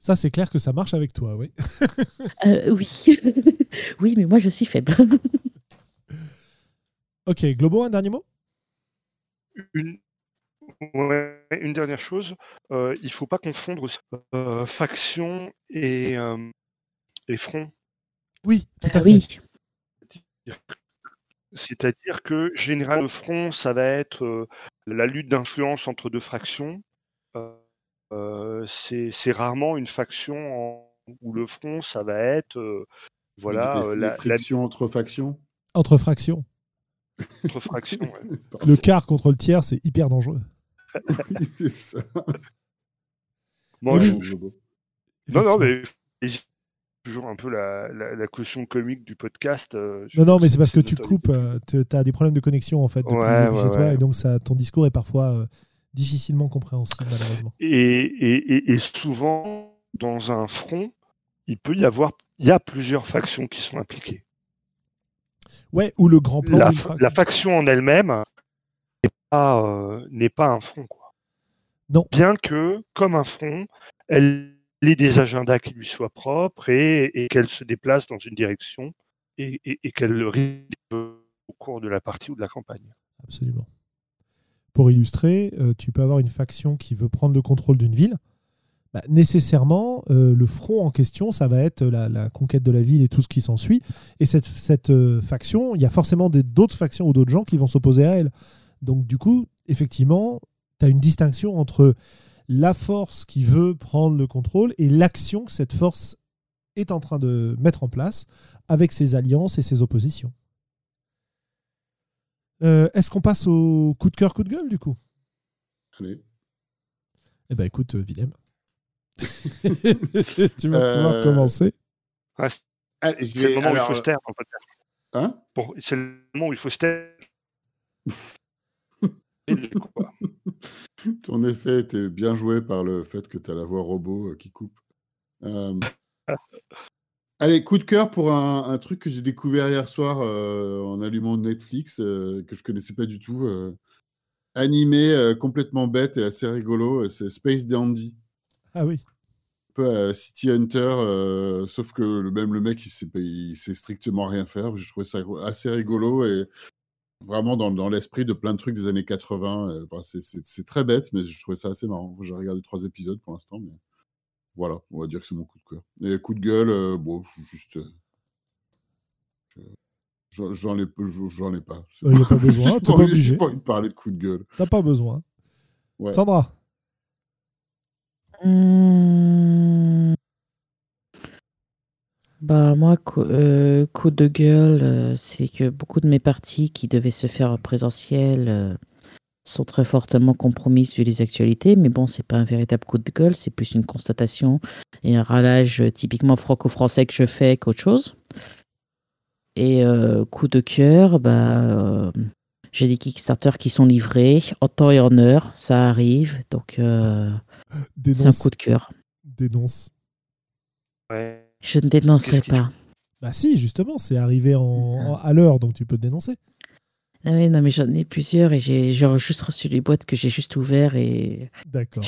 Ça, c'est clair que ça marche avec toi, oui. Euh, oui. oui, mais moi, je suis faible. ok, Globo, un dernier mot? Une... une dernière chose, euh, il ne faut pas confondre euh, faction et, et front. Oui, tout à ah fait. Oui. C'est-à-dire que général le front, ça va être euh, la lutte d'influence entre deux fractions. Euh, euh, c'est rarement une faction où le front, ça va être voilà les, la, frictions entre factions? Entre fractions. Entre fractions. Ouais. le quart contre le tiers, c'est hyper dangereux. c'est ça. Moi, je... Non, non, mais toujours un peu la, la, caution comique du podcast. Euh, non, non, mais c'est parce que tu coupes, euh, tu as des problèmes de connexion en fait depuis, ouais, chez toi, et donc ça, ton discours est parfois euh, difficilement compréhensible malheureusement. Et, et, et, souvent, dans un front, il peut y avoir, il y a plusieurs factions qui sont impliquées. Ouais, ou le grand plan. La, la faction en elle-même n'est pas, n'est pas un front, quoi. Non. Bien que, comme un front, elle les des agendas qui lui soient propres et, qu'elle se déplace dans une direction et, qu'elle rythme au cours de la partie ou de la campagne. Absolument. Pour illustrer, euh, tu peux avoir une faction qui veut prendre le contrôle d'une ville. Bah, nécessairement, euh, le front en question, ça va être la, conquête de la ville et tout ce qui s'ensuit. Et cette, cette euh, faction, il y a forcément d'autres factions ou d'autres gens qui vont s'opposer à elle. Donc du coup, effectivement, tu as une distinction entre la force qui veut prendre le contrôle et l'action que cette force est en train de mettre en place avec ses alliances et ses oppositions. Euh, est-ce qu'on passe au coup de cœur, coup de gueule du coup? Allez. Eh ben écoute, euh, Willem. tu vas pouvoir euh, commencer. c'est le moment où il faut se taire Hein? C'est le moment où il faut se taire. Ton effet était bien joué par le fait que tu as la voix robot euh, qui coupe. Euh, allez, coup de cœur pour un, truc que j'ai découvert hier soir euh, en allumant Netflix, que je connaissais pas du tout. animé, complètement bête et assez rigolo. C'est Space Dandy. Ah oui. Un peu à City Hunter, sauf que le, même le mec, il sait, il sait strictement rien faire. Je trouvais ça assez rigolo et vraiment dans, dans l'esprit de plein de trucs des années 80. Euh, c'est très bête, mais je trouvais ça assez marrant. J'ai regardé trois épisodes pour l'instant, mais voilà, on va dire que c'est mon coup de cœur. Et coup de gueule, euh, bon, juste. Euh, j'en ai, j'en ai pas. Il n'y a pas besoin, t'es pas obligé. pas envie de parler de coup de gueule. T'as pas besoin. Sandra mmh. Bah moi, euh, coup, de gueule, euh, c'est que beaucoup de mes parties qui devaient se faire en présentiel euh, sont très fortement compromises vu les actualités. Mais bon, c'est pas un véritable coup de gueule, c'est plus une constatation et un râlage typiquement franco-français que je fais qu'autre chose. Et coup de cœur, bah j'ai des Kickstarter qui sont livrés en temps et en heure, ça arrive, donc c'est un coup de cœur. Dénonce. Ouais. Je ne dénoncerai pas. Bah si, justement, c'est arrivé en, à l'heure, donc tu peux dénoncer. Ah oui, non, mais j'en ai plusieurs et j'ai juste reçu les boîtes que j'ai juste ouvertes et. D'accord.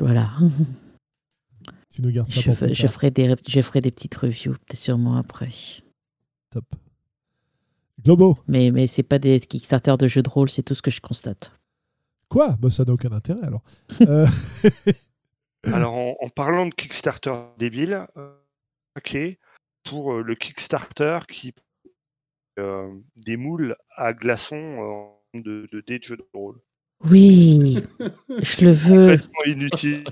Voilà. Tu nous gardes ça je, pour je ferai des Je ferai des petites reviews, sûrement après. Top. Globo. Mais, mais c'est pas des Kickstarter de jeux de rôle, c'est tout ce que je constate. Quoi? Bah, Ça n'a aucun intérêt alors. Euh, alors, en, parlant de Kickstarter débile, euh, pour euh, le Kickstarter qui euh, des moules à glaçons euh, de, de dés de jeux de rôle. Oui, je le veux. inutile.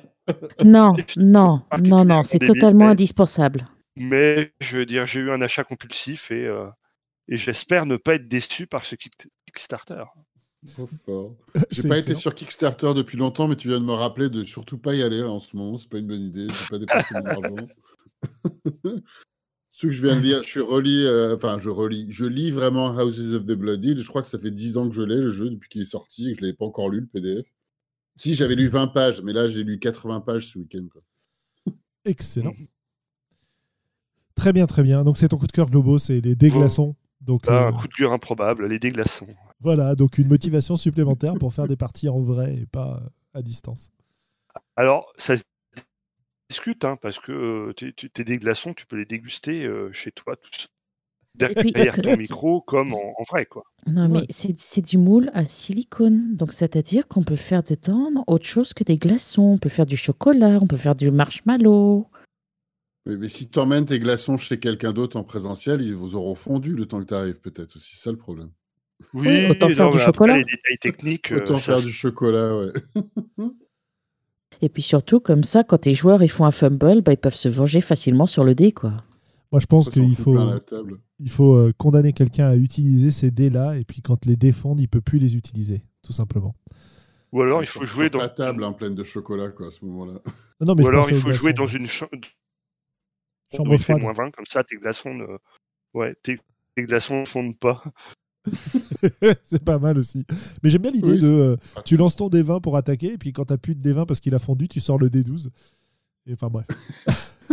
Non, non, non, non, c'est totalement indispensable. Mais je veux dire, j'ai eu un achat compulsif et, et j'espère ne pas être déçu par ce Kickstarter. Trop fort. J'ai pas été sur Kickstarter depuis longtemps, mais tu viens de me rappeler de surtout pas y aller là, en ce moment. C'est pas une bonne idée. J'ai pas dépensé mon argent. Ce que je viens de lire, je relis, euh, enfin je relis, je lis vraiment Houses of the Bloody. Je crois que ça fait 10 ans que je l'ai le jeu depuis qu'il est sorti et que je l'avais pas encore lu le PDF. Si j'avais lu 20 pages, mais là j'ai lu 80 pages ce week-end. quoi. Excellent. Très bien, très bien. Donc c'est ton coup de cœur Globo, c'est les déglaçons. Donc Ah, euh, un coup de cœur improbable, les déglaçons. voilà, donc une motivation supplémentaire pour faire des parties en vrai et pas à distance. Alors, ça se discute, hein, parce que euh, tes- déglaçons, tu peux les déguster euh, chez toi, tout seul. Et puis, derrière ton micro, comme en, en vrai, quoi. Non, Ouais. mais c'est c'est du moule à silicone. Donc, c'est-à-dire qu'on peut faire dedans autre chose que des glaçons. On peut faire du chocolat, on peut faire du marshmallow. Mais, mais si tu emmènes tes glaçons chez quelqu'un d'autre en présentiel, ils vous auront fondu le temps que tu arrives, peut-être aussi. C'est ça le problème. Oui, autant non, faire du chocolat. Les détails techniques, euh, Autant ça faire du chocolat, ouais. Et puis surtout, comme ça, quand tes joueurs ils font un fumble, bah, ils peuvent se venger facilement sur le dé, quoi. Moi, je pense qu'il faut, la il faut euh, condamner quelqu'un à utiliser ces dés-là, et puis quand les défendent, il peut plus les utiliser, tout simplement. Ou alors, il Sur- faut jouer sur dans. ta table en pleine de chocolat, quoi, à ce moment-là. Non, non, mais Ou alors, il faut jouer glaçons. dans une cha- Chambre fait froide. moins 20, comme ça, tes glaçons ne. Ouais, tes, tes glaçons ne fondent pas. c'est pas mal aussi. Mais j'aime bien l'idée Oui, de. euh, tu lances ton D20 pour attaquer, et puis quand t'as plus de D20 parce qu'il a fondu, tu sors le D12. Et enfin bref.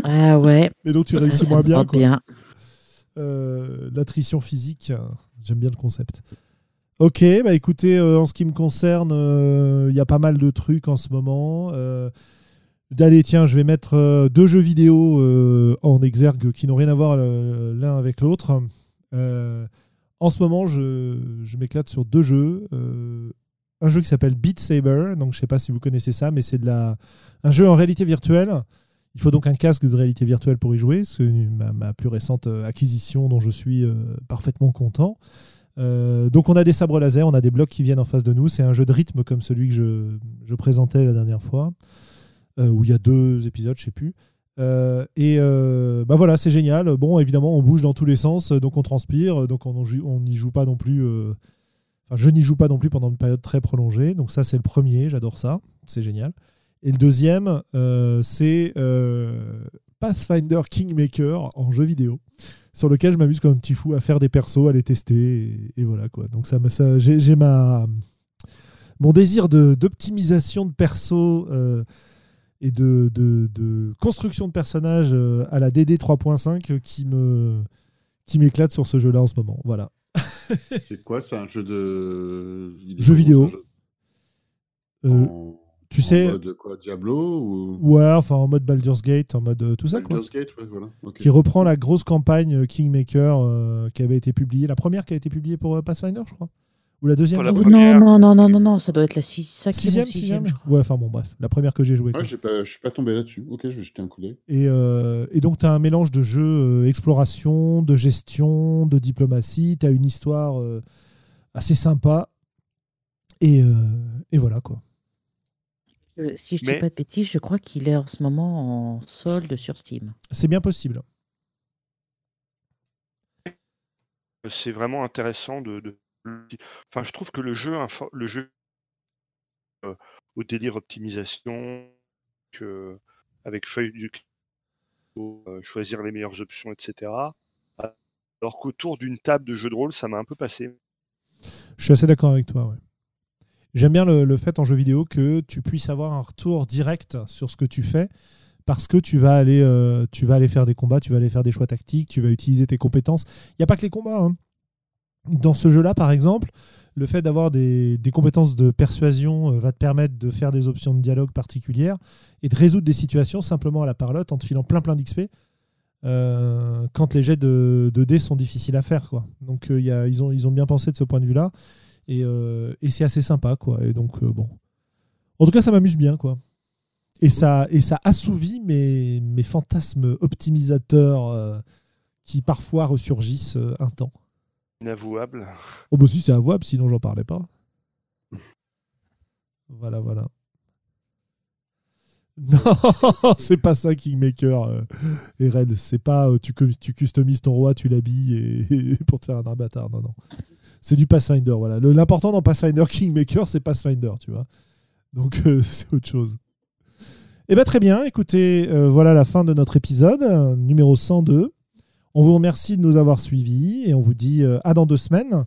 Ah ouais, Mais donc tu réussis moins bien. quoi. bien. Euh, L'attrition physique, euh, j'aime bien le concept. Ok, bah écoutez, euh, en ce qui me concerne, euh, il y a pas mal de trucs en ce moment. Euh, Allez, tiens, je vais mettre euh, deux jeux vidéo euh, en exergue qui n'ont rien à voir l'un avec l'autre. Euh, en ce moment, je, m'éclate sur deux jeux. Euh, un jeu qui s'appelle Beat Saber, donc je sais pas si vous connaissez ça, mais c'est de un jeu en réalité virtuelle. Il faut donc un casque de réalité virtuelle pour y jouer. C'est ma, ma plus récente euh, acquisition dont je suis euh, parfaitement content. Donc on a des sabres laser, on a des blocs qui viennent en face de nous. C'est un jeu de rythme comme celui que je, présentais la dernière fois, où il y a deux épisodes, je sais plus. Euh, et euh, bah voilà, c'est génial. Bon, évidemment, on bouge dans tous les sens, donc on transpire, donc on n'y joue pas non plus. euh, Enfin, je n'y joue pas non plus pendant une période très prolongée. Donc ça, c'est le premier, j'adore ça, c'est génial. Et le deuxième, euh, c'est euh, Pathfinder Kingmaker en jeu vidéo, sur lequel je m'amuse comme un petit fou à faire des persos, à les tester, et, voilà quoi. Donc ça, j'ai ma mon désir d'optimisation de, perso euh, et de, de- de construction de personnages euh, à la DD 3.5 qui me qui m'éclate sur ce jeu-là en ce moment. Voilà. C'est quoi? C'est un jeu de. Jeu vidéo. jeu Euh, En- tu en sais- mode quoi Diablo ou? ouais, enfin en mode Baldur's Gate, en mode euh, tout ça quoi. Baldur's Gate, ouais, voilà. qui reprend la grosse campagne euh, Kingmaker euh, qui avait été publiée, la première qui a été publiée pour euh, Pathfinder, je crois. Ou la deuxième la non première. non, non, non, non, non, non, ça doit être la six, cinquième Sixième. Ouais, enfin bon, bref, la première que j'ai jouée. Ouais, pas, je suis pas tombé là-dessus. Ok, je vais jeter un coup d'œil. Et, euh, et donc, tu as un mélange de jeux euh, exploration, de gestion, de diplomatie. Tu as une histoire euh, assez sympa. Et, euh, et voilà, quoi. Euh, Si je dis Mais- pas de bêtises, je crois qu'il est en ce moment en solde sur Steam. C'est bien possible. C'est vraiment intéressant de, de- Enfin, je trouve que le jeu, euh, au délire optimisation, avec feuille du faut euh, choisir les meilleures options, etc. Alors qu'autour d'une table de jeu de rôle, ça m'a un peu passé. Je suis assez d'accord avec toi. ouais. J'aime bien le, le fait en jeu vidéo que tu puisses avoir un retour direct sur ce que tu fais parce que tu vas aller, euh, tu vas aller faire des combats, tu vas aller faire des choix tactiques, tu vas utiliser tes compétences. Il n'y a pas que les combats. hein. Dans ce jeu-là, par exemple, le fait d'avoir des, compétences de persuasion euh, va te permettre de faire des options de dialogue particulières et de résoudre des situations simplement à la parlotte en te filant plein plein d'XP euh, quand les jets de, dés sont difficiles à faire. Quoi. Donc euh, ils, ont, bien pensé de ce point de vue-là et, c'est assez sympa. Quoi. Et donc, bon. En tout cas, ça m'amuse bien. Quoi. Et ça, et ça assouvit mes, mes fantasmes optimisateurs qui parfois ressurgissent un temps. Inavouable. Oh bah si c'est avouable, sinon j'en parlais pas. Voilà, voilà. Non, c'est pas ça Kingmaker euh, et Red. C'est pas euh, tu, tu customises ton roi, tu l'habilles pour te faire un avatar. Non, non. C'est du Pathfinder, voilà. L'important dans Pathfinder Kingmaker, c'est Pathfinder, tu vois. Donc euh, c'est autre chose. Eh bien très bien, écoutez, euh, voilà la fin de notre épisode, numéro 102. On vous remercie de nous avoir suivis et on vous dit euh, à dans deux semaines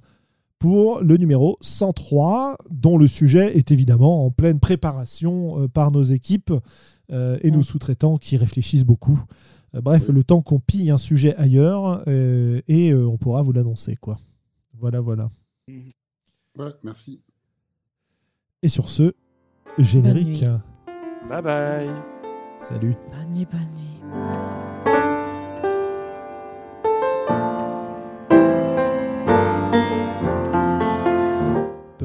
pour le numéro 103, dont le sujet est évidemment en pleine préparation euh, par nos équipes euh, et nos Mm. sous-traitants qui réfléchissent beaucoup. Bref, le temps qu'on pille un sujet ailleurs et on pourra vous l'annoncer. quoi. Voilà, voilà. Ouais, merci. Et sur ce, générique. Bye bye. Salut. Bonne nuit, bonne nuit.